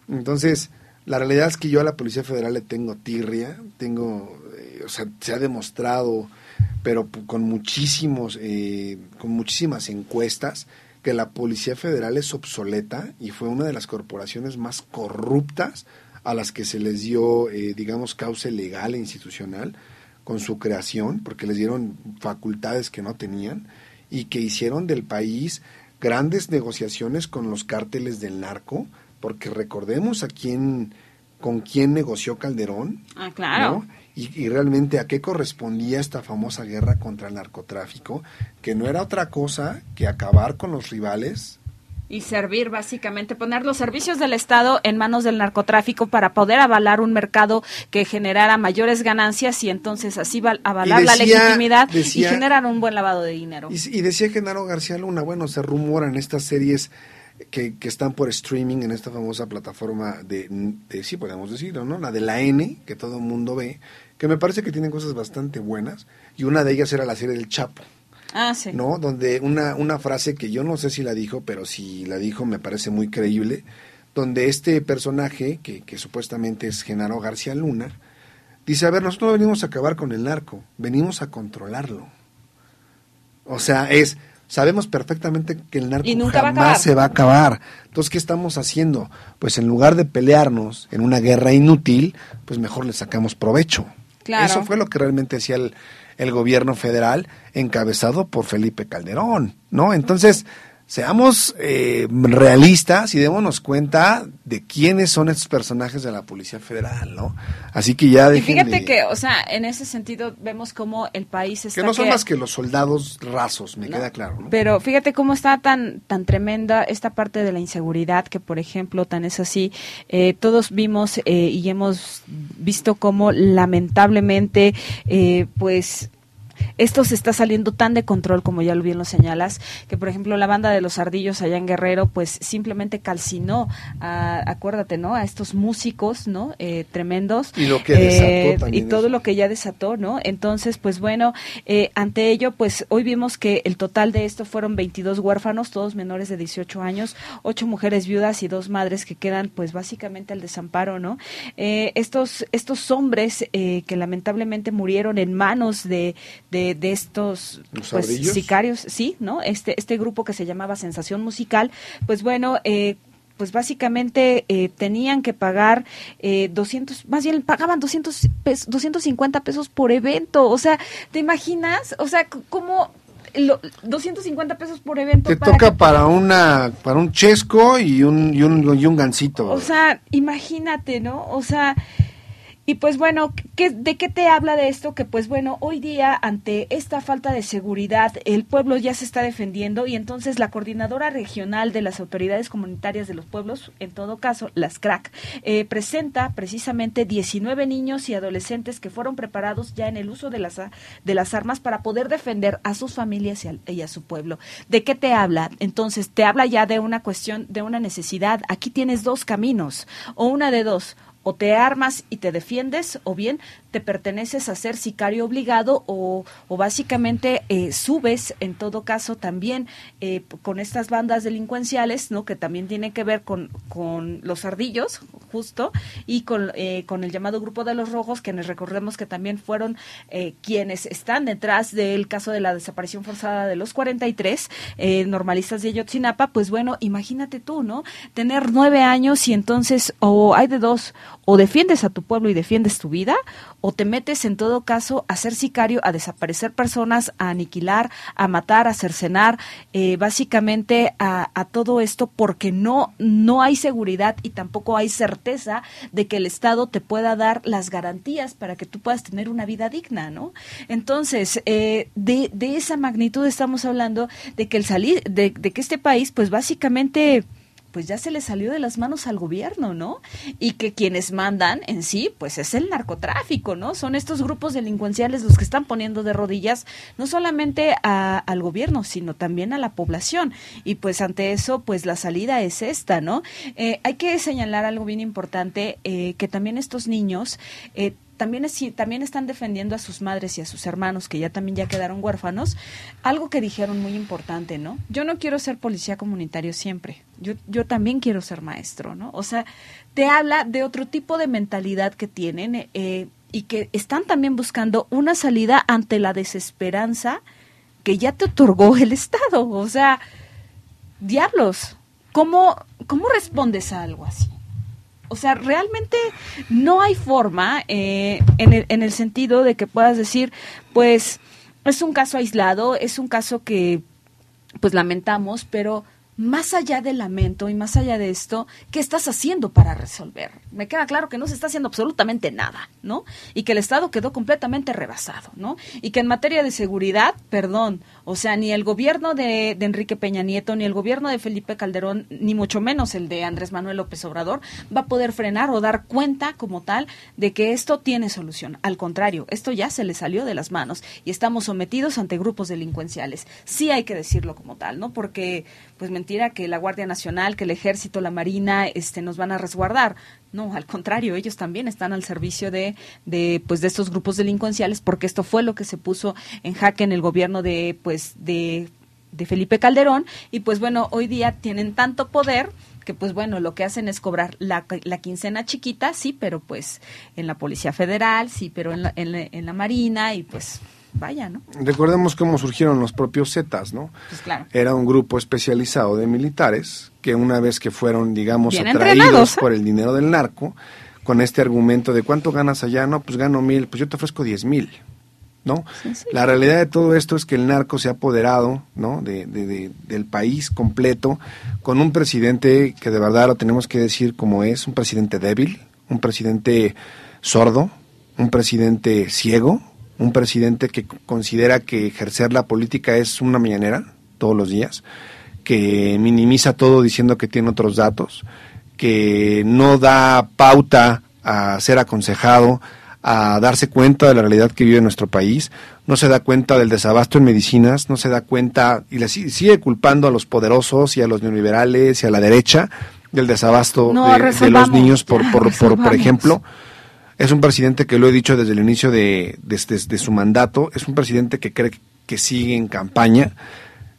Entonces, la realidad es que yo a la Policía Federal le tengo tirria, tengo, eh, o sea, se ha demostrado, pero con muchísimos, eh, con muchísimas encuestas, que la Policía Federal es obsoleta y fue una de las corporaciones más corruptas a las que se les dio, eh, digamos, cauce legal e institucional con su creación, porque les dieron facultades que no tenían y que hicieron del país grandes negociaciones con los cárteles del narco, porque recordemos a quién, con quién negoció Calderón, ah claro ¿no? Y, y realmente a qué correspondía esta famosa guerra contra el narcotráfico, que no era otra cosa que acabar con los rivales y servir básicamente, poner los servicios del Estado en manos del narcotráfico para poder avalar un mercado que generara mayores ganancias y entonces así val- avalar la legitimidad decía- y generar un buen lavado de dinero. Y, y decía Genaro García Luna, bueno, se rumoran estas series que, que están por streaming en esta famosa plataforma de, de, sí podemos decirlo, ¿no? La de la N, que todo el mundo ve, que me parece que tienen cosas bastante buenas, y una de ellas era la serie del Chapo, Ah, sí. ¿no? Donde una, una frase que yo no sé si la dijo, pero si la dijo me parece muy creíble, donde este personaje, que, que supuestamente es Genaro García Luna, dice, a ver, nosotros no venimos a acabar con el narco, venimos a controlarlo. O sea, es, sabemos perfectamente que el narco Y nunca jamás se va a acabar. Entonces, ¿qué estamos haciendo? Pues en lugar de pelearnos en una guerra inútil, pues mejor le sacamos provecho. Claro. Eso fue lo que realmente hacía el, el gobierno federal encabezado por Felipe Calderón, ¿no? Entonces, seamos eh, realistas y démonos cuenta de quiénes son estos personajes de la Policía Federal, ¿no? Así que ya dejen Y fíjate que, o sea, en ese sentido vemos cómo el país está... Que no son más que los soldados rasos, me queda claro, ¿no? Pero fíjate cómo está tan, tan tremenda esta parte de la inseguridad, que por ejemplo, tan es así, eh, todos vimos eh, y hemos visto cómo lamentablemente, eh, pues esto se está saliendo tan de control, como ya lo bien lo señalas, que por ejemplo la banda de los ardillos allá en Guerrero, pues simplemente calcinó, a, acuérdate, ¿no? A estos músicos, ¿no? Eh, tremendos. Y lo que desató eh, Y todo lo que ya desató, ¿no? Entonces, pues bueno, eh, ante ello, pues hoy vimos que el total de esto fueron 22 huérfanos, todos menores de 18 años, ocho mujeres viudas y dos madres que quedan, pues básicamente al desamparo, ¿no? estos, estos hombres que lamentablemente murieron en manos de de, estos pues, sicarios, sí, ¿no? Este, este grupo que se llamaba Sensación Musical, pues bueno, eh, pues básicamente eh, tenían que pagar eh, 200, más bien pagaban 200 pesos, 250 pesos por evento. O sea, ¿te imaginas? O sea, ¿cómo 250 pesos por evento. Te toca para una para un chesco y un, y un y un gancito. O sea, imagínate, ¿no? O sea, y pues bueno, ¿qué, ¿de qué te habla de esto? Que pues bueno, hoy día ante esta falta de seguridad, el pueblo ya se está defendiendo y entonces la coordinadora regional de las autoridades comunitarias de los pueblos, en todo caso, las CRAC, eh, presenta precisamente 19 niños y adolescentes que fueron preparados ya en el uso de las, de las armas para poder defender a sus familias y y a su pueblo. ¿De qué te habla? Entonces, te habla ya de una cuestión, de una necesidad. Aquí tienes dos caminos, o una de dos o te armas y te defiendes o bien te perteneces a ser sicario obligado o, o básicamente eh, subes en todo caso también eh, con estas bandas delincuenciales no que también tiene que ver con, con los ardillos justo y con, eh, con el llamado grupo de los rojos quienes recordemos que también fueron quienes están detrás del caso de la desaparición forzada de los 43 normalistas de Ayotzinapa pues bueno imagínate tú no tener nueve años y entonces o hay de dos o defiendes a tu pueblo y defiendes tu vida, o te metes en todo caso a ser sicario, a desaparecer personas, a aniquilar, a matar, a cercenar, eh, básicamente a, a, todo esto porque no, no hay seguridad y tampoco hay certeza de que el Estado te pueda dar las garantías para que tú puedas tener una vida digna, ¿no? Entonces, eh, de, de esa magnitud estamos hablando de que el salir, de, de que este país, pues básicamente pues ya se le salió de las manos al gobierno, ¿no? Y que quienes mandan en sí, pues es el narcotráfico, ¿no? Son estos grupos delincuenciales los que están poniendo de rodillas no solamente al gobierno, sino también a la población. Y pues ante eso, pues la salida es esta, ¿no? Eh, hay que señalar algo bien importante, eh, que también estos niños eh, también, es, también están defendiendo a sus madres y a sus hermanos que ya también ya quedaron huérfanos, algo que dijeron muy importante, ¿no? Yo no quiero ser policía comunitario siempre, yo, yo también quiero ser maestro, ¿no? O sea, te habla de otro tipo de mentalidad que tienen eh, y que están también buscando una salida ante la desesperanza que ya te otorgó el Estado. O sea, diablos, ¿cómo, cómo respondes a algo así? O sea, realmente no hay forma eh, en, el, en el sentido de que puedas decir, pues es un caso aislado, es un caso que pues lamentamos, pero más allá del lamento y más allá de esto, ¿qué estás haciendo para resolver? Me queda claro que no se está haciendo absolutamente nada, ¿no? Y que el Estado quedó completamente rebasado, ¿no? Y que en materia de seguridad, perdón, o sea, ni el gobierno de, Enrique Peña Nieto, ni el gobierno de Felipe Calderón, ni mucho menos el de Andrés Manuel López Obrador, va a poder frenar o dar cuenta como tal de que esto tiene solución. Al contrario, esto ya se le salió de las manos y estamos sometidos ante grupos delincuenciales. Sí hay que decirlo como tal, ¿no? Porque pues mentira que la Guardia Nacional, que el Ejército, la Marina, este, nos van a resguardar. No, al contrario, ellos también están al servicio de, de, pues, de estos grupos delincuenciales, porque esto fue lo que se puso en jaque en el gobierno de, pues, de, Felipe Calderón, y pues bueno, hoy día tienen tanto poder que pues bueno, lo que hacen es cobrar la, la, quincena chiquita, sí, pero pues en la Policía Federal, sí, pero en la, en la, en la Marina y pues vaya, ¿no? Recordemos cómo surgieron los propios Zetas, ¿no? Pues claro. Era un grupo especializado de militares que una vez que fueron, digamos, atraídos ¿eh? por el dinero del narco, con este argumento de cuánto ganas allá, no, pues gano mil, pues yo te ofrezco diez mil. ¿no? La realidad de todo esto es que el narco se ha apoderado, ¿no? De, de- del país completo, con un presidente que de verdad lo tenemos que decir como es, un presidente débil, un presidente sordo, un presidente ciego, un presidente que considera que ejercer la política es una mañanera todos los días, que minimiza todo diciendo que tiene otros datos, que no da pauta a ser aconsejado, a darse cuenta de la realidad que vive nuestro país, no se da cuenta del desabasto en medicinas, no se da cuenta y le si- sigue culpando a los poderosos y a los neoliberales y a la derecha del desabasto No, de- de, los niños, por, por, por, por ejemplo. Es un presidente que lo he dicho desde el inicio de, su mandato, es un presidente que cree que sigue en campaña,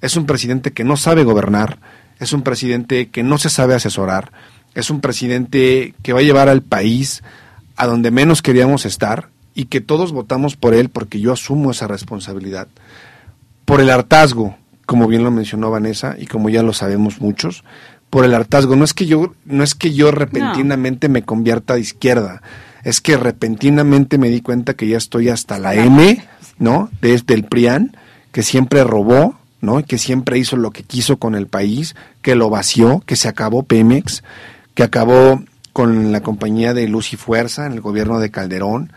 es un presidente que no sabe gobernar, es un presidente que no se sabe asesorar, es un presidente que va a llevar al país a donde menos queríamos estar y que todos votamos por él porque yo asumo esa responsabilidad. Por el hartazgo, como bien lo mencionó Vanessa y como ya lo sabemos muchos, por el hartazgo. No es que yo, no es que yo repentinamente me convierta de izquierda, es que repentinamente me di cuenta que ya estoy hasta la M, ¿no? Desde el PRIAN, que siempre robó, ¿no? Y que siempre hizo lo que quiso con el país, que lo vació, que se acabó Pemex, que acabó con la compañía de Luz y Fuerza en el gobierno de Calderón,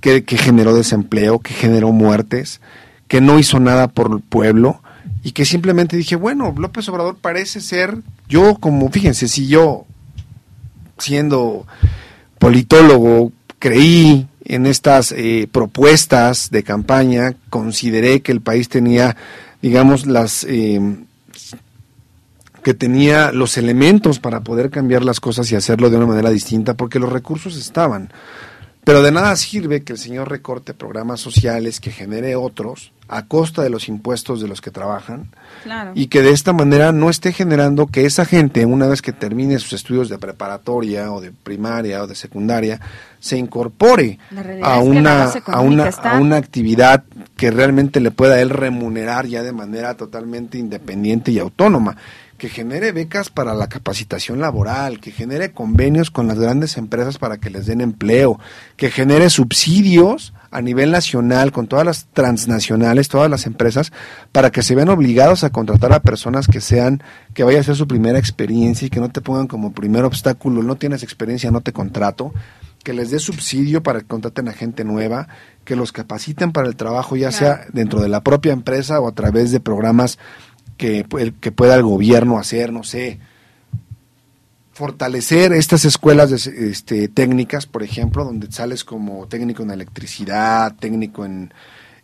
que, que generó desempleo, que generó muertes, que no hizo nada por el pueblo y que simplemente dije, bueno, López Obrador parece ser, yo como, fíjense, si yo siendo politólogo creí en estas eh, propuestas de campaña, consideré que el país tenía, digamos, las... eh, que tenía los elementos para poder cambiar las cosas y hacerlo de una manera distinta, porque los recursos estaban. Pero de nada sirve que el señor recorte programas sociales, que genere otros, a costa de los impuestos de los que trabajan, Claro. y que de esta manera no esté generando que esa gente, una vez que termine sus estudios de preparatoria o de primaria o de secundaria, se incorpore a una, a, una, está- a una actividad que realmente le pueda él remunerar ya de manera totalmente independiente y autónoma que genere becas para la capacitación laboral, que genere convenios con las grandes empresas para que les den empleo, que genere subsidios a nivel nacional con todas las transnacionales, todas las empresas, para que se vean obligados a contratar a personas que sean, que vaya a ser su primera experiencia y que no te pongan como primer obstáculo, no tienes experiencia, no te contrato, que les dé subsidio para que contraten a gente nueva, que los capaciten para el trabajo, ya sea dentro de la propia empresa o a través de programas que, que pueda el gobierno hacer, no sé, fortalecer estas escuelas de- este, técnicas, por ejemplo, donde sales como técnico en electricidad, técnico en,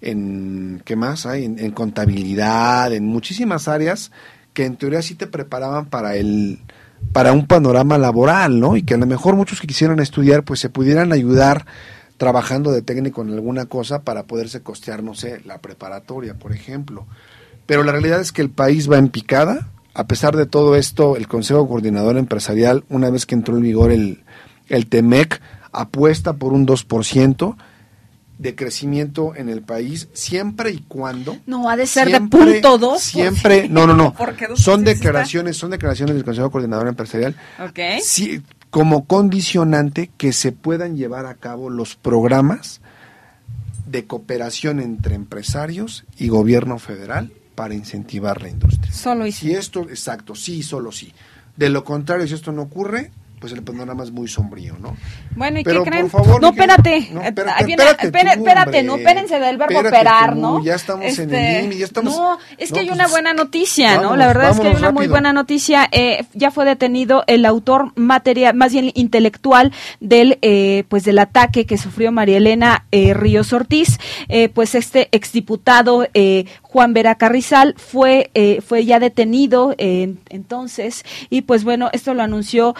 en ¿qué más hay? En, en contabilidad, en muchísimas áreas que en teoría sí te preparaban para el para un panorama laboral, ¿no? Y que a lo mejor muchos que quisieran estudiar, pues se pudieran ayudar trabajando de técnico en alguna cosa para poderse costear, no sé, la preparatoria, por ejemplo. Pero la realidad es que el país va en picada. A pesar de todo esto, el Consejo Coordinador Empresarial, una vez que entró en vigor el, el TEMEC, apuesta por un 2% de crecimiento en el país, siempre y cuando... No, ha de ser siempre- de punto dos. Siempre, no, no, no. Son declaraciones, son declaraciones del Consejo Coordinador Empresarial Ok. sí, como condicionante que se puedan llevar a cabo los programas de cooperación entre empresarios y gobierno federal para incentivar la industria. Solo y Si esto, exacto, sí, solo sí. De lo contrario, si esto no ocurre, pues el panorama es muy sombrío, ¿no? Bueno, ¿y Pero, qué creen? por favor, no, espérate. no, Eh, espérate, ahí viene- espérate espere- tú, espérate, hombre. no, espérense del verbo operar, tú, ¿no? Este, ya estamos en el IMI, ya estamos- No, es que No, hay pues, una buena noticia, ¿no? La verdad es que hay una muy buena noticia. Eh, ya fue detenido el autor material, más bien intelectual del, eh, pues del ataque que sufrió María Elena eh, Ríos Ortiz. Eh, pues este exdiputado eh, Juan Vera Carrizal fue, eh, fue ya detenido eh, entonces y pues bueno, esto lo anunció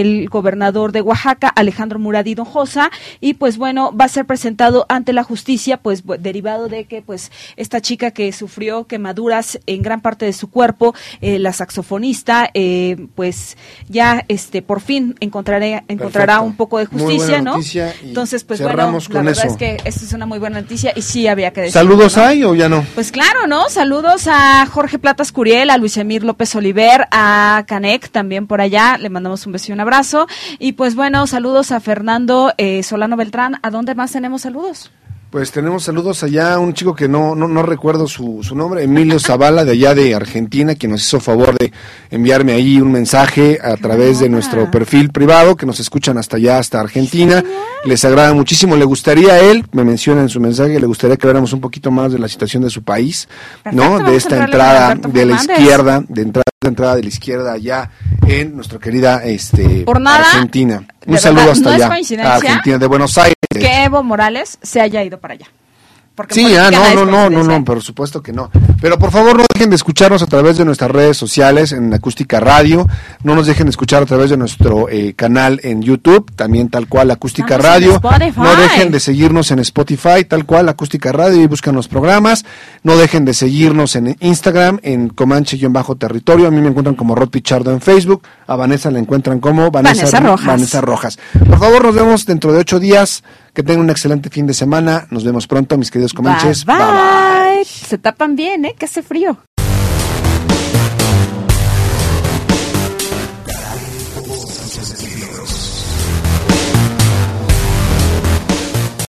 el gobernador de Oaxaca, Alejandro Murat Hinojosa, y pues bueno, va a ser presentado ante la justicia, pues derivado de que pues esta chica que sufrió quemaduras en gran parte de su cuerpo, eh, la saxofonista, eh, pues ya este por fin encontraré, encontrará Perfecto. un poco de justicia, ¿no? Entonces, pues bueno, la verdad eso. es que esto es una muy buena noticia y sí había que decir. ¿Saludos hay o ya no? Pues claro, ¿no? Saludos a Jorge Platas Curiel, a Luis Emir López Oliver, a Canec también por allá. Le mandamos un beso y un abrazo. Y pues bueno, saludos a Fernando eh, Solano Beltrán. ¿A dónde más tenemos saludos? Pues tenemos saludos allá, un chico que no, no, no recuerdo su, su nombre, Emilio Zavala, de allá de Argentina, que nos hizo favor de enviarme ahí un mensaje a través de nuestro perfil privado, que nos escuchan hasta allá, hasta Argentina. Les agrada muchísimo, le gustaría a él, me menciona en su mensaje, le gustaría que habláramos un poquito más de la situación de su país, ¿no? De a esta a entrada de la izquierda, de entrada, de entrada de la izquierda allá en nuestra querida este, Por nada, Argentina. Un saludo verdad, hasta no allá, coincidencia a Argentina, de Buenos Aires. Que Evo Morales se haya ido para allá. Porque Sí, ah, no, no, no, no, no, por supuesto que no. Pero por favor no dejen de escucharnos a través de nuestras redes sociales en Acústica Radio, no nos dejen de escuchar a través de nuestro eh, canal en YouTube, también tal cual Acústica Estamos Radio. No dejen de seguirnos en Spotify, tal cual Acústica Radio y buscan los programas. No dejen de seguirnos en Instagram, en Comanche-territorio. A mí me encuentran como Rod Pichardo en Facebook. A Vanessa la encuentran como Vanessa, Vanessa Rojas. Vanessa Rojas. Por favor, nos vemos dentro de ocho días. Que tengan un excelente fin de semana. Nos vemos pronto, mis queridos Comanches. Bye, bye. Se tapan bien, ¿eh? Que hace frío.